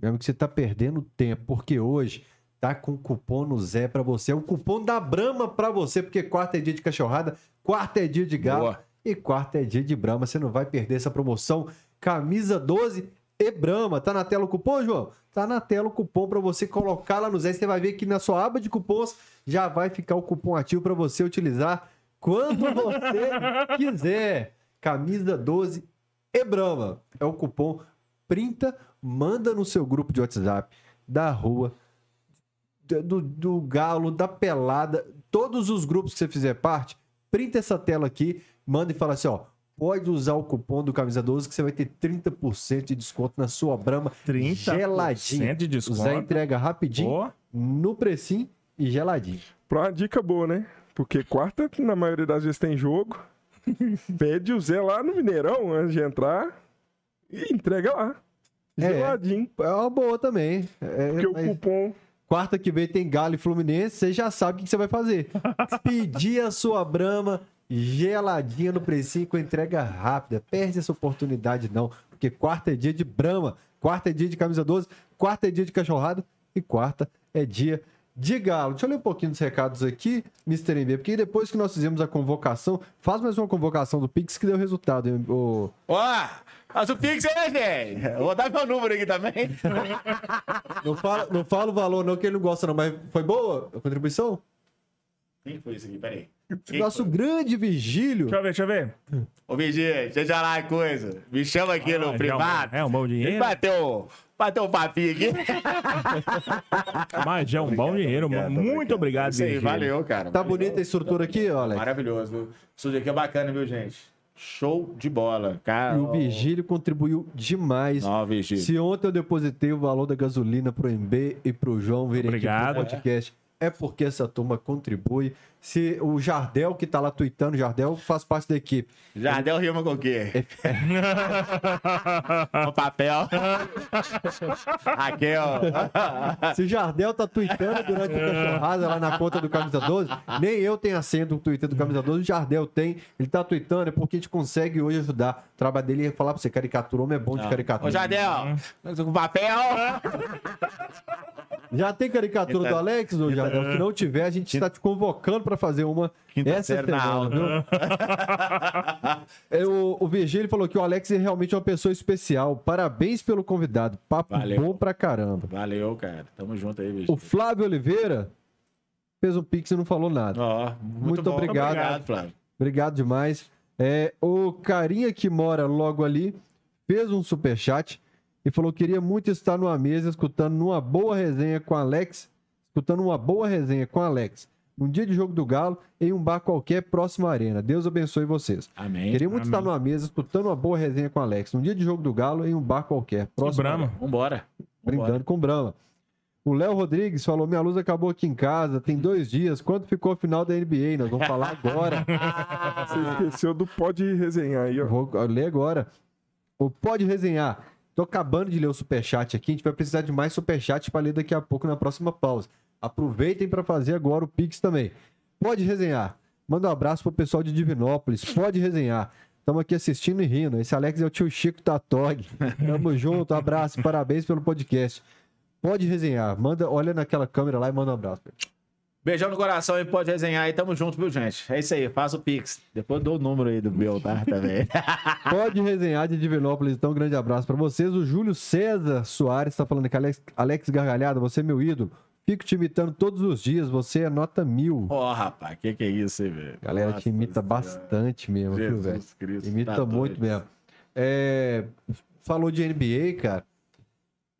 mesmo que você tá perdendo tempo, porque hoje tá com cupom no Zé pra você. É um cupom da Brahma pra você, porque quarta é dia de cachorrada, quarta é dia de galo Boa. e quarta é dia de Brahma. Você não vai perder essa promoção. Camisa 12 e Brahma. Tá na tela o cupom, João? Tá na tela o cupom pra você colocar lá no Zé. Você vai ver que na sua aba de cupons já vai ficar o cupom ativo pra você utilizar quando você quiser. Camisa 12 e Brahma. É o cupom. Printa, manda no seu grupo de WhatsApp da rua, do- do galo, da pelada, todos os grupos que você fizer parte, printa essa tela aqui, manda e fala assim, ó, pode usar o cupom do Camisa 12 que você vai ter 30% de desconto na sua Brahma 30% geladinha. de desconto. Zé entrega rapidinho, Pô, no precinho e geladinho. Pra uma dica boa, né? Porque quarta, na maioria das vezes, tem jogo. Pede o Zé lá no Mineirão antes de entrar e entrega lá. É. Geladinho. É uma boa também. É, Porque mas- o cupom. Quarta que vem tem Galo e Fluminense, você já sabe o que você vai fazer. Pedir a sua Brama geladinha no precinho com entrega rápida. Perde essa oportunidade não, porque quarta é dia de Brama, quarta é dia de camisa 12, quarta é dia de cachorrada e quarta é dia de Galo. Deixa eu ler um pouquinho dos recados aqui, Mr. MB, porque depois que nós fizemos a convocação, faz mais uma convocação do Pix que deu resultado. hein, ô- Ó, faz o Pix aí, gente. Eu Vou dar meu número aqui também. Não fala, não fala o valor não, que ele não gosta não, mas foi boa a contribuição? Quem foi isso aqui? Peraí. Nosso grande Vigílio. deixa eu ver, deixa eu ver. Ô, Vigê, deixa lá a coisa. Me chama aqui no Ah, privado. É um bom dinheiro. bater o, bater um papinho aqui. Mas é um bom dinheiro. Obrigado, Muito obrigado, Isso aí, Virgílio. valeu, cara. Tá bonita a estrutura aqui, Alex. Maravilhoso. viu? O estúdio aqui é bacana, viu, gente? Show de bola. Cara, E o Vigílio contribuiu demais. Ó, Vigílio. Se ontem eu depositei o valor da gasolina pro MB e pro João virem aqui Obrigado. pro podcast é porque essa turma contribui. Se o Jardel, que tá lá tweetando, Jardel faz parte da equipe. Jardel rima com o quê? o papel. Raquel. Se o Jardel tá tweetando durante o cachorrada lá na conta do Camisa 12, nem eu tenho acento no Twitter do Camisa 12, o Jardel tem. Ele tá tweetando, é porque a gente consegue hoje ajudar. O trabalho dele é falar pra você, caricatura, homem é bom de caricatura. Ô, Jardel, com papel. Já tem caricatura Quinta- do Alex, ô Jardel? Se não tiver, a gente está te convocando pra fazer uma Quinta essa semana, aula. viu? É, o, o VG ele falou que o Alex é realmente uma pessoa especial. Parabéns pelo convidado. Papo Valeu. bom pra caramba. Valeu, cara. Tamo junto aí, bicho. O Flávio Oliveira fez um pix e não falou nada. Ó, muito, Muito obrigado. Obrigado, Flávio. Obrigado demais. É, o carinha que mora logo ali fez um superchat e falou que queria muito estar numa mesa escutando numa boa resenha com Alex, escutando uma boa resenha com Alex, num dia de jogo do Galo, em um bar qualquer próximo à arena. Deus abençoe vocês. Amém. Queria muito Amém. estar numa mesa escutando uma boa resenha com Alex, num dia de jogo do Galo, em um bar qualquer próximo à Brahma. Vambora. brindando com Brahma. O Léo Rodrigues falou: Minha luz acabou aqui em casa, tem dois dias. Quando ficou a final da NBA? Nós vamos falar agora. Você esqueceu do pode resenhar aí, ó. Vou ler agora. O Pode Resenhar. Tô acabando de ler o superchat aqui. A gente vai precisar de mais superchat para ler daqui a pouco na próxima pausa. Aproveitem para fazer agora o Pix também. Pode resenhar. Manda um abraço pro pessoal de Divinópolis. Pode resenhar. Estamos aqui assistindo e rindo. Esse Alex é o tio Chico Tatog. Tamo junto, abraço, parabéns pelo podcast. Pode resenhar. Manda, olha naquela câmera lá e manda um abraço. Beijão no coração e pode resenhar aí. Tamo junto, viu, gente? É isso aí. Faz o Pix. Depois dou o número aí do meu, tá? Também. Pode resenhar de Divinópolis, então um grande abraço pra vocês. O Júlio César Soares tá falando que Alex, Alex Gargalhada, você é meu ídolo. Fico te imitando todos os dias, você é nota mil. Ó, rapaz, que que é isso aí, velho? A galera te Nossa imita Senhora. bastante mesmo, viu, velho? Jesus Cristo. Imita tá muito doido. mesmo. É, falou de NBA, cara,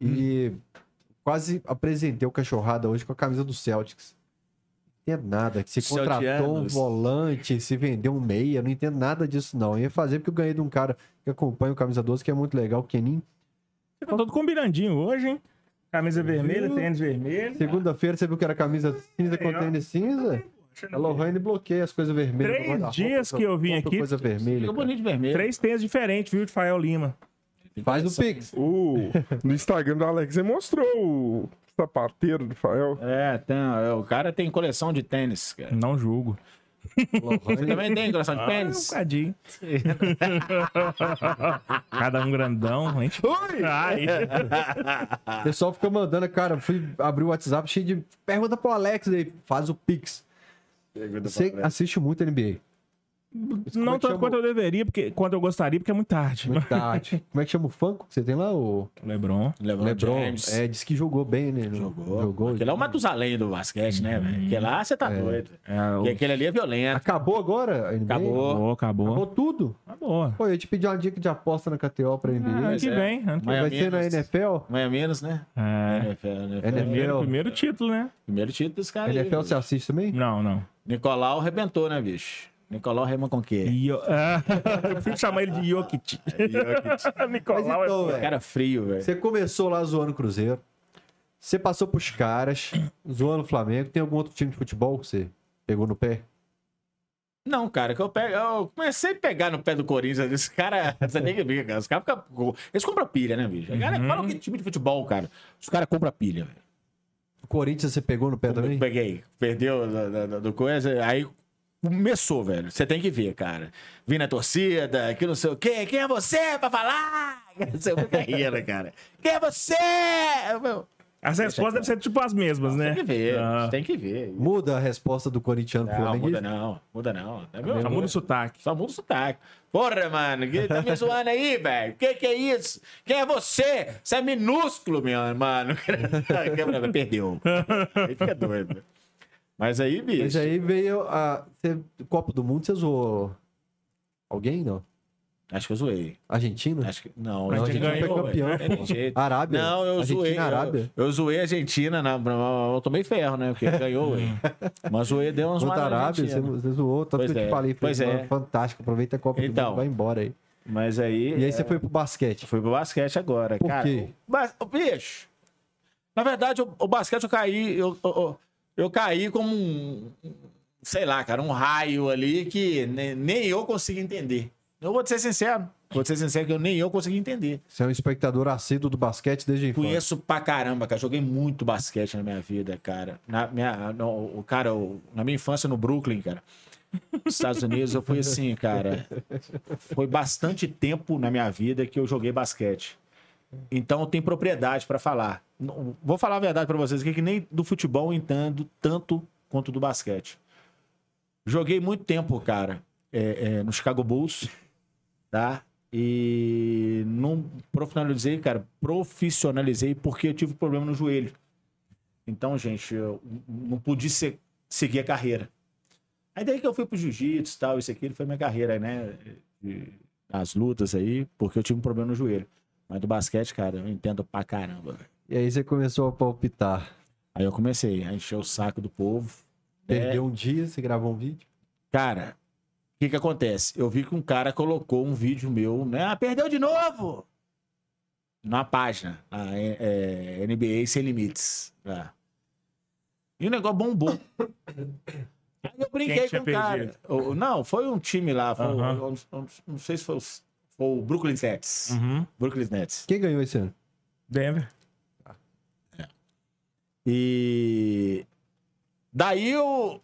e quase apresentei o cachorrada hoje com a camisa do Celtics. Não entendo nada, que se contratou um volante, se vendeu um meia, não entendo nada disso não. Eu ia fazer porque eu ganhei de um cara que acompanha o camisa 12, que é muito legal, o Kenin. Tá todo combinandinho hoje, hein? Camisa vermelha, tênis vermelho. Segunda-feira você viu que era camisa cinza com tênis cinza? A Lohane bloqueia as coisas vermelhas. Três guarda-roupa, dias que eu vim aqui, coisa vermelha. Ficou bonito de vermelho. Três tênis diferentes, viu, de Fael Lima. Faz o Pix. O, no Instagram do Alex, ele mostrou o sapateiro do Fael. É, tem, é, o cara tem coleção de tênis, cara. Não julgo. Você também tem coleção de Ah, um tênis? bocadinho. Cada um grandão, hein? Ai. O pessoal fica mandando, cara, fui abrir o WhatsApp cheio de. Pergunta pro Alex aí, faz o Pix. Você assiste muito NBA. Não é tanto chama? quanto eu deveria, porque quanto eu gostaria, porque é muito tarde. Muito tarde. Como é que chama o Funko que você tem lá? O Lebron. LeBron, Lebron. James. É, disse que jogou bem, né? Jogou. Jogou. Aquele é o Matusalém do basquete, né, velho? Aquele lá você tá doido. É, Porque o... aquele ali é violento. Acabou agora? a NBA? Acabou. Acabou, acabou. Acabou tudo. Acabou. Pô, eu te pedir uma dica de aposta na KTO pra NBA. Ah, ano que é. vem. Ano que... Mas- Vai ser na. NFL? Mais ou menos, né? É. NFL, NFL. NFL. Primeiro, primeiro título, né? Primeiro título dos caras. aí, NFL velho. você assiste também? Não, não. Nicolau arrebentou, né, bicho? Nicolau rema com o quê? Io... Ah, eu prefiro chamar ele de Jokic. Nicolau Mas então, é... velho. Cara frio, velho. Você começou lá zoando o Cruzeiro. Você passou pros caras, zoando o Flamengo. Tem algum outro time de futebol que você pegou no pé? Não, cara, que eu, pego, eu comecei a pegar no pé do Corinthians. Esse cara, você nem briga, cara. Os caras ficam. Eles compram pilha, né, bicho? A galera Uhum. fala que time de futebol, cara. Os caras compram pilha, velho. O Corinthians você pegou no pé também? Eu peguei, perdeu do, do- do- do coisa, aí começou, velho. Você tem que ver, cara. Vim na torcida, que não sei o quê. Quem é você pra falar? Que rindo, cara. Quem é você? Meu, As respostas devem ser tipo as mesmas, né? Tem que ver, Ah, tem que ver. Muda a resposta do corintiano pro Não, muda Flamengo. não, muda não. É meu, só muda o sotaque. Só muda o sotaque. Porra, mano, que tá me zoando aí, velho? Que que é isso? Quem é você? Você é minúsculo, meu mano. Perdeu. Aí fica doido. Mas aí, bicho. Mas aí veio a. Copa do Mundo, você zoou alguém, não? Acho que eu zoei. Argentina? Acho que. Não, Mas a Argentina foi campeão. Não jeito. Arábia? Não, eu Argentina, zoei. Arábia. Eu, eu zoei a Argentina, na, eu tomei ferro, né? Porque ganhou, ué. Mas zoei, deu uns mais Arábia, você, você zoou. Tanto Pois que eu te é, falei. pois falei, é. "Mano, Fantástico. Aproveita a Copa do Então. Mundo vai embora aí. Mas aí. E aí você foi pro basquete. Fui pro basquete agora. Por cara, quê? o bicho. Na verdade, o, o basquete eu caí. Eu, eu- eu- caí como um, sei lá, cara, um raio ali que ne- nem eu consigo entender. Eu vou te ser sincero. Vou te ser sincero que eu, nem eu consegui entender. Você é um espectador assíduo do basquete desde infância. Conheço pra caramba, cara. Joguei muito basquete na minha vida, cara. Na minha, no, o cara, na minha infância no Brooklyn, cara. Nos Estados Unidos, eu fui assim, cara. Foi bastante tempo na minha vida que eu joguei basquete. Então tenho propriedade pra falar. Vou falar a verdade pra vocês aqui, que nem do futebol entendo tanto quanto do basquete. Joguei muito tempo, cara, é, é, no Chicago Bulls, tá? E não profissionalizei, cara, profissionalizei porque eu tive problema no joelho. Então, gente, eu não pude se- seguir a carreira. Aí daí que eu fui pro jiu-jitsu e tal, isso aqui foi minha carreira, né? As lutas aí, porque eu tive um problema no joelho. Mas do basquete, cara, eu entendo pra caramba. E aí você começou a palpitar. Aí eu comecei a encher o saco do povo. É. Perdeu um dia, você gravou um vídeo. Cara, o que que acontece? Eu vi que um cara colocou um vídeo meu, né? Ah, perdeu de novo! Na página, a é, é, NBA Sem Limites. lá. E o negócio bombou. Aí eu brinquei com o cara. perdido? Não, foi um time lá. Foi, eu eu não sei se foi, os- foi o Brooklyn Nets. Uhum. Brooklyn Nets. Quem ganhou esse ano? Denver. E daí eu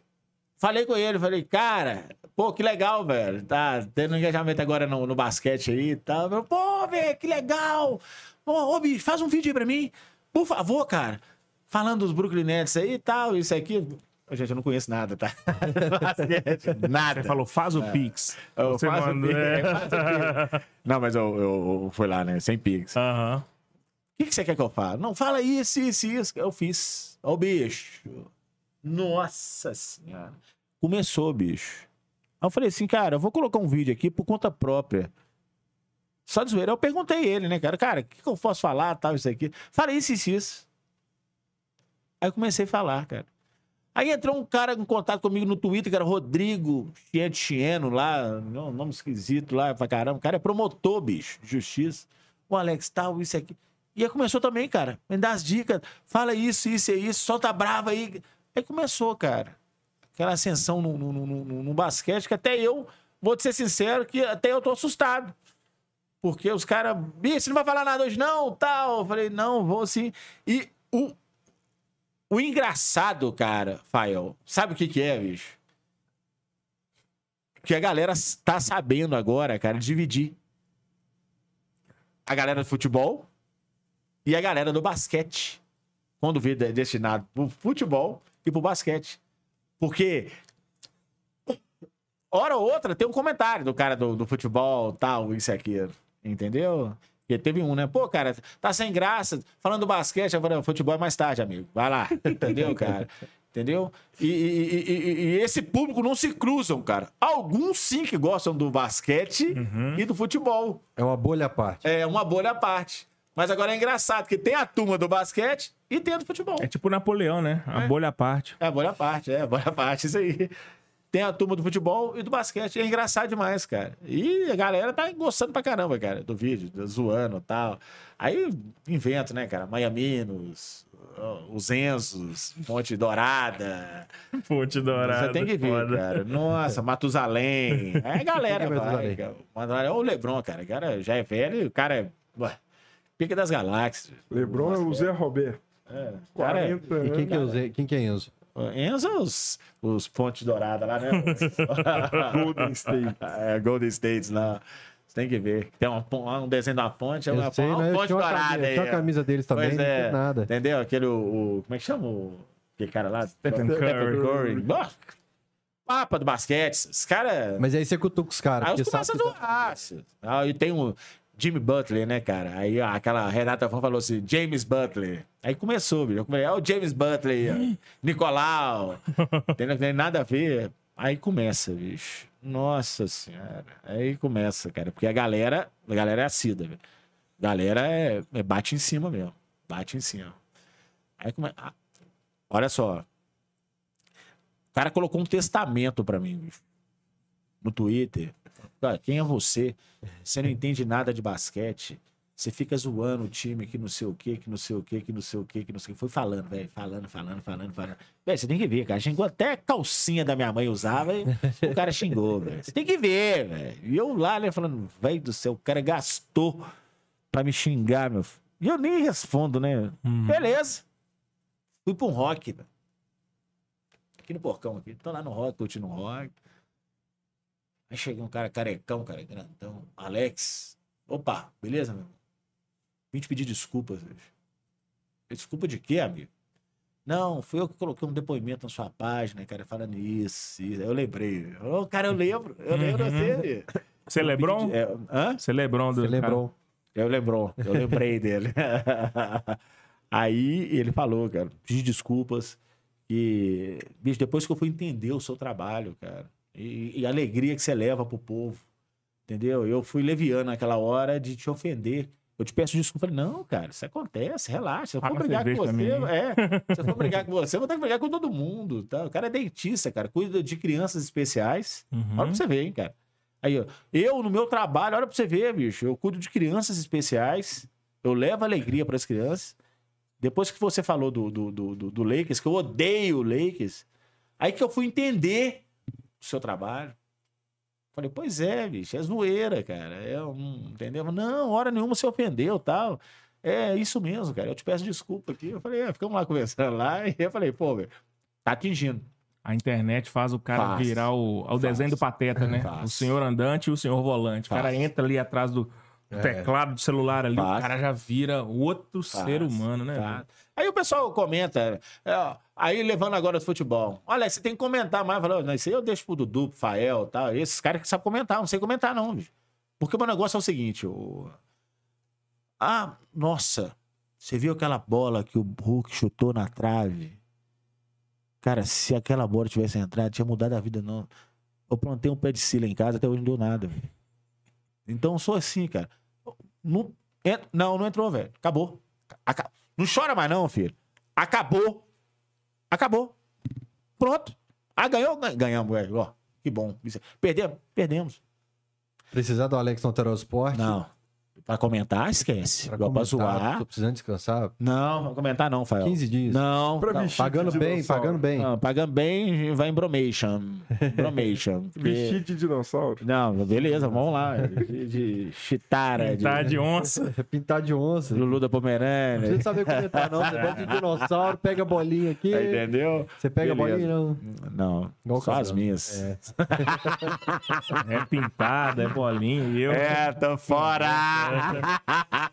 falei com ele, falei, cara, pô, que legal, velho. Tá tendo um engajamento agora no, no basquete aí e tal. Eu, pô, velho, que legal. Ô, ô, bicho, faz um vídeo aí pra mim. Por favor, cara. Falando dos Brooklyn Nets aí e tal, isso aqui. Gente, eu não conheço nada, tá? Basquete, nada. Você falou, faz o Pix. Eu Você mandou, Pix, é. eu faço Pix. Não, mas eu, eu, fui lá, né? Sem Pix. Aham. O que, que você quer que eu fale? Não, fala isso, isso, isso. Eu fiz. Ô, bicho. Nossa senhora. Começou, bicho. Aí eu falei assim, cara, eu vou colocar um vídeo aqui por conta própria. Só de zoeira. Eu perguntei ele, né, cara? Cara, o que, que eu posso falar, tal, isso aqui? Falei isso, isso, isso. Aí eu comecei a falar, cara. Aí entrou um cara em contato comigo no Twitter, que era Rodrigo Chieno lá, um nome esquisito lá pra caramba. O cara é promotor, bicho, de justiça. O Alex tal, isso aqui. E aí começou também, cara. Me dá as dicas. Fala isso, isso e isso. Solta brava aí. Aí começou, cara. Aquela ascensão no, no, no, no- basquete que até eu, vou te ser sincero, que até eu tô assustado. Porque os caras, bicho, você não vai falar nada hoje não, tal. Eu falei, não, vou sim. E o, o engraçado, cara, Fael, sabe o que que é, bicho? Que a galera tá sabendo agora, cara, dividir. A galera do futebol e a galera do basquete. Quando vê de- destinado pro futebol e pro basquete. Porque hora ou outra tem um comentário do cara do, do futebol, tal, isso e aquilo. Entendeu? Porque teve um, né? Pô, cara, tá sem graça. Falando do basquete, eu falei, futebol é mais tarde, amigo. Vai lá. Entendeu, cara? Entendeu? E, e- e- e- esse público não se cruzam, cara. Alguns sim que gostam do basquete e do futebol. É uma bolha à parte. É uma bolha à parte. Mas agora é engraçado, que tem a turma do basquete e tem a do futebol. É tipo Napoleão, né? A bolha à parte. É, bolha à parte, é, bolha à parte, isso aí. Tem a turma do futebol e do basquete. É engraçado demais, cara. E a galera tá gostando pra caramba, cara, do vídeo, do- zoando e tal. Aí invento, né, cara? Miaminos, os Enzos, Monte Dourada. Fonte dourada. Você tem que ver, foda. cara. Nossa, Matusalém. É a galera, Quem é vai. É o Lebron, cara. O cara já é velho e o cara é. ué, Pica das galáxias. Lebron é o Zé Roberto. É, o cara é- 40 E quem que é, o anos. Zé- quem que é Enzo? Enzo é os, os Pontes Douradas lá, né? Golden State. é, Golden States lá. Você tem que ver. Tem uma um desenho da ponte, é uma, sei, uma né? Ponte dourada camisa, aí. tinha ó. camisa deles também, Pois não é. tem nada. Entendeu? Aquele, o, Como é que chama o. Aquele cara lá? Stephen Curry. Curry. Papa do basquete. Os caras. Mas aí você cutuca os caras. Aí os começam a sabe que tá-. Ah, e tem o Jimmy Butler, né, cara? Aí ó, aquela Renata falou assim, James Butler. Aí começou, bicho. Eu comecei, ó, o James Butler aí, ó. Nicolau. Não tem nada a ver. Aí começa, bicho. Nossa senhora. Aí começa, cara. Porque a galera, a galera é assídua, velho. A galera é, é- bate em cima mesmo. Bate em cima. Aí começa. olha só. O cara colocou um testamento pra mim, bicho. No Twitter. Cara, quem é você? Você não entende nada de basquete. Você fica zoando o time que não sei o que, que não sei o que, que não sei o que, que não sei o que. Foi falando, velho. Falando, falando, falando, falando. Velho, você tem que ver, cara. Xingou até a calcinha da minha mãe usava e o cara xingou, velho. Você tem que ver, velho. E eu lá, né, falando, velho do céu, o cara gastou pra me xingar, meu. E eu nem respondo, né? Beleza. Fui pra um rock, velho. Aqui no porcão, aqui. Tô lá no rock, curtindo rock. Aí chega um cara carecão, cara, grandão. Alex. Opa, beleza, meu? Vim te pedir desculpas, bicho. Desculpa de quê, amigo? Não, fui eu que coloquei um depoimento na sua página, cara, falando isso. isso. Aí Eu lembrei. Ô, cara, eu lembro. Eu lembro Uhum. você. Você é Lebron? É, hã? Você Lebron do Você lembrou? Eu lembrou, eu lembrei dele. Aí ele falou, cara, pedi desculpas. E, bicho, depois que eu fui entender o seu trabalho, cara, e, e a alegria que você leva pro povo, entendeu? Eu fui leviano naquela hora de te ofender. Eu te peço desculpa. Eu Falei, não, cara, isso acontece, relaxa. Se eu for brigar com você, é. Se eu for brigar com você, eu vou ter que brigar com todo mundo. Tá? O cara é dentista, cara, cuida de crianças especiais. Uhum. Olha pra você ver, hein, cara. Aí, ó, eu, no meu trabalho, olha pra você ver, bicho. Eu cuido de crianças especiais. Eu levo alegria pras crianças. Depois que você falou do, do, do, do, do Lakers, que eu odeio o Lakers, aí que eu fui entender o seu trabalho. Falei, pois é, bicho, é zoeira, cara. É um, entendeu? Não, hora nenhuma você ofendeu tal. É isso mesmo, cara. Eu te peço desculpa aqui. Eu falei, é, ficamos lá conversando lá. E eu falei, pô, velho, tá atingindo. A internet faz o cara Faz. virar o, o Faz. desenho do Pateta, né? Faz. O senhor andante e o senhor volante. O cara Faz. entra ali atrás do do É. teclado do celular ali, o Faz. cara já vira outro ser Faz, humano, né? Aí o pessoal comenta, é, aí levando agora do futebol. Olha, você tem que comentar mais. Falou, não, isso aí eu deixo pro Dudu, pro Fael tal. Esses caras que sabem comentar, não sei comentar, não, bicho. Porque o meu negócio é o seguinte: o... Ah, nossa, você viu aquela bola que o Hulk chutou na trave? Cara, se aquela bola tivesse entrado, tinha mudado a vida, não. Eu plantei um pé de sila em casa, até hoje não deu nada. Então sou assim, cara. Não, não, não entrou, velho. Acabou. Aca- Não chora mais, não, filho. Acabou. Acabou. Pronto. Ah, ganhou? Gan- Ganhamos, velho. Ó, que bom. Perdemos? Perdemos. Precisar do Alex no Sport? Não. Pra comentar, esquece. Pra Igual pra comentar, zoar. Tô precisando descansar. Não, pra comentar não, Fael. 15 dias. Não. Pra não. Pagando de bem, pagando bem. Não, pagando bem, vai em bromation. Bromation. Porque- de dinossauro. Não, beleza, vamos lá. De, de chitara, de, Tá de onça. Pintar de onça. Lulu da Não Pomerânia. precisa saber comentar, não. Você bota de dinossauro, pega a bolinha aqui. Entendeu? Você pega Beleza. a bolinha, não. Não, Igual só as minhas. É. É pintada, é bolinha. E eu. É, tô fora!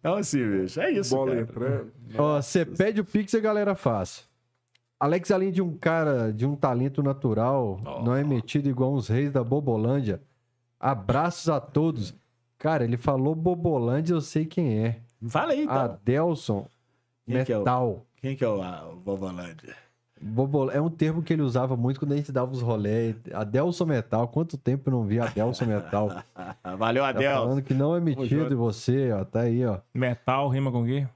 Então assim, bicho, é isso, Bola entrando. Ó, você pede o Pix e a galera faz. Alex, além de um cara de um talento natural, não é metido igual uns reis da Bobolândia. Abraços a todos. Cara, ele falou Bobolândia, eu sei quem é. Fala aí, então. Adelson Quem que é o- Metal. Quem que é o, a- o Vovolândia? É um termo que ele usava muito quando a gente dava os rolês. Adelson Metal. Quanto tempo eu não vi Adelson Metal? Valeu, Tá Adel. falando que não é metido em você, ó. Tá aí, ó. Metal rima com o quê?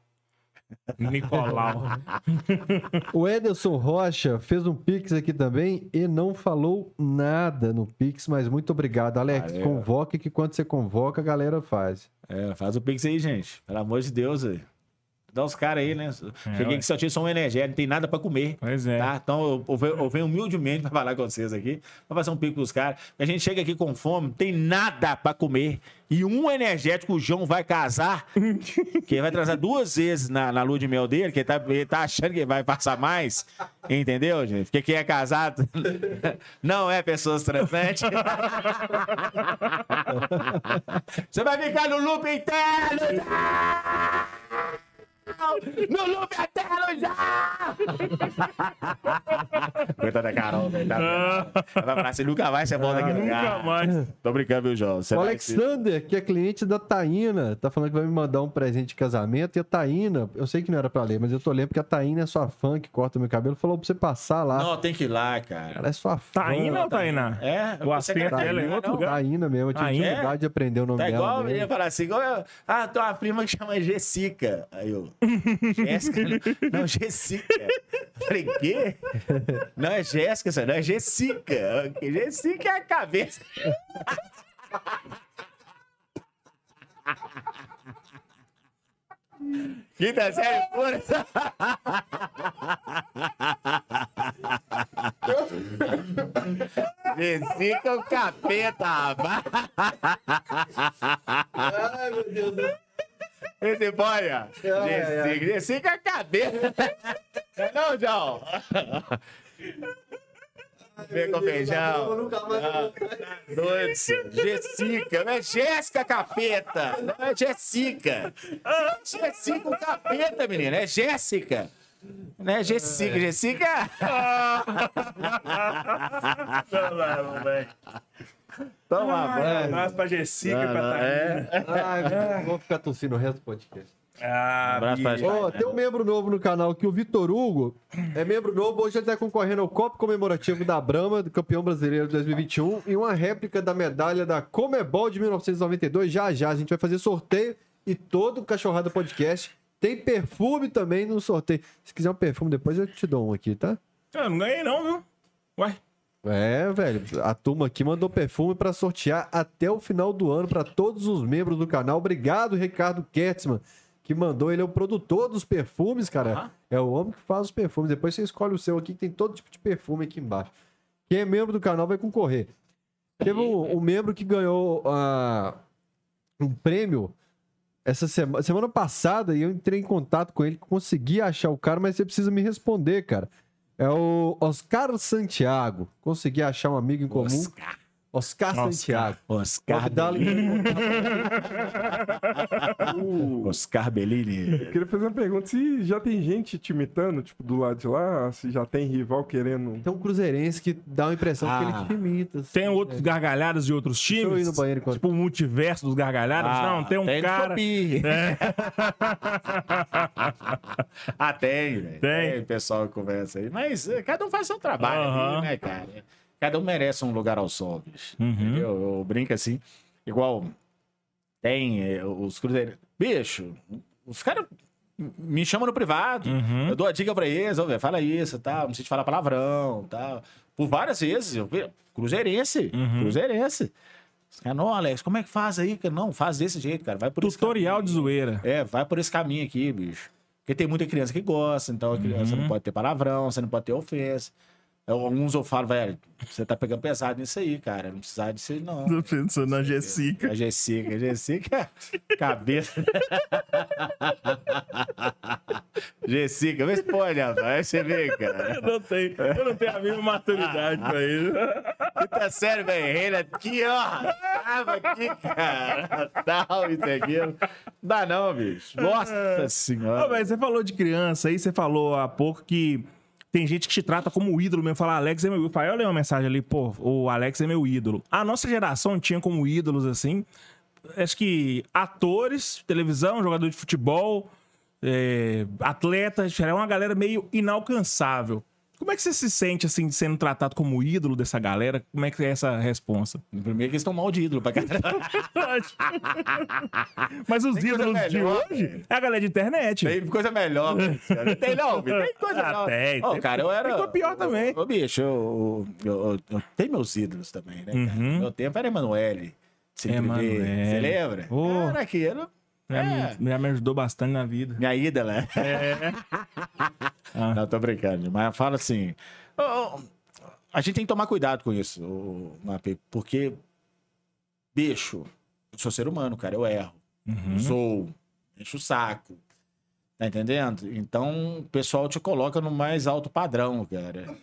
Nicolau. O Ederson Rocha fez um Pix aqui também e não falou nada no Pix, mas muito obrigado. Alex, Valeu. convoque que quando você convoca, a galera faz. É, faz o pix aí, gente. Pelo amor de Deus, aí. Dá os caras aí, né? Cheguei ué. que só tinha só um energético, não tem nada pra comer. Pois é. Tá? Então eu, eu venho- eu venho humildemente pra falar com vocês aqui, pra fazer um pico pros caras. A gente chega aqui com fome, não tem nada pra comer. E um energético, o João vai casar, que vai trazer duas vezes na, na lua de mel dele, que ele tá, ele tá achando que vai passar mais. Entendeu, gente? Porque quem é casado não é pessoas transantes. Você vai ficar no loop interno! Já! No loop eterno já! Coitada da Carol, velho. Ela vai falar assim, nunca mais você volta aqui no Nunca lugar. mais. Tô brincando, viu, João? Você o Alexander, que é cliente da Taína, tá falando que vai me mandar um presente de casamento. E a Taína, eu sei que não era pra ler, mas eu tô lendo porque a Taína é sua fã que corta meu cabelo. Falou pra você passar lá. Não, tem que ir lá, cara. Ela é sua fã. Taína ou Tainá? É, O assento dela é em outro lugar. Taína mesmo. Eu tinha Taína? dificuldade de aprender o nome Tá dela. igual a mesmo. menina falar assim, igual eu, ah, tem uma prima que chama Jessica. Aí eu, Jéssica? Não, Jessica. Falei, quê? Não é Jéssica, não é Jessica. Jessica é a cabeça. Quinta série pura. Jessica é o capeta, rapaz. Ai, meu Deus do céu. Esse boy, ó. Jessica, Jessica é capeta. Não é não, João? Vem com feijão. Nunca. Doido. Jessica, não é Jéssica capeta. Não é Jessica. Jessica o capeta, menina. É Jéssica. Não é Jessica. Jessica. Toma banho. Abraço pra Jessica, pra Thaís. É. Ai, vou ficar tossindo o resto do podcast. Ah, Abraço pra. Ó, tem um membro novo no canal aqui, o Vitor Hugo. É membro novo, hoje ele tá concorrendo ao copo comemorativo da Brahma, do campeão brasileiro de 2021, e uma réplica da medalha da Comebol de 1992. Já já, a gente vai fazer sorteio e todo o Cachorrada Podcast tem perfume também no sorteio. Se quiser um perfume depois, eu te dou um aqui, tá? Eu não ganhei não, viu? Ué, É, velho. A turma aqui mandou perfume pra sortear até o final do ano pra todos os membros do canal. Obrigado, Ricardo Kertzmann, que mandou. Ele é o produtor dos perfumes, cara. É o homem que faz os perfumes. Depois você escolhe o seu aqui, que tem todo tipo de perfume aqui embaixo. Quem é membro do canal vai concorrer. Teve um, um membro que ganhou ah, um prêmio essa semana, semana passada e eu entrei em contato com ele, consegui achar o cara, mas você precisa me responder, cara. É o Oscar Santiago. Consegui achar um amigo em comum. Oscar. Oscar, Oscar. Santiago. Oscar Dá-lhe- Oscar Bellini. Eu queria fazer uma pergunta: se já tem gente te imitando, tipo, do lado de lá, se já tem rival querendo. Tem um cruzeirense que dá uma impressão que Ah. ele te imita. assim. tem outros gargalhadas de outros Deixa eu ir times? no banheiro enquanto- Tipo o multiverso dos gargalhadas? não, tem um de cara... Tupi. ah, tem, velho. Tem? Tem pessoal que conversa aí. Mas eh, cada um faz seu trabalho Aham. ali, né, cara? Cada um merece um lugar ao sol, bicho. Uhum. Entendeu? Eu brinco assim. Igual tem eh, os cruzeiros. Bicho, os caras me chamam no privado. Uhum. Eu dou a dica pra eles, ó, velho, fala isso, tal, não precisa falar palavrão, tal. Por várias vezes, eu cruzeirense, Uhum. cruzeirense. Os caras, não, Alex, como é que faz aí? Não, faz desse jeito, cara, vai por esse Tutorial de zoeira. É, vai por esse caminho aqui, bicho. Porque tem muita criança que gosta, então a criança Uhum. não pode ter palavrão, você não pode ter ofensa. Eu- Alguns eu falo, velho, você tá pegando pesado nisso aí, cara. Não precisava disso aí, não. Tô pensando na Jessica. A Jessica, a Jessica, cabeça. Jessica, vê se pode, rapaz. Você vê, cara. Eu não tenho, eu não tenho a mesma maturidade pra isso. Tá sério, velho. Ele aqui, ó. Tava aqui, cara. Tal, isso aquilo. Não dá não, bicho. Nossa senhora. Ô, velho, você falou de criança aí, você falou há pouco que tem gente que te trata como ídolo mesmo. Fala, Alex é meu ídolo. Aí eu leio uma mensagem ali, pô, o Alex é meu ídolo. A nossa geração tinha como ídolos, assim, acho que atores, televisão, jogador de futebol, é, atletas, era uma galera meio inalcançável. Como é que você se sente, assim, sendo tratado como ídolo dessa galera? Como é que é essa responsa? Primeiro que eles estão mal de ídolo pra caralho. Mas os Tem ídolos de melhor, hoje é a galera de internet. Tem coisa melhor. cara. Não tem não. Tem coisa Ah, melhor. tem, Ô, tem. cara, eu era... Coisa pior também. Ô, bicho, eu, eu, eu, tenho meus ídolos também, né, cara? Uhum. Meu tempo era Emanuele. Emanuele. Você lembra? Aquilo. Já, É. me, já me ajudou bastante na vida. Minha ídola. É. Ah. Não, tô brincando. Mas fala assim. a gente tem que tomar cuidado com isso, Mapê, porque, bicho, eu sou ser humano, cara, eu erro. Uhum. Sou. Encho o saco. Tá entendendo? Então, o pessoal te coloca no mais alto padrão, cara.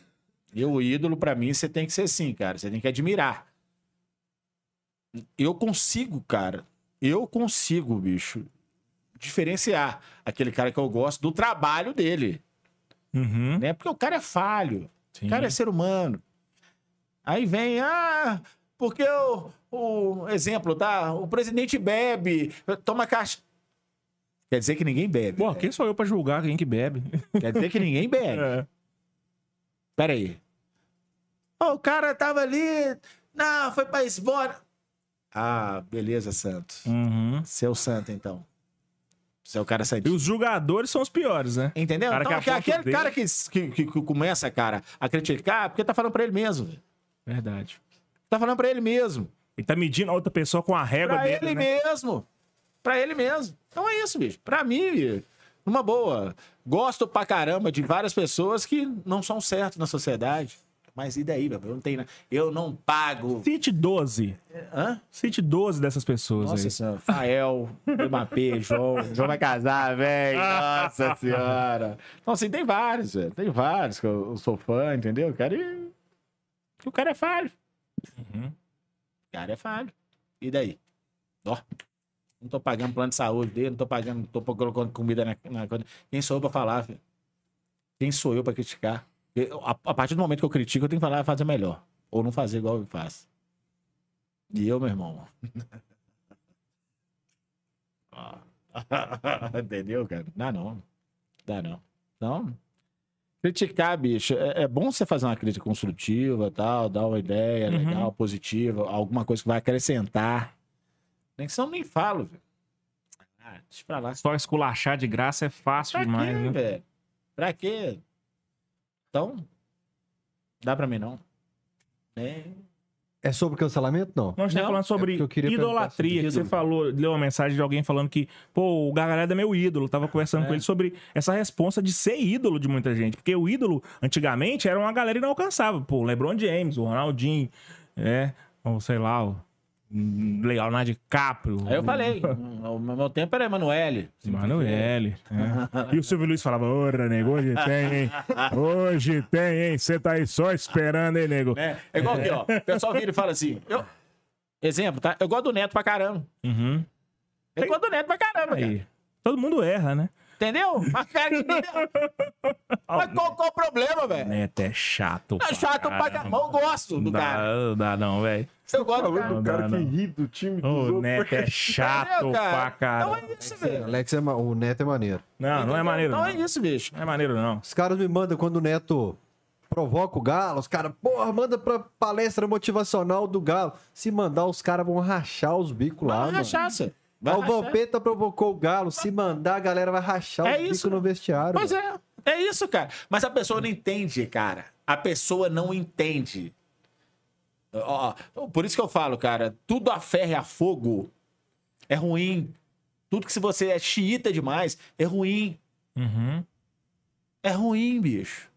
E o ídolo, pra mim, você tem que ser assim, cara. Você tem que admirar. Eu consigo, cara. Eu consigo, bicho, diferenciar aquele cara que eu gosto do trabalho dele, Uhum. né? Porque o cara é falho. Sim. O cara é ser humano. Aí vem, ah, porque o, o exemplo, tá? O presidente bebe, toma caixa. Quer dizer que ninguém bebe. Pô, quem sou eu pra julgar quem que bebe? Quer dizer que ninguém bebe. É. Pera aí. Ó, o cara tava ali, não, foi pra esbora. Ah, beleza, Santos. Uhum. Seu santo, então. Você é o cara E santinho. os julgadores são os piores, né? Entendeu? Cara então, que aquele dedo. cara que, que, que- começa, cara, a criticar, porque tá falando pra ele mesmo. Verdade. Tá falando pra ele mesmo. Ele tá medindo a outra pessoa com a régua Pra dele, ele né? mesmo. Pra ele mesmo. Então é isso, bicho. Pra mim, numa boa. Gosto pra caramba de várias pessoas que não são certas na sociedade. Mas e daí, meu? Eu não tenho. Eu não pago. Cite 12. Hã? Cite 12 dessas pessoas Nossa aí. senhora. Fael, Mapê, João. João vai casar, velho. Nossa senhora. Então, assim, tem vários, velho. Tem vários que eu, eu sou fã, entendeu? O cara, é- o cara é falho. Uhum. O cara é falho. E daí? Ó. Não tô pagando plano de saúde dele, não tô pagando, não tô colocando comida na, na. Quem sou eu pra falar, filho? Quem sou eu pra criticar? Eu- a, a partir do momento que eu critico, eu tenho que falar fazer melhor. Ou não fazer igual eu faço. E eu, meu irmão. Ó. Entendeu, cara? Dá não. Dá não. Então, criticar, bicho, é, é bom você fazer uma crítica construtiva tal, dar uma ideia Uhum. legal, positiva, alguma coisa que vai acrescentar. Nem que senão nem falo, velho. Ah, deixa pra lá. Só esculachar de graça é fácil Pra demais, quê, viu? velho? Pra quê? Então, dá pra mim não. É. É sobre cancelamento? Não. Nós estamos Não, falando é sobre porque eu idolatria. que você falou, leu uma mensagem de alguém falando que, pô, o Gargalhada é meu ídolo. Tava conversando É. com ele sobre essa responsa de ser ídolo de muita gente. Porque o ídolo, antigamente, era uma galera inalcançável. Pô, o LeBron James, o Ronaldinho, é, ou sei lá, o Leonardo DiCaprio. Aí eu falei, o meu tempo era Emanuele. Manoel. E o Silvio Luiz falava, ora, nego, hoje tem, hein? Hoje tem, hein? Você tá aí só esperando, hein, nego? É, é igual aqui, ó. O pessoal vira e fala assim. Eu... Exemplo, tá? Eu gosto do Neto pra caramba. Uhum. Eu gosto do Neto pra caramba, cara. Aí. Todo mundo erra, né? Entendeu? Mas, cara, entendeu? Mas qual, qual o problema, velho? Neto é chato. É chato pra caramba. Eu gosto do Não dá, cara. não dá não, velho. Eu gosto do Falando cara. do cara Não, que não. ri do time dos O. Neto é chato Entendeu, pra Então caramba. é isso, velho. Alex é ma- o Neto é maneiro. Não, não é maneiro, Então não. é isso, bicho. Não é maneiro, não. Os caras me mandam quando o Neto provoca o Galo, os caras, porra, manda pra palestra motivacional do Galo. Se mandar, os caras vão rachar os bicos lá, Vai rachar, você. Vai Ah, o. Vampeta provocou o Galo. Se mandar, a galera vai rachar É os bicos isso. no vestiário. Pois mano. é. É isso, cara. Mas a pessoa não entende, cara. A pessoa não entende. Ó, por isso que eu falo, cara, tudo a ferro e a fogo é ruim. Tudo que se você é xiita demais é ruim. Uhum. É ruim, bicho.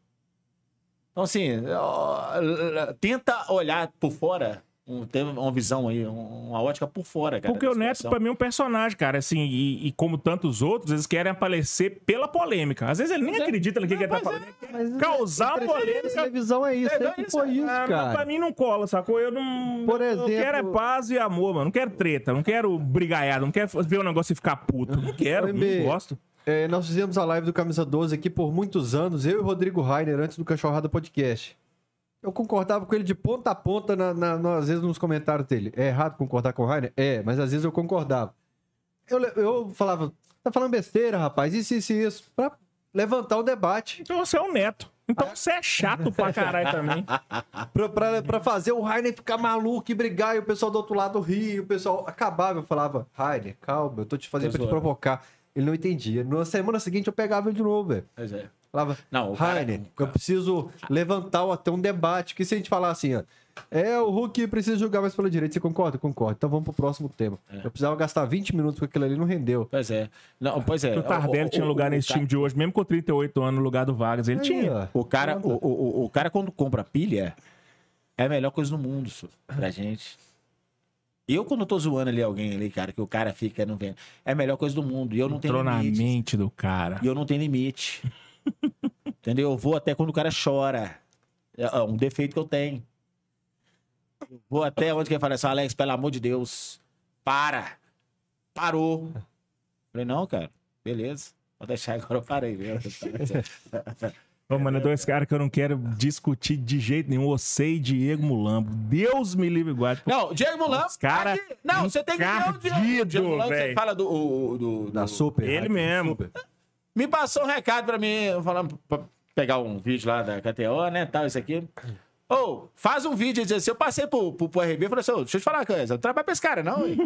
Então, assim, ó, tenta olhar por fora, um- ter uma visão aí, um- uma ótica por fora, cara. Porque o Neto, situação. pra mim, é um personagem, cara, assim, e, e como tantos outros, eles querem aparecer pela polêmica. Às vezes ele nem Pois é. acredita no que, que ele tá Pois falando. Mas causar polêmica. televisão é isso, É, sempre é isso, foi isso, Ah, mas cara. pra mim não cola, sacou? Eu não. Por Eu exemplo- quero é paz e amor, mano. Não quero treta, não quero brigaiada, não quero ver o negócio e ficar puto. Não quero, não gosto. É, nós fizemos a live do Camisa 12 aqui por muitos anos, eu e o Rodrigo Rainer, antes do Cachorrada Podcast. Eu concordava com ele de ponta a ponta, na, na- na- às vezes nos comentários dele. É errado concordar com o Rainer? É, mas às vezes eu concordava. Eu, eu falava, tá falando besteira, rapaz, isso, isso, isso, pra levantar o debate. Então você é o neto. Então você é chato pra caralho também. Pra, pra, pra fazer o Rainer ficar maluco e brigar e o pessoal do outro lado rir, e o pessoal acabava. Eu falava, Rainer, calma, eu tô te fazendo Tô pra te zoando. provocar. Ele não entendia. Na semana seguinte eu pegava ele de novo, velho. Pois é. Falava, Não, o cara- Rainer, o eu preciso levantar até um debate. Que se a gente falar assim, ó, é, o Hulk precisa jogar mais pela direita, você concorda? Concordo. Então vamos pro próximo tema. É. Eu precisava gastar 20 minutos com aquilo ali, não rendeu. Pois é. Não, pois é. O Tardelli O- o- tinha lugar o- nesse o time de hoje, mesmo com 38 anos no lugar do Vargas. Ele Aí, tinha. O cara, o, o, o- o cara quando compra pilha, é a melhor coisa do mundo, isso, pra gente. Eu, quando tô zoando ali alguém ali, cara, que o cara fica não vendo, é a melhor coisa do mundo. E eu não tenho Entrou na limite. mente do cara. E eu não tenho limite. Entendeu? Eu vou até quando o cara chora. É é um defeito que eu tenho. Eu vou até onde que ele fala assim, Alex, pelo amor de Deus, para. Parou. Falei, não, cara, beleza. Pode deixar agora, eu parei. Viu? Ô, mano, é dois caras que eu não quero discutir de jeito nenhum. Você e Diego Mulambo. Deus me livre e guarde. Não, Diego Mulambo. Os cara Não, você tem que ver o Diego, Diego Mulambo. Você fala do, o- do, do- Da Super. Ele mesmo. Super. Me passou um recado pra mim, falando pra pegar um vídeo lá da KTO, né? Tal, isso aqui. Ô, faz um vídeo e diz assim, eu passei pro, pro, pro RB e falei assim, ô, deixa eu te falar uma coisa, não trabalho pra esse cara, não, hein?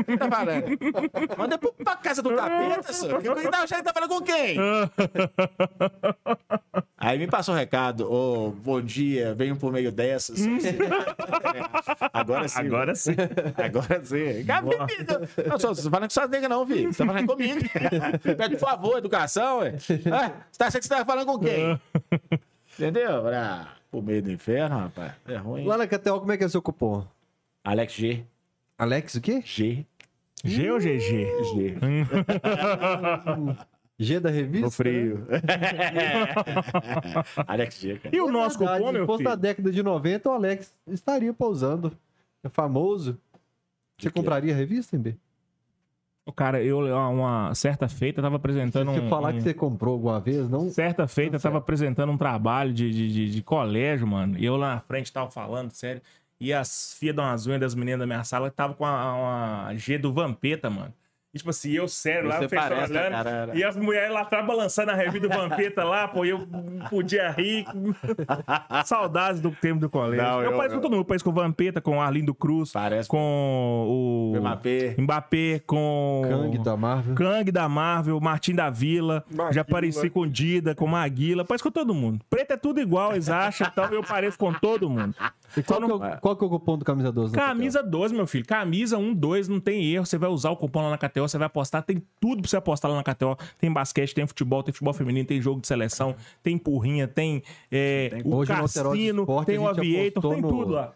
O que tá falando? Manda pro, pra casa do capeta, senhor. Que tá achando que tá falando com quem? Aí me passou o recado, ô, bom dia, venho por meio dessas. Agora sim. Agora sim. Agora sim. Gabi, não, só, você falando com sua nega, não, filho. Você tá falando comigo. Pede por favor, educação, ué. Ah, você tá achando que você tá falando com quem? Entendeu? Pra, pro meio do inferno, rapaz. É ruim. Lá na KTO, como é que é o seu cupom? Alex G. Alex o quê? G. G ou GG? G. G da revista? No frio. Alex G, cara. E o nosso Verdade, cupom, se meu fosse filho? da década de 90, o Alex estaria pousando. É famoso. Você compraria a revista, MB? Cara, eu, uma certa feita, tava apresentando Se um... falar um- que você comprou alguma vez, não. Certa feita, tava apresentando um trabalho de, de, de, de colégio, mano. E eu lá na frente tava falando, sério. E as filhas de umas unhas das meninas da minha sala tava com a, uma G do Vampeta, mano. E tipo assim, eu sério lá, parece, olhando. cara. E as mulheres lá atrás balançando a revista do Vampeta lá, pô, e eu podia rir. Saudades do tempo do colégio. Não, eu, eu- pareço com todo mundo, eu pareço com o Vampeta, com o Arlindo Cruz, Parece. com o Mbappé. Mbappé, com Kang da Marvel. Kang da Marvel, Martim da Vila, Maguila. já pareci com Dida, com Maguila, parece com todo mundo. Preto é tudo igual, eles acham, então eu pareço com todo mundo. E qual, Então que é o, qual que é o cupom do Camisa 12? na Camisa 12, meu filho. Camisa 1, 2, não tem erro. Você vai usar o cupom lá na KTO, você vai apostar. Tem tudo pra você apostar lá na KTO. Tem basquete, tem futebol, tem futebol feminino, tem jogo de seleção, tem empurrinha, tem, é, o no Alterosa cassino, Esporte, tem o aviator, apostou tem no- tudo lá.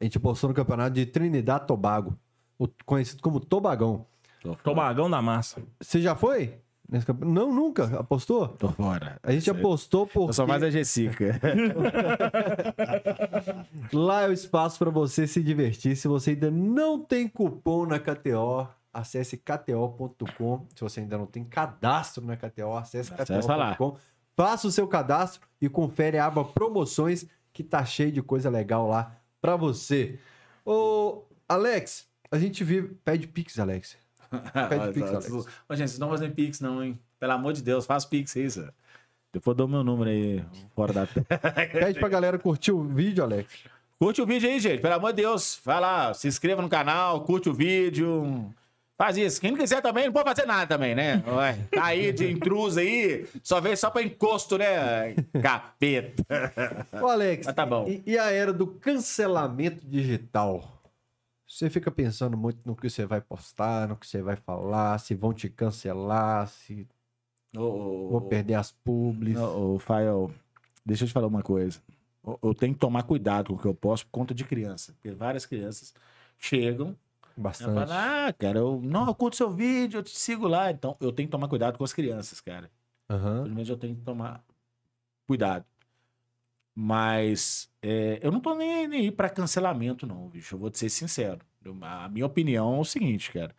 A gente postou no campeonato de Trinidad Tobago, o- conhecido como Tobagão. Tobagão da massa. Você já foi? Não, nunca. Apostou? Tô fora. A gente apostou porque Eu sou mais a Jessica. lá é o espaço para você se divertir. Se você ainda não tem cupom na KTO, acesse kto.com. Se você ainda não tem cadastro na KTO, acesse kto.com. Faça o seu cadastro e confere a aba promoções que tá cheio de coisa legal lá para você. Ô, Alex, a gente vive pede Pix, Alex. Pede Pix, Alex. Ô, gente, vocês não fazem Pix, não, hein? Pelo amor de Deus, faz Pix aí, senhor. Depois dou meu número aí, fora da. Pede pra galera curtir o vídeo, Alex. Curte o vídeo aí, gente. Pelo amor de Deus. Vai lá, se inscreva no canal, curte o vídeo. Faz isso. Quem não quiser também, não pode fazer nada também, né? Ué, tá aí de intruso aí, só vem só pra encosto, né? Capeta. Ô, Alex, Mas tá bom. E, e a era do cancelamento digital? Você fica pensando muito no que você vai postar, no que você vai falar, se vão te cancelar, se Ô, vou perder as publis. Ô, ô, Fael, deixa eu te falar uma coisa. Eu- Eu tenho que tomar cuidado com o que eu posto por conta de criança. Porque várias crianças chegam e Bastante. ah, cara, eu, não, eu curto seu vídeo, eu te sigo lá. Então, eu tenho que tomar cuidado com as crianças, cara. Aham. Pelo menos eu tenho que tomar cuidado. Mas é, eu não tô nem, nem aí pra cancelamento, não, bicho. Eu vou te ser sincero. A minha opinião é o seguinte, cara.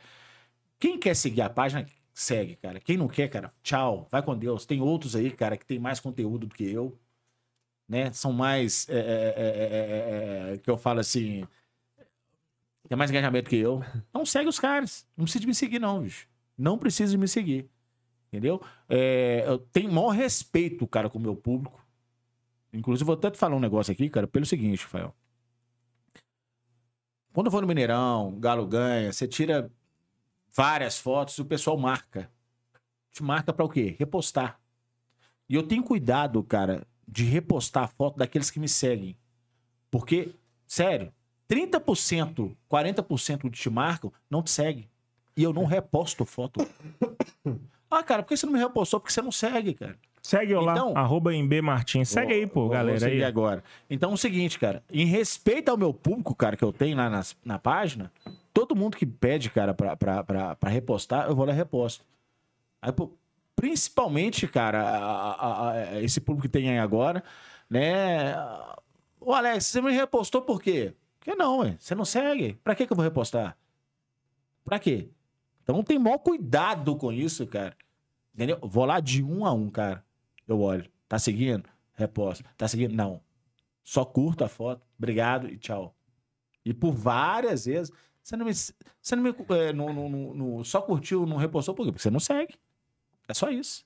Quem quer seguir a página, segue, cara. Quem não quer, cara, tchau. Vai com Deus. Tem outros aí, cara, que tem mais conteúdo do que eu. Né? São mais. é, é, é, é, é, é, que eu falo assim. Tem mais engajamento que eu. Não segue os caras. Não precisa de me seguir, não, bicho. Não precisa de me seguir. Entendeu? É, eu tenho maior respeito, cara, com o meu público. Inclusive, vou até te falar um negócio aqui, cara, pelo seguinte, Rafael. Quando eu vou no Mineirão, Galo ganha, você tira várias fotos e o pessoal marca. Te marca pra o quê? Repostar. E eu tenho cuidado, cara, de repostar a foto daqueles que me seguem. Porque, sério, 30%, 40% que te marcam não te segue. E eu não reposto foto. Ah, cara, por que você não me repostou? Porque você não segue, cara. Segue eu lá, Então- arroba MB Martins. Segue aí, pô, galera. Aí. agora. Então é o seguinte, cara. Em respeito ao meu público, cara, que eu tenho lá nas- na página, todo mundo que pede, cara, pra, pra, pra, pra repostar, eu vou lá e reposto. Aí, pô, principalmente, cara, a- a- a- esse público que tem aí agora, né? Ô, Alex, você me repostou por quê? Porque não, ué. Você não segue. Pra que, que eu vou repostar? Pra quê? Então tem maior cuidado com isso, cara. Entendeu? Vou lá de um a um, cara. Eu olho. Tá seguindo? Reposto. Tá seguindo? Não. Só curto a foto. Obrigado e tchau. E por várias vezes, você não me. Você não me. é, no- só curtiu, não repostou, por quê? Porque você não segue. É só isso.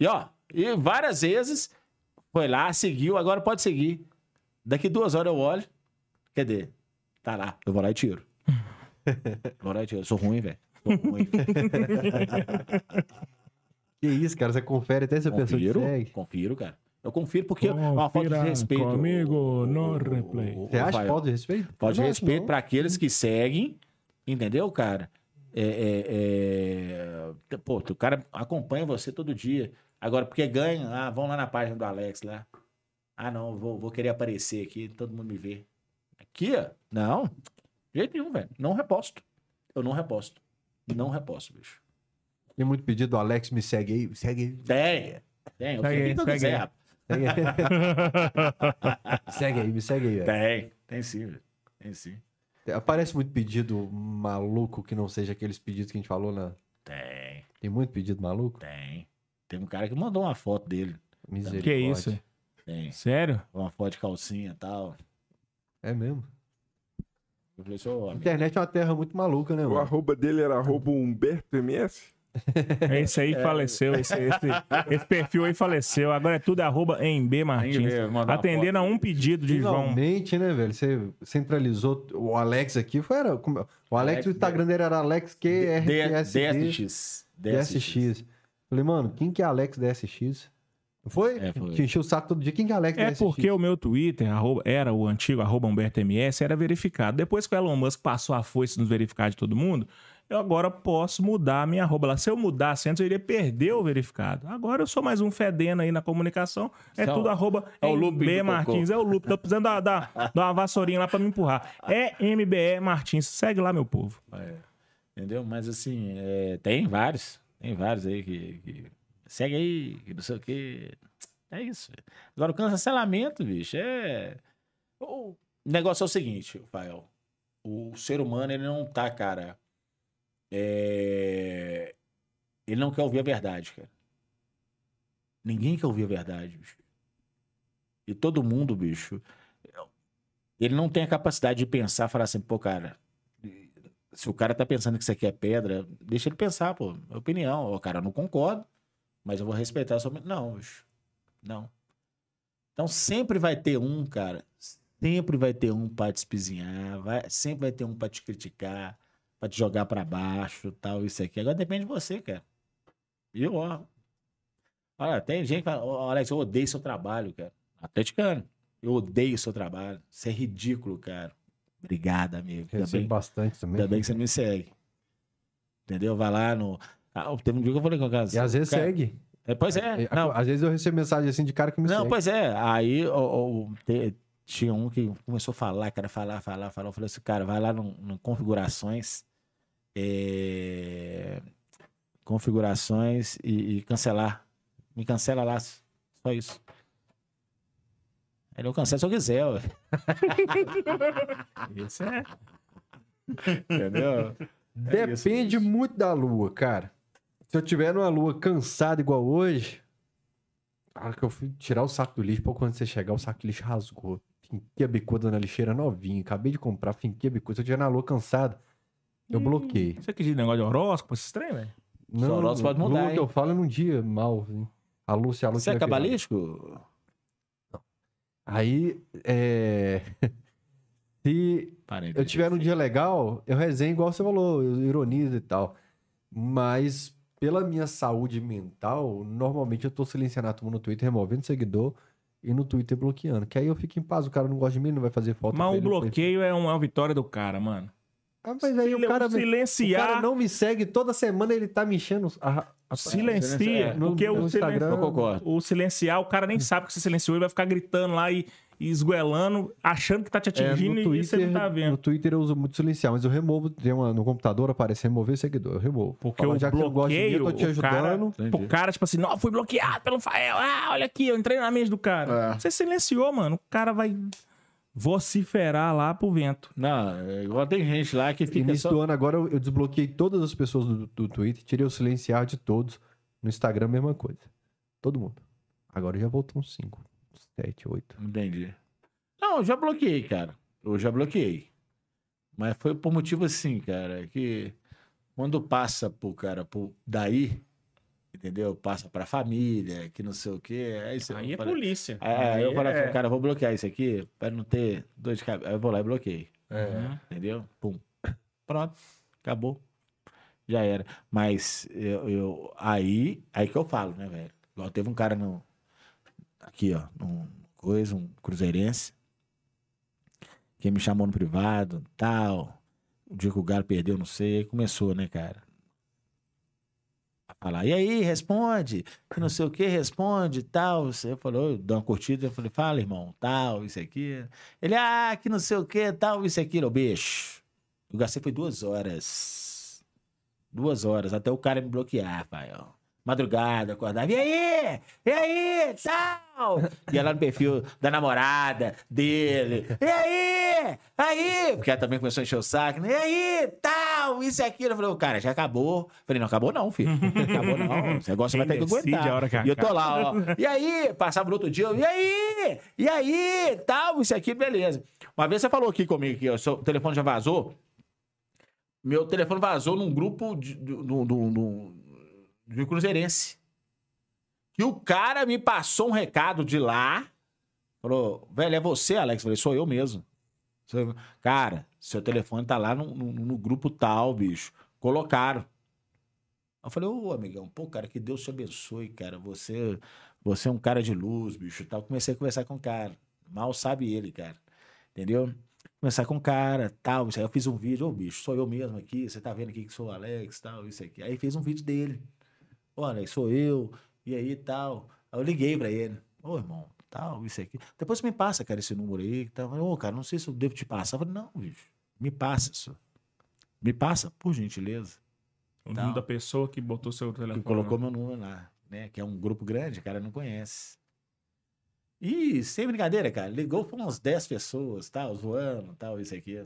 E ó, e várias vezes foi lá, seguiu, agora pode seguir. Daqui duas horas eu olho. Cadê? Tá lá. Eu vou lá e tiro. vou lá e tiro. Eu sou ruim, velho. Sou ruim. Que isso, cara? Você confere até se a pessoa te confiro, segue. confiro, cara. Eu confiro porque é uma falta de Confira respeito. comigo no replay. Você acha falta de respeito? Falta de respeito para aqueles que seguem, entendeu, cara? É, é, é, Pô, o cara acompanha você todo dia. Agora, porque ganha, ah, vão lá na página do Alex lá. Ah, não, vou, vou querer aparecer aqui, todo mundo me vê. Aqui, ó, não, de jeito nenhum, velho. Não reposto. Eu não reposto. Não reposto, bicho. Tem muito pedido, Alex, me segue aí. Segue aí. Tem, tem. Eu Segue aí, que eu segue quiser, aí. rapaz. Segue aí. segue aí, me segue aí, velho. Tem, tem sim, velho. Tem sim. Aparece muito pedido maluco que não seja aqueles pedidos que a gente falou na. Tem, Tem muito pedido maluco? tem. Tem um cara que mandou uma foto dele. Misericórdia. Que isso? Tem. Sério? Uma foto de calcinha e tal. É mesmo. A internet é uma terra muito maluca, né, O mano? arroba dele era arroba Humberto MS. Esse aí faleceu. Esse, esse- esse perfil aí faleceu. Agora é tudo arroba em B Martins. Atendendo a um pedido de João. Finalmente, né, velho? Você centralizou o Alex aqui. Foi, era, como- o Alex, Alex, o Instagram dele era Alex QRSD DSX. DSX. Falei, mano, quem que é Alex DSX? Não foi? É, foi. Te encheu o saco todo dia. Quem que é Alex É porque o meu Twitter, arroba- era o antigo arroba Humberto MS, era verificado. Depois que o Elon Musk passou a foice nos verificados de todo mundo, eu agora posso mudar a minha arroba lá. Se eu mudasse antes, eu iria perder o verificado. Agora eu sou mais um fedendo aí na comunicação. É Isso é tudo arroba é o MB Martins. É o loop. Tô precisando dar, dar, dar uma vassourinha lá pra me empurrar. É MBE Martins. Segue lá, meu povo. É. Entendeu? Mas assim, é, tem vários. Tem vários aí que, que- Segue aí, não sei o quê. É isso. Agora, o cancelamento, bicho, é. O negócio é o seguinte, Rafael. O ser humano, ele não tá, cara. é, Ele não quer ouvir a verdade, cara. Ninguém quer ouvir a verdade, bicho. E todo mundo, bicho. Ele não tem a capacidade de pensar, falar assim, pô, cara, se o cara tá pensando que isso aqui é pedra, deixa ele pensar, pô. É opinião. Ó, cara, eu não concordo, mas eu vou respeitar a sua. Não, bicho. Não. Então sempre vai ter um, cara. Sempre vai ter um pra te espizinhar. Vai, sempre vai ter um pra te criticar, pra te jogar pra baixo, tal, isso aqui. Agora depende de você, cara. Eu, ó. Olha, tem gente que fala, "Ô, Alex, eu odeio seu trabalho, cara. Atleticano. Eu odeio seu trabalho. Isso é ridículo, cara. Obrigado, amigo. Recebo bastante também. Ainda bem que você me segue. Entendeu? Vai lá no. Ah, teve um dia que eu falei com o cara. E às vezes cara, segue. É, pois é. É, Não, Às vezes eu recebo mensagem assim de cara que me não segue. pois é. Aí ó, ó, te- tinha um que começou a falar, cara, falar, falar, falar. Eu falei assim, cara, vai lá no, no configurações. é, configurações e, e cancelar. Me cancela lá. Só isso. Aí eu cancelo se eu quiser, ué. Isso é. entendeu? É isso, Depende bicho. muito da lua, cara. Se eu tiver numa lua cansada igual hoje, a hora que eu fui tirar o saco do lixo, pouco quando você chegar, o saco do lixo rasgou. Finquei a bicuda na lixeira novinha. Acabei de comprar, finquei a bicuda. Se eu tiver na lua cansada, eu bloqueei. Isso aqui de negócio de horóscopo, esse trem, velho? Não, horóscopo pode mudar, lua hein? que eu falo é num dia mal. assim. A lua, se a lua Você é cabalístico? Aí, é... se Parei. eu tiver num dia legal, eu resenho igual você falou, eu ironizo e tal. Mas pela minha saúde mental, normalmente eu tô silenciando a turma no Twitter, removendo seguidor e no Twitter bloqueando. Que aí eu fico em paz, o cara não gosta de mim, não vai fazer falta. Mas o bloqueio é uma vitória do cara, mano. Ah, mas aí o Sile- cara, o silenciar. cara não me segue, toda semana ele tá me enchendo a, a- Silencia, É, no- porque no o, Instagram- silen- Eu concordo. o silenciar, o cara nem sabe que você silenciou, ele vai ficar gritando lá e, e esguelando, achando que tá te É, atingindo no e você Twitter, não tá no vendo. Twitter eu uso muito silenciar, mas eu removo, tem uma, no computador aparece remover seguidor, eu removo. Porque Fala, o já que não gosta de mim, bloqueio, eu tô te o cara, ajudando. Entendi. o cara, tipo assim, não, fui bloqueado pelo Fael. Ah, olha aqui, eu entrei na mente do cara. É. Você silenciou, mano. O cara vai vociferar lá pro vento. Não, é igual tem gente lá que fica Início só... do ano agora eu, eu desbloqueei todas as pessoas do, do Twitter, tirei o silenciar de todos. No Instagram, mesma coisa. Todo mundo. Agora já voltou uns 5, 7, 8. Entendi. Não, eu já bloqueei, cara. Eu já bloqueei. Mas foi por motivo assim, cara, que quando passa pro cara por daí, entendeu? Passa pra família, que não sei o quê. Aí, você Aí é falei- polícia. Aí, aí eu falei, é- cara, vou bloquear isso aqui pra não ter dor de cabeça. Aí eu vou lá e bloqueei. Uhum. Entendeu? Pum. Pronto. Acabou. Já era. Mas eu, eu- aí, aí que eu falo, né, velho? Igual teve um cara no. Aqui, ó. Num coisa, um cruzeirense. Que me chamou no privado, tal. O dia que o Galo perdeu, não sei. Aí começou, né, cara? A falar, e aí, responde. Não sei o que, responde, tal. Você falou, dou uma curtida. Eu falei, fala, irmão, tal, isso aqui. Ele, ah, que não sei o que, tal, isso aqui, ô bicho. Eu gastei foi duas horas. Duas horas, até o cara me bloquear, Rafael. Madrugada, acordava, e aí? E aí? Tal! Ia lá no perfil da namorada dele. E aí? Aí? Porque ela também começou a encher o saco. né? E aí? Tal, isso e aquilo. Eu falei, cara, já acabou. Eu falei, não, acabou não, filho. Acabou não. Esse negócio vai ter que aguentar. a hora que e eu tô lá, ó. E aí? Passava no outro dia, eu, e aí? E aí? Tal, isso aqui, beleza. Uma vez você falou aqui comigo que o seu telefone já vazou. Meu telefone vazou num grupo de, do, do, do, de Cruzeirense. Que o cara me passou um recado de lá. Falou, velho, é você, Alex? Eu falei, sou eu mesmo. Cara, seu telefone tá lá no, no, no grupo tal, bicho. Colocaram. Eu falei, ô, amigão, pô, cara, que Deus te abençoe, cara. Você, você é um cara de luz, bicho. Tal. Comecei a conversar com o cara. Mal sabe ele, cara. Entendeu? Conversar com o cara, tal. Isso aí eu fiz um vídeo, ô, bicho, sou eu mesmo aqui. Você tá vendo aqui que sou o Alex, tal, isso aqui. Aí fez um vídeo dele. Ô, Alex, sou eu. E aí, tal. Aí eu liguei pra ele. Ô, irmão, tal, isso aqui. Depois você me passa, cara, esse número aí. Tal. Ô, cara, não sei se eu devo te passar. Eu falei, não, bicho. Me passa isso. Me passa, por gentileza. O Não. nome da pessoa que botou seu Que telefone. colocou meu número lá, né? Que é um grupo grande, o cara não conhece. E sem brincadeira, cara, ligou para umas 10 pessoas, tal, zoando, tal, isso aqui.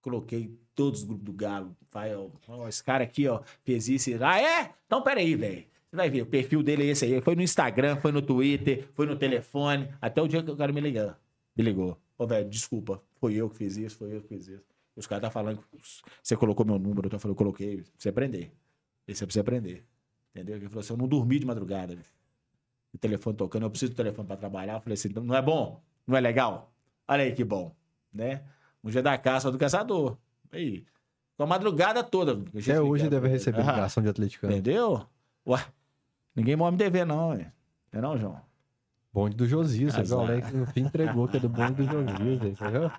Coloquei todos os grupos do Galo. Vai, ó, ó, esse cara aqui, ó, fez isso. e- Ah, é? Então peraí, velho. Você vai ver, o perfil dele é esse aí. Foi no Instagram, foi no Twitter, foi no telefone. Até o dia que o cara me ligou. Me ligou. Ô, velho, desculpa. Foi eu que fiz isso, foi eu que fiz isso. Os caras tá falando que você colocou meu número. Eu falei, eu coloquei. Você aprender. Esse é pra você aprender. Entendeu? Ele falou assim: eu não dormi de madrugada. O telefone tocando, eu preciso do telefone pra trabalhar. Eu falei assim: não é bom? Não é legal? Olha aí que bom. Né? Um dia da caça do caçador. Aí. Com a madrugada toda. Até hoje deve receber Ah, ligação de atleticano. Entendeu? Ué, ninguém morre me dever, não, ué. Não é não, João? Bonde do Josias, viu? O. Alex no fim entregou que é do bonde do Josias. viu?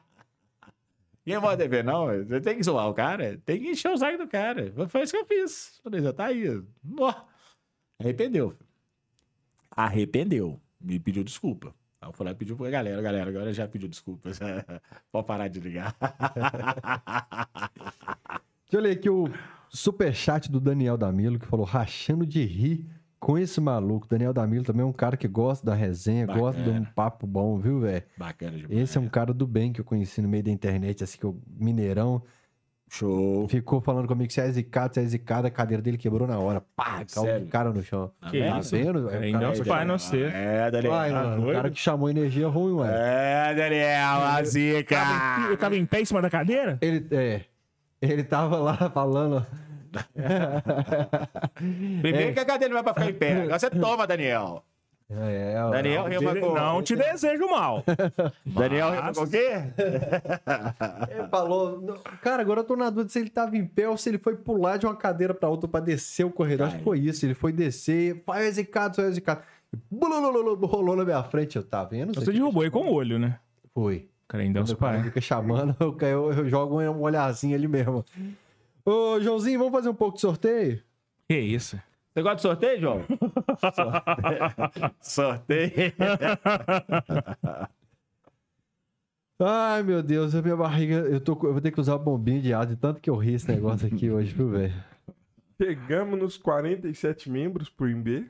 Ninguém morre dever, não. Você tem que zoar o cara, tem que encher o saco do cara. Foi isso que eu fiz. Falei, já tá aí. Arrependeu. Arrependeu. Me pediu desculpa. Aí eu falei, pediu pra galera, galera, agora já pediu desculpa. Pode parar de ligar. Deixa eu ler aqui o superchat do Daniel Damilo, que falou rachando de rir com esse maluco. Daniel Damilo também é um cara que gosta da resenha, gosta de um Bacana. papo bom, viu, velho? Bacana demais. Esse é um cara do bem que eu conheci no meio da internet, assim, que o Mineirão show. ficou falando comigo que você é zicado, você é zicado, a cadeira dele quebrou na hora. Pá, caiu o cara no chão. Que? Tá vendo? É, o Ainda cara, é os pais não ser. É, Daniel. Vai, Tá mano, o cara que chamou energia ruim, ué. É, Daniel, a zica. Eu tava em pé em cima da cadeira? Ele, é, ele tava lá falando... Primeiro que a cadeira não vai pra ficar em pé. Agora você toma, Daniel. É, Daniel rima com... Não te desejo mal. Daniel rima com o quê? Ele falou, "Não, cara, agora eu tô na dúvida se ele tava em pé ou se ele foi pular de uma cadeira pra outra pra descer o corredor. Acho que foi isso. Ele foi descer, vai zicado, foi zicado. Rolou na minha frente, eu tava vendo. Você derrubou ele com o olho, né? Foi. Cara, ainda é os pais. fica chamando, eu, eu, eu jogo um olharzinho ali mesmo. Ô, Joãozinho, vamos fazer um pouco de sorteio? Que isso? Você gosta de sorteio, João? sorteio. Ai, meu Deus, a minha barriga. Eu, tô, eu vou ter que usar a bombinha de ar de tanto que eu ri esse negócio aqui hoje, viu, velho? Chegamos nos 47 membros pro IMB.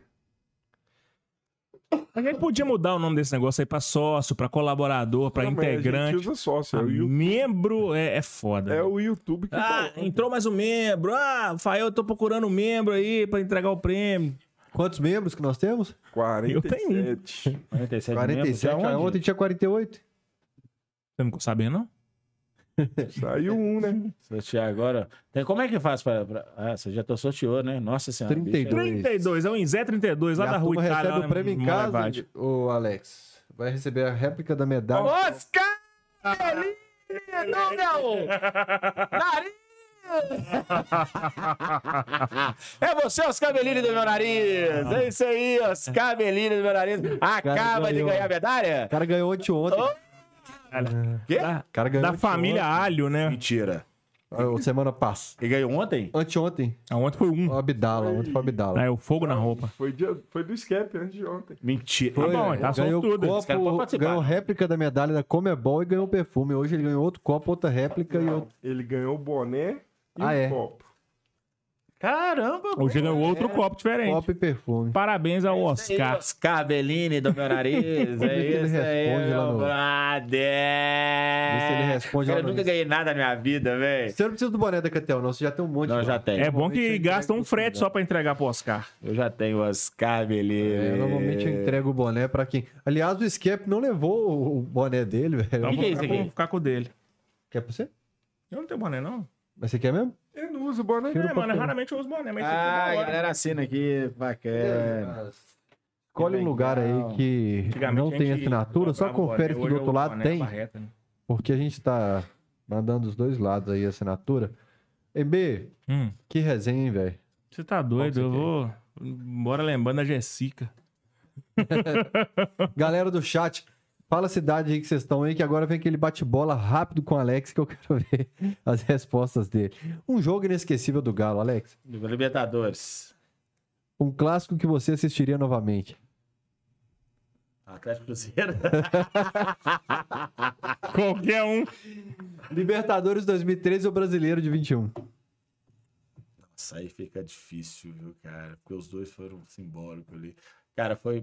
A gente podia mudar o nome desse negócio aí pra sócio, pra colaborador, pra Não, mas A integrante. gente usa sócio. Ah, É o, Yu- membro é, é foda. é velho. o YouTube que Ah, entrou mais um membro. Ah, Fael, eu tô procurando um membro aí pra entregar o prêmio. Quantos membros que nós temos? 47. 47 47. Ah, ontem tinha 48. Você não ficou sabendo, não? Saiu um, né? Sortear agora. Tem, como é que faz pra. pra- Ah, você já tô sorteou, né? Nossa senhora. bicho, 32. 32, é o Inzé 32, lá E da rua Itália. recebe lá o prêmio em casa, ô Alex. Vai receber a réplica da medalha. Oscar! Não, meu! Nariz! É você, Oscar Bellini do meu nariz! É isso aí, Oscar Bellini do meu nariz. Acaba de ganhar a medalha? O cara ganhou ontem ontem. Quê? Da, O cara ganhou da ontem, família Alho, né? Mentira. ontem. Ou semana passada. Ele ganhou ontem? Anteontem. Ah, Ontem foi um. O Abdala. Ontem foi o Abdala. É, o fogo na roupa. Foi, dia, foi do escape antes de ontem. Mentira. Foi. bom, tá ganhou pode copo, ganhou réplica da medalha da Comebol e ganhou perfume. Hoje ele ganhou outro copo, outra réplica e outro. Ele ganhou o boné e Ah, o é? copo. Caramba! Hoje ganhou outro copo diferente. Copo e perfume. Parabéns ao É isso aí, Oscar. Oscar Bellini do meu nariz. É se ele isso aí, responde lá meu no- brother. Vê se ele responde eu no nunca ganhei nada na minha vida, velho. Você não precisa do boné da Catel, não. Você já tem um monte. Não, lá. já tem. É bom que gasta um frete só pra entregar pro Oscar. Eu já tenho Oscar Bellini. É, normalmente eu entrego o boné pra quem. Aliás, o Skep não levou o- boné dele, velho. Então que vou é isso ficar, aqui? com- ficar com o dele. Quer pra você? Eu não tenho boné, não. Mas você quer mesmo? Ele não usa o boné. É, mano, raramente eu uso boné, mas Ah, é a galera assina aqui. Bacana. Escolhe um lugar aí que não a tem assinatura, só confere se do outro lado tem, né? porque a gente tá mandando os dois lados aí a assinatura. MB, Hum, que resenha, hein, velho? você tá doido, você eu quer? vou... Bora lembrando da Jessica. Galera do chat, fala a cidade aí que vocês estão aí, que agora vem aquele bate-bola rápido com o Alex, que eu quero ver as respostas dele. Um jogo inesquecível do Galo, Alex. Libertadores. Um clássico que você assistiria novamente. Atlético Cruzeiro. Qualquer um. Libertadores 2013 ou Brasileiro de 21? Nossa, aí fica difícil, viu, cara? Porque os dois foram simbólicos ali. Cara, foi.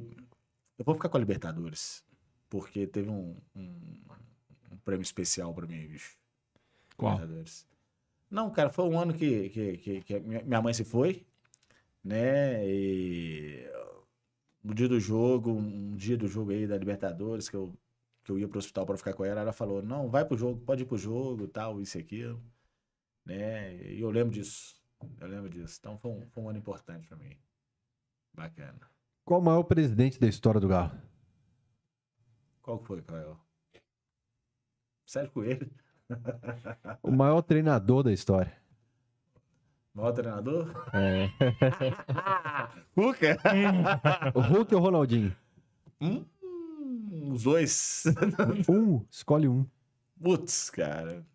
Eu vou ficar com a Libertadores. Porque teve um, um, um prêmio especial pra mim, bicho. Qual? Libertadores. Não, cara, foi um ano que, que, que, que minha mãe se foi, né? E no dia do jogo, um dia do jogo aí da Libertadores, que eu, que eu ia pro hospital pra ficar com ela, ela falou: não, vai pro jogo, pode ir pro jogo, tal, isso e aquilo. Né? E eu lembro disso. Eu lembro disso. Então foi um, foi um ano importante pra mim. Bacana. Qual o maior presidente da história do Galo? Qual que foi, Caio? Sérgio Coelho, O maior treinador da história. maior treinador? É. Cuca? O Hulk ou o Ronaldinho? Hum, os dois. Um, escolhe um. Putz, cara.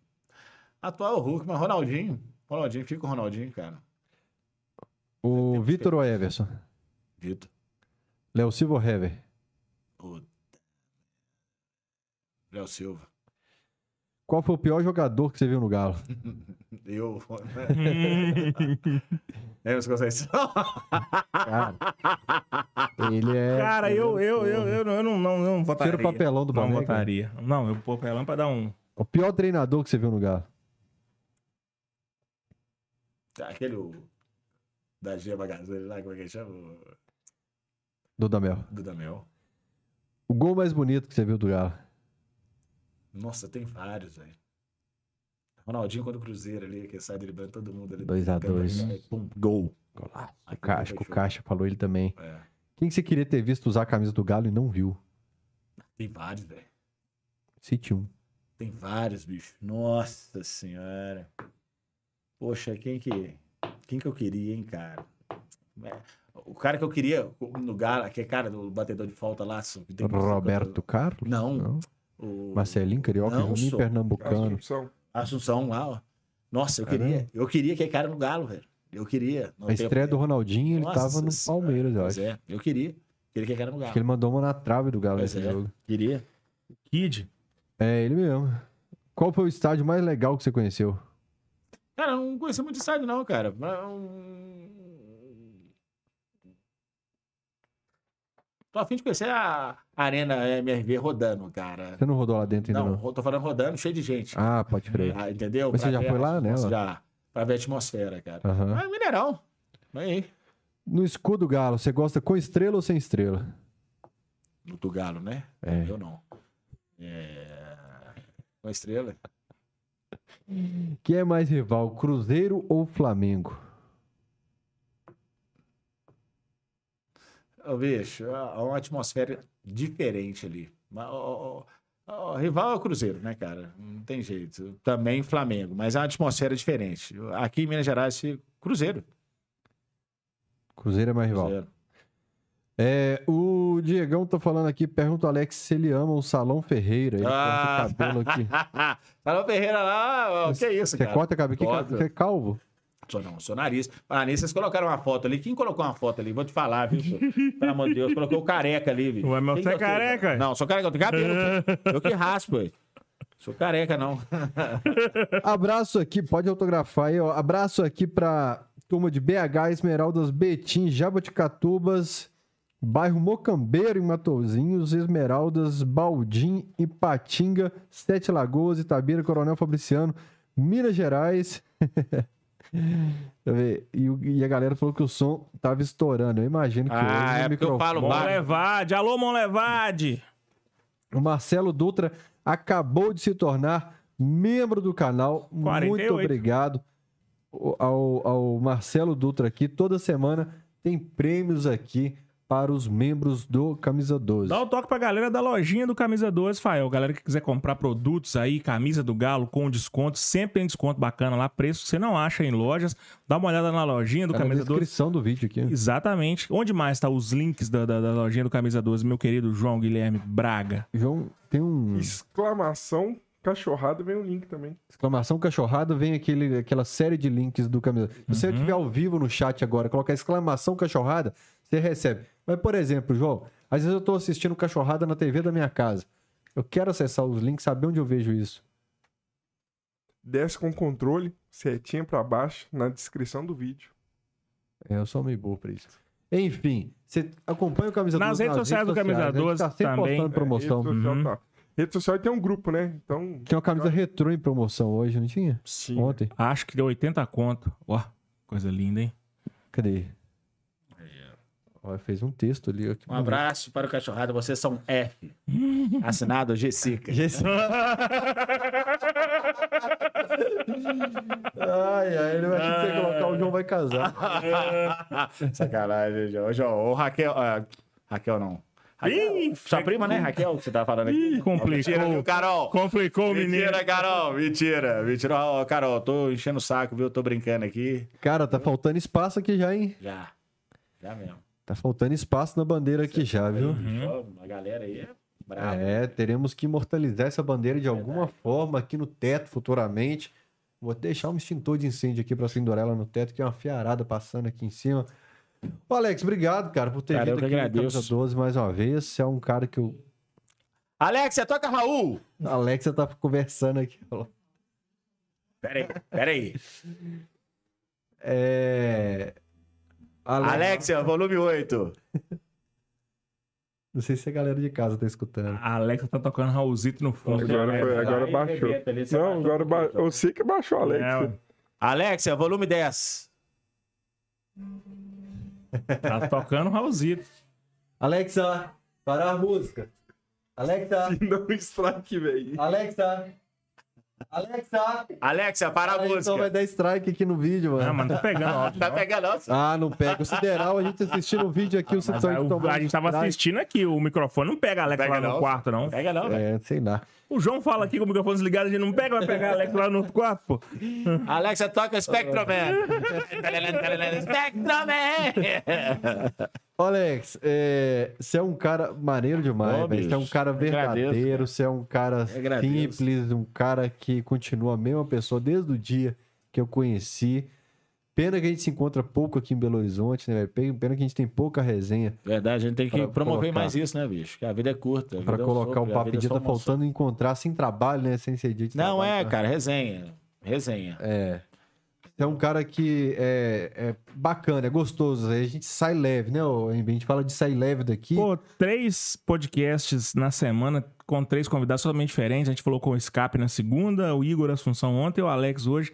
Atual Hulk, mas Ronaldinho. Ronaldinho, fica com o Ronaldinho, cara. O Vitor ou Everson? Vitor. Léo Silva ou Hever? Puta. Léo Silva. Qual foi o pior jogador que você viu no Galo? Eu. Emerson Conceição. Cara, ele é. Cara, eu, eu, eu, eu, não- eu não, não, não votaria. Tira o papelão do Não votaria. Não, eu pôr papelão pra dar um... O pior treinador que você viu no Galo? Aquele o- da Gema Gazelle lá, como é que ele chama? Dudamel. Dudamel. O gol mais bonito que você viu do Galo? Nossa, tem vários, velho. Ronaldinho quando o Cruzeiro ali, que sai driblando todo mundo ali. 2 a 2. Aí, Pum, gol. Golaço. O Aquele Caixa, foi o. Caixa falou ele também. É. Quem que você queria ter visto usar a camisa do Galo e não viu? Tem vários, velho. Cite um. Tem vários, bicho. Nossa senhora. Poxa, quem que. Quem que eu queria, hein, cara? É, O cara que eu queria no Galo, aquele cara do batedor de falta lá. só que Roberto Carlos? Não. O Marcelinho Carioca, Não, Juninho só. Pernambucano. Assunção. Assunção lá, ó. Nossa, eu Caramba. queria. Eu queria aquele cara no Galo, velho. Eu queria. A estreia do Ronaldinho, ele Nossa tava no. Palmeiras, eu Pois acho. é, eu queria. Queria aquele cara no Acho Galo. que ele mandou uma na trave do Galo Pois nesse é. jogo. Queria. Kid. É, ele mesmo. Qual foi o estádio mais legal que você conheceu? Cara, eu não conhecia muito estádio, não, cara. Mas, Tô a fim de conhecer a Arena MRV rodando, cara. Você não rodou lá dentro ainda, Não, não? tô falando rodando, cheio de gente. Ah, pode crer. Ah, entendeu? Mas você já foi lá nela? Já. Pra ver a atmosfera, cara. Aham. Mas Mineirão. Aí. No escudo Galo, você gosta com estrela ou sem estrela? No do Galo, né? É. Eu não. É... Com estrela. Quem é mais rival, Cruzeiro ou Flamengo? Ô, bicho, há uma atmosfera diferente ali. Ó, ó, ó, rival é o Cruzeiro, né, cara? Não tem jeito. Também Flamengo, mas é uma atmosfera diferente. Aqui em Minas Gerais, Cruzeiro. Cruzeiro é mais rival. Cruzeiro. É, o Diegão tá falando aqui, pergunta ao Alex se ele ama o Salão Ferreira. Ele Ah. corta o cabelo aqui. Salão Ferreira lá, ó, que isso, Você cara? corta cabelo? Que, você é calvo? Sou não, sou nariz. Ah, nisso vocês colocaram uma foto ali. Quem colocou uma foto ali? Vou te falar, viu? senhor? Pelo amor de Deus, colocou o careca ali, viu? Ué, mas Quem você é careca. Não, sou careca, eu tenho cabelo. Eu que raspo, ué. Sou careca, não. Abraço aqui, pode autografar aí, ó. Abraço aqui pra turma de BH, Esmeraldas, Betim, Jaboticatubas, bairro Mocambeiro, em Matozinhos, Esmeraldas, Baldim, Ipatinga, Sete Lagoas, Itabira, Coronel Fabriciano, Minas Gerais. Eu. E, o- e a galera falou que o som tava estourando. Eu imagino que Ah, hoje é eu microfone- falo baixo. Monlevade, alô, Monlevade! O Marcelo Dutra acabou de se tornar membro do canal. 48. Muito obrigado o- ao, ao Marcelo Dutra aqui. Toda semana tem prêmios aqui para os membros do Camisa 12. Dá o toque pra galera da lojinha do Camisa 12, Fael. Galera que quiser comprar produtos aí, camisa do Galo com desconto, sempre tem desconto bacana lá, preço que você não acha em lojas. Dá uma olhada na lojinha do Tá na Camisa 12. descrição do vídeo aqui. Exatamente. Onde mais tá os links da, da, da lojinha do Camisa 12, meu querido João Guilherme Braga? João, tem um Exclamação, cachorrada, vem um link também. exclamação cachorrada, vem aquele, aquela série de links do Camisa. Se você estiver ao vivo no chat agora, colocar exclamação cachorrada, você recebe. Mas, por exemplo, João, às vezes eu tô assistindo cachorrada na TV da minha casa. Eu quero acessar os links, saber onde eu vejo isso. Desce com controle, setinha pra baixo, na descrição do vídeo. É, eu sou meio burro pra isso. Enfim, você acompanha o Camisa Nas 12 redes sociais do Camisa sociais, né? A gente 12 tá sempre também. postando promoção. É, rede social, Uhum. tá. Rede social tem um grupo, né? Então. Tinha uma camisa retrô em promoção hoje, não tinha? Sim. Ontem. Acho que deu 80 conto. Ó, coisa linda, hein? Cadê? Ó, fez um texto ali. ó, que Um abraço para o Cachorrada, vocês são F. Assinado Jessica. Ai, ai, ele vai ter que colocar o João vai casar. Sacanagem, João. João, ô Raquel. ah, Raquel não. Raquel, Ih, sua prima, né, Raquel, que você tá falando aqui? Ih, complicou. Mentira, viu, Carol? Complicou o menino. Mentira, Carol. Mentira. Mentira. Ó, Carol, tô enchendo o saco, viu? Tô brincando aqui. Cara, tá faltando espaço aqui já, hein? Já. Já mesmo. Tá faltando espaço na bandeira aqui já, viu? Ó, A galera aí é brava. É, teremos que imortalizar essa bandeira de alguma forma aqui no teto futuramente. Vou deixar um extintor de incêndio aqui pra pendurar ela no teto, que é uma fiarada passando aqui em cima. Ô, Alex, obrigado, cara, por ter Cara, eu vindo que aqui no agradeço. Camisa 12 mais uma vez. Você é um cara que o Alexia, toca Raul. a Alexa tá conversando aqui. ó. Pera aí, pera aí. É... Ale- Alexia, volume 8. Não sei se a galera de casa tá escutando. A Alexa tá tocando Raulzito no fundo. Agora, foi- agora Aí, baixou. Não, agora ba... eu sei que baixou, Alex. É, ué. Alexia, volume 10. tá tocando Raulzito. Alexa, parar a música. Alexa, Não um strike, velho. Alexa, Alexa. Alexia, para a então música. vai dar strike aqui no vídeo, mano. Não, mas não tá pegando áudio. Tá pegando, ó. Ah, não pega. O Sideral, a gente assistindo o vídeo aqui, o Sideral a gente tava assistindo aqui, o microfone não pega a Alexa Pega lá no não. quarto, não. Pega não, velho. É, sei lá. O João fala aqui com o microfone desligado, a gente não pega, vai pegar a Alexa lá no outro quarto, pô. Alexia, toca Spectroman. Spectroman. Ô, Alex, é, você é um cara maneiro demais, Ô, velho. Você é um cara Agradeço, verdadeiro, cara. você é um cara Agradeço. simples, um cara que continua a mesma pessoa desde o dia que eu conheci. Pena que a gente se encontra pouco aqui em Belo Horizonte, né, velho? Pena que a gente tem pouca resenha Verdade, a gente tem que promover colocar. mais isso, né, bicho? Que a vida é curta. a pra vida é um colocar o papo em é dia. só Tá faltando encontrar sem trabalho, né? Sem ser dia de Não trabalho, é, tá? cara, resenha. Resenha. É. Você é um cara que é, é bacana, é gostoso. A gente sai leve, né? A gente fala de sair leve daqui. Pô, três podcasts na semana com três convidados totalmente diferentes. A gente falou com o Escape na segunda, o Igor Assunção ontem, o Alex hoje.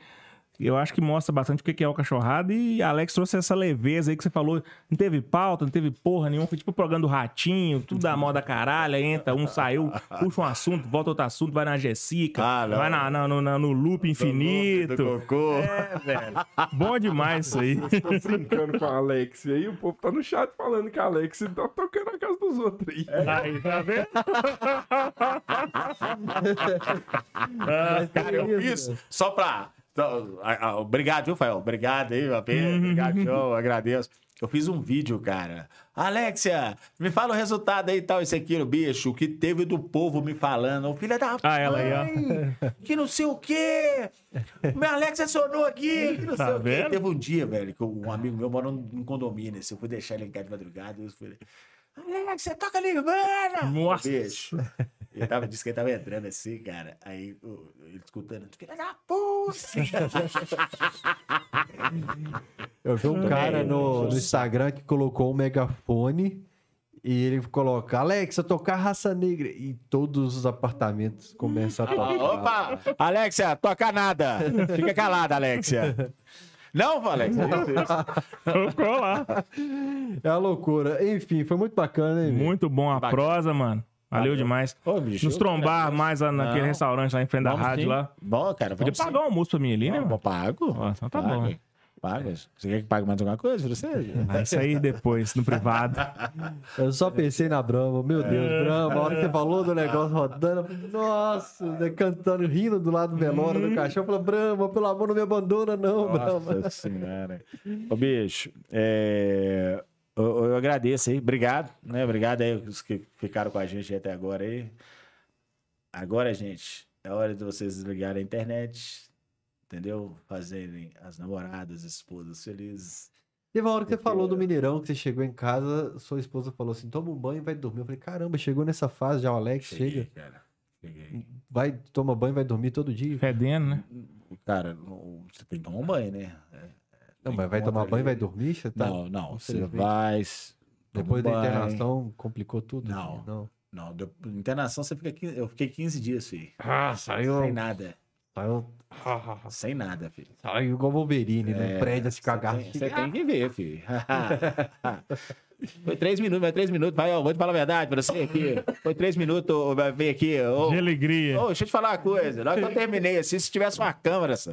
Eu acho que mostra bastante o que é o cachorrado. E Alex trouxe essa leveza aí que você falou. Não teve pauta, não teve porra nenhuma. Foi tipo o programa do Ratinho, tudo da moda caralho. Entra, um saiu, puxa um assunto, volta outro assunto, vai na Jessica, Ah, vai na, na- no, na- no loop infinito. Do cocô. É, velho. Bom demais isso aí. Tô brincando com a Alex. E aí o povo tá no chat falando que a Alex tá tocando a casa dos outros aí. Aí, tá vendo? Cara, eu fiz só pra. Então, Obrigado, viu, Fael? Obrigado aí, meu bem. Obrigado, show, agradeço. Eu fiz um vídeo, cara. Alexia, me fala o resultado aí tal, esse aqui, o bicho, que teve do povo me falando. Ô, filha da Ah, ela aí, ó. Que não sei o quê. Meu Alexia acionou aqui, que não Tá sei o quê. vendo? Teve um dia, velho, que um amigo meu mora num condomínio, assim, eu fui deixar ele em casa de madrugada, eu falei, Alexia, toca Nirvana! Nossa. Bicho. Ele tava, disse que ele tava entrando assim, cara. Aí o- ele escutando, filha da puta! Eu vi um cara no, no Instagram que colocou um megafone e ele coloca, Alexa, tocar raça negra. E todos os apartamentos começam a tocar. Opa! Alexia, toca nada! Fica calada, Alexia. Não, Alexia. Ficou lá. É uma loucura. Enfim, foi muito bacana, hein? Muito bom a Bacana. prosa, mano. Valeu demais. Ô, bicho, Nos trombar mais lá naquele Não. restaurante lá em frente da Vamos rádio sim. lá. Bom, cara, Podia pagar um almoço pra mim ali, né, sim. mano? Eu pago. Ó, então tá Pago. bom. Paga. Você quer que pague mais alguma coisa pra você? Ah, isso aí depois, no privado. Eu só pensei na Brahma. Meu Deus, Brahma. A hora que você falou do negócio rodando, eu falei, nossa, né, cantando, rindo do lado do velório do caixão. Eu falei, Brahma, pelo amor, não me abandona, não, Brahma. Nossa senhora. Ô, bicho, é, eu, eu agradeço aí. Obrigado, né? Obrigado aí os que ficaram com a gente até agora aí. Agora, gente, é hora de vocês desligarem a internet, entendeu? Fazerem as namoradas, esposas felizes. Teve uma hora que você falou do Mineirão, que você chegou em casa, sua esposa falou assim, toma um banho e vai dormir. Eu falei, caramba, chegou nessa fase já, o Alex chega, cara. Cheguei. vai, toma banho, vai dormir todo dia. Fedendo, né? Cara, não- você tem que tomar um banho, né? Não, Tem mas vai tomar banho, vai dormir? Você tá... Não, não. Você vai. Depois da internação, complicou tudo? Não. assim, não. Não, de- internação você fica. 15 Eu fiquei 15 dias, filho. Ah, saiu, Sem nada. Saiu, Sem nada, filho. saiu igual Wolverine, no prédio a se Você cagar. você tem que ver, filho. Foi três minutos, vai três minutos. Vai, ó, vou te falar a verdade pra você aqui. Foi três minutos, vai ver aqui. Ô, De alegria. ô, deixa eu te falar uma coisa. Na hora que eu terminei assim, se tivesse uma câmera, assim,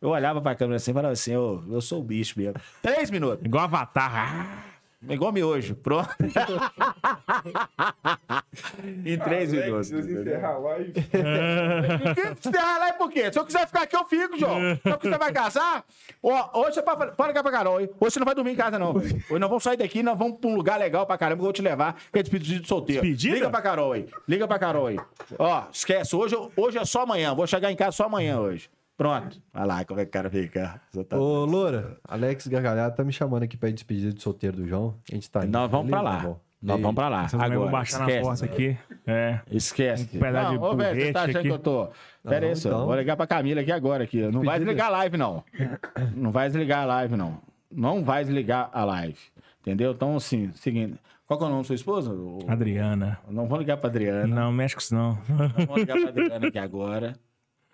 eu olhava pra câmera assim e falava assim, ô, eu sou o bicho mesmo. Três minutos. Igual Avatar. Igual miojo. Pronto. em três minutos. Vocês entendeu? encerrar a live. Você derrar lá é por quê? Se eu quiser ficar aqui, eu fico, João. Só que você vai casar? Ó, hoje você pode, pode ligar pra Carol, hein? Hoje você não vai dormir em casa, não. Hoje nós vamos sair daqui, nós vamos pra um lugar legal pra caramba, que eu vou te levar, que é despedida de solteiro. Despedida? Liga pra Carol aí. Liga pra Carol aí. Ó, esquece. Hoje, eu- hoje é só amanhã. Vou chegar em casa só amanhã hoje. Pronto. Vai lá, como é que o cara fica. Tá- Ô, Loura, Alex Gargalhado tá me chamando aqui pra ir despedida de solteiro do João. A gente tá indo. Nós vamos pra lá. Nós vamos pra lá. Vocês também vão Agora, baixar na esquece. porta aqui. É. Esquece. Um pedaço de não, ô, velho, você tá achando aqui. que eu tô. Pera aí, então. Vou ligar pra Camila aqui agora. Aqui. Não vai desligar a live, não. Não vai desligar a live, não. Não vai desligar a live. Entendeu? Então, assim, seguinte. Qual que é o nome da sua esposa? Adriana. Não vou ligar pra Adriana. Não, mexe com isso não. Não vou ligar pra Adriana aqui agora.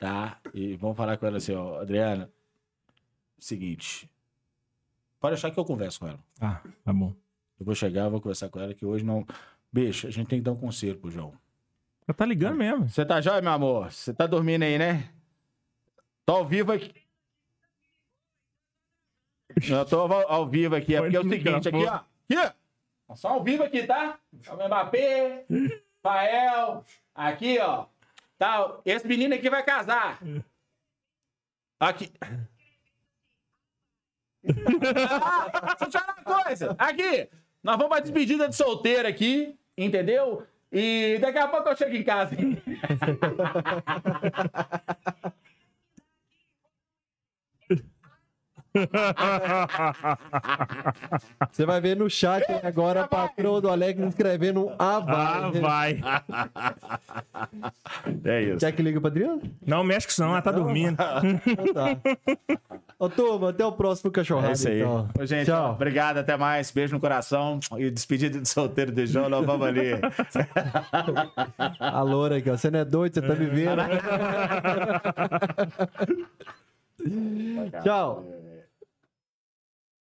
Tá? E vamos falar com ela assim, ó. Adriana, seguinte. Pode achar que eu converso com ela. Ah, tá bom. Eu vou chegar, vou conversar com ela, que hoje não. Bicho, a gente tem que dar um conselho pro João. Já tá ligando mesmo. Você tá jóia, meu amor? Você tá dormindo aí, né? Tô ao vivo aqui. Eu tô ao, vivo aqui, é porque é o seguinte, aqui, ó. Aqui, ó. Só ao vivo aqui, tá? É O Mbappé, Fael, aqui, ó. Tá, esse menino aqui vai casar. Aqui. Deixa eu te falar uma coisa. Aqui, nós vamos pra despedida de solteiro aqui, entendeu? E daqui a pouco eu chego em casa. Você vai ver no chat agora a patroa do Alex escrevendo um A Ah, vai. vai. É isso. Quer que liga pra Adriano? Não mexe com isso não, ela tá dormindo. Então tá. Ô, turma, até o próximo cachorrado, É isso aí. então. Ô, gente, Tchau. obrigado, até mais. Beijo no coração. E despedida de solteiro do João, nós vamos ali. A loura aqui, ó. Você não é doido, você tá me vendo. Tchau.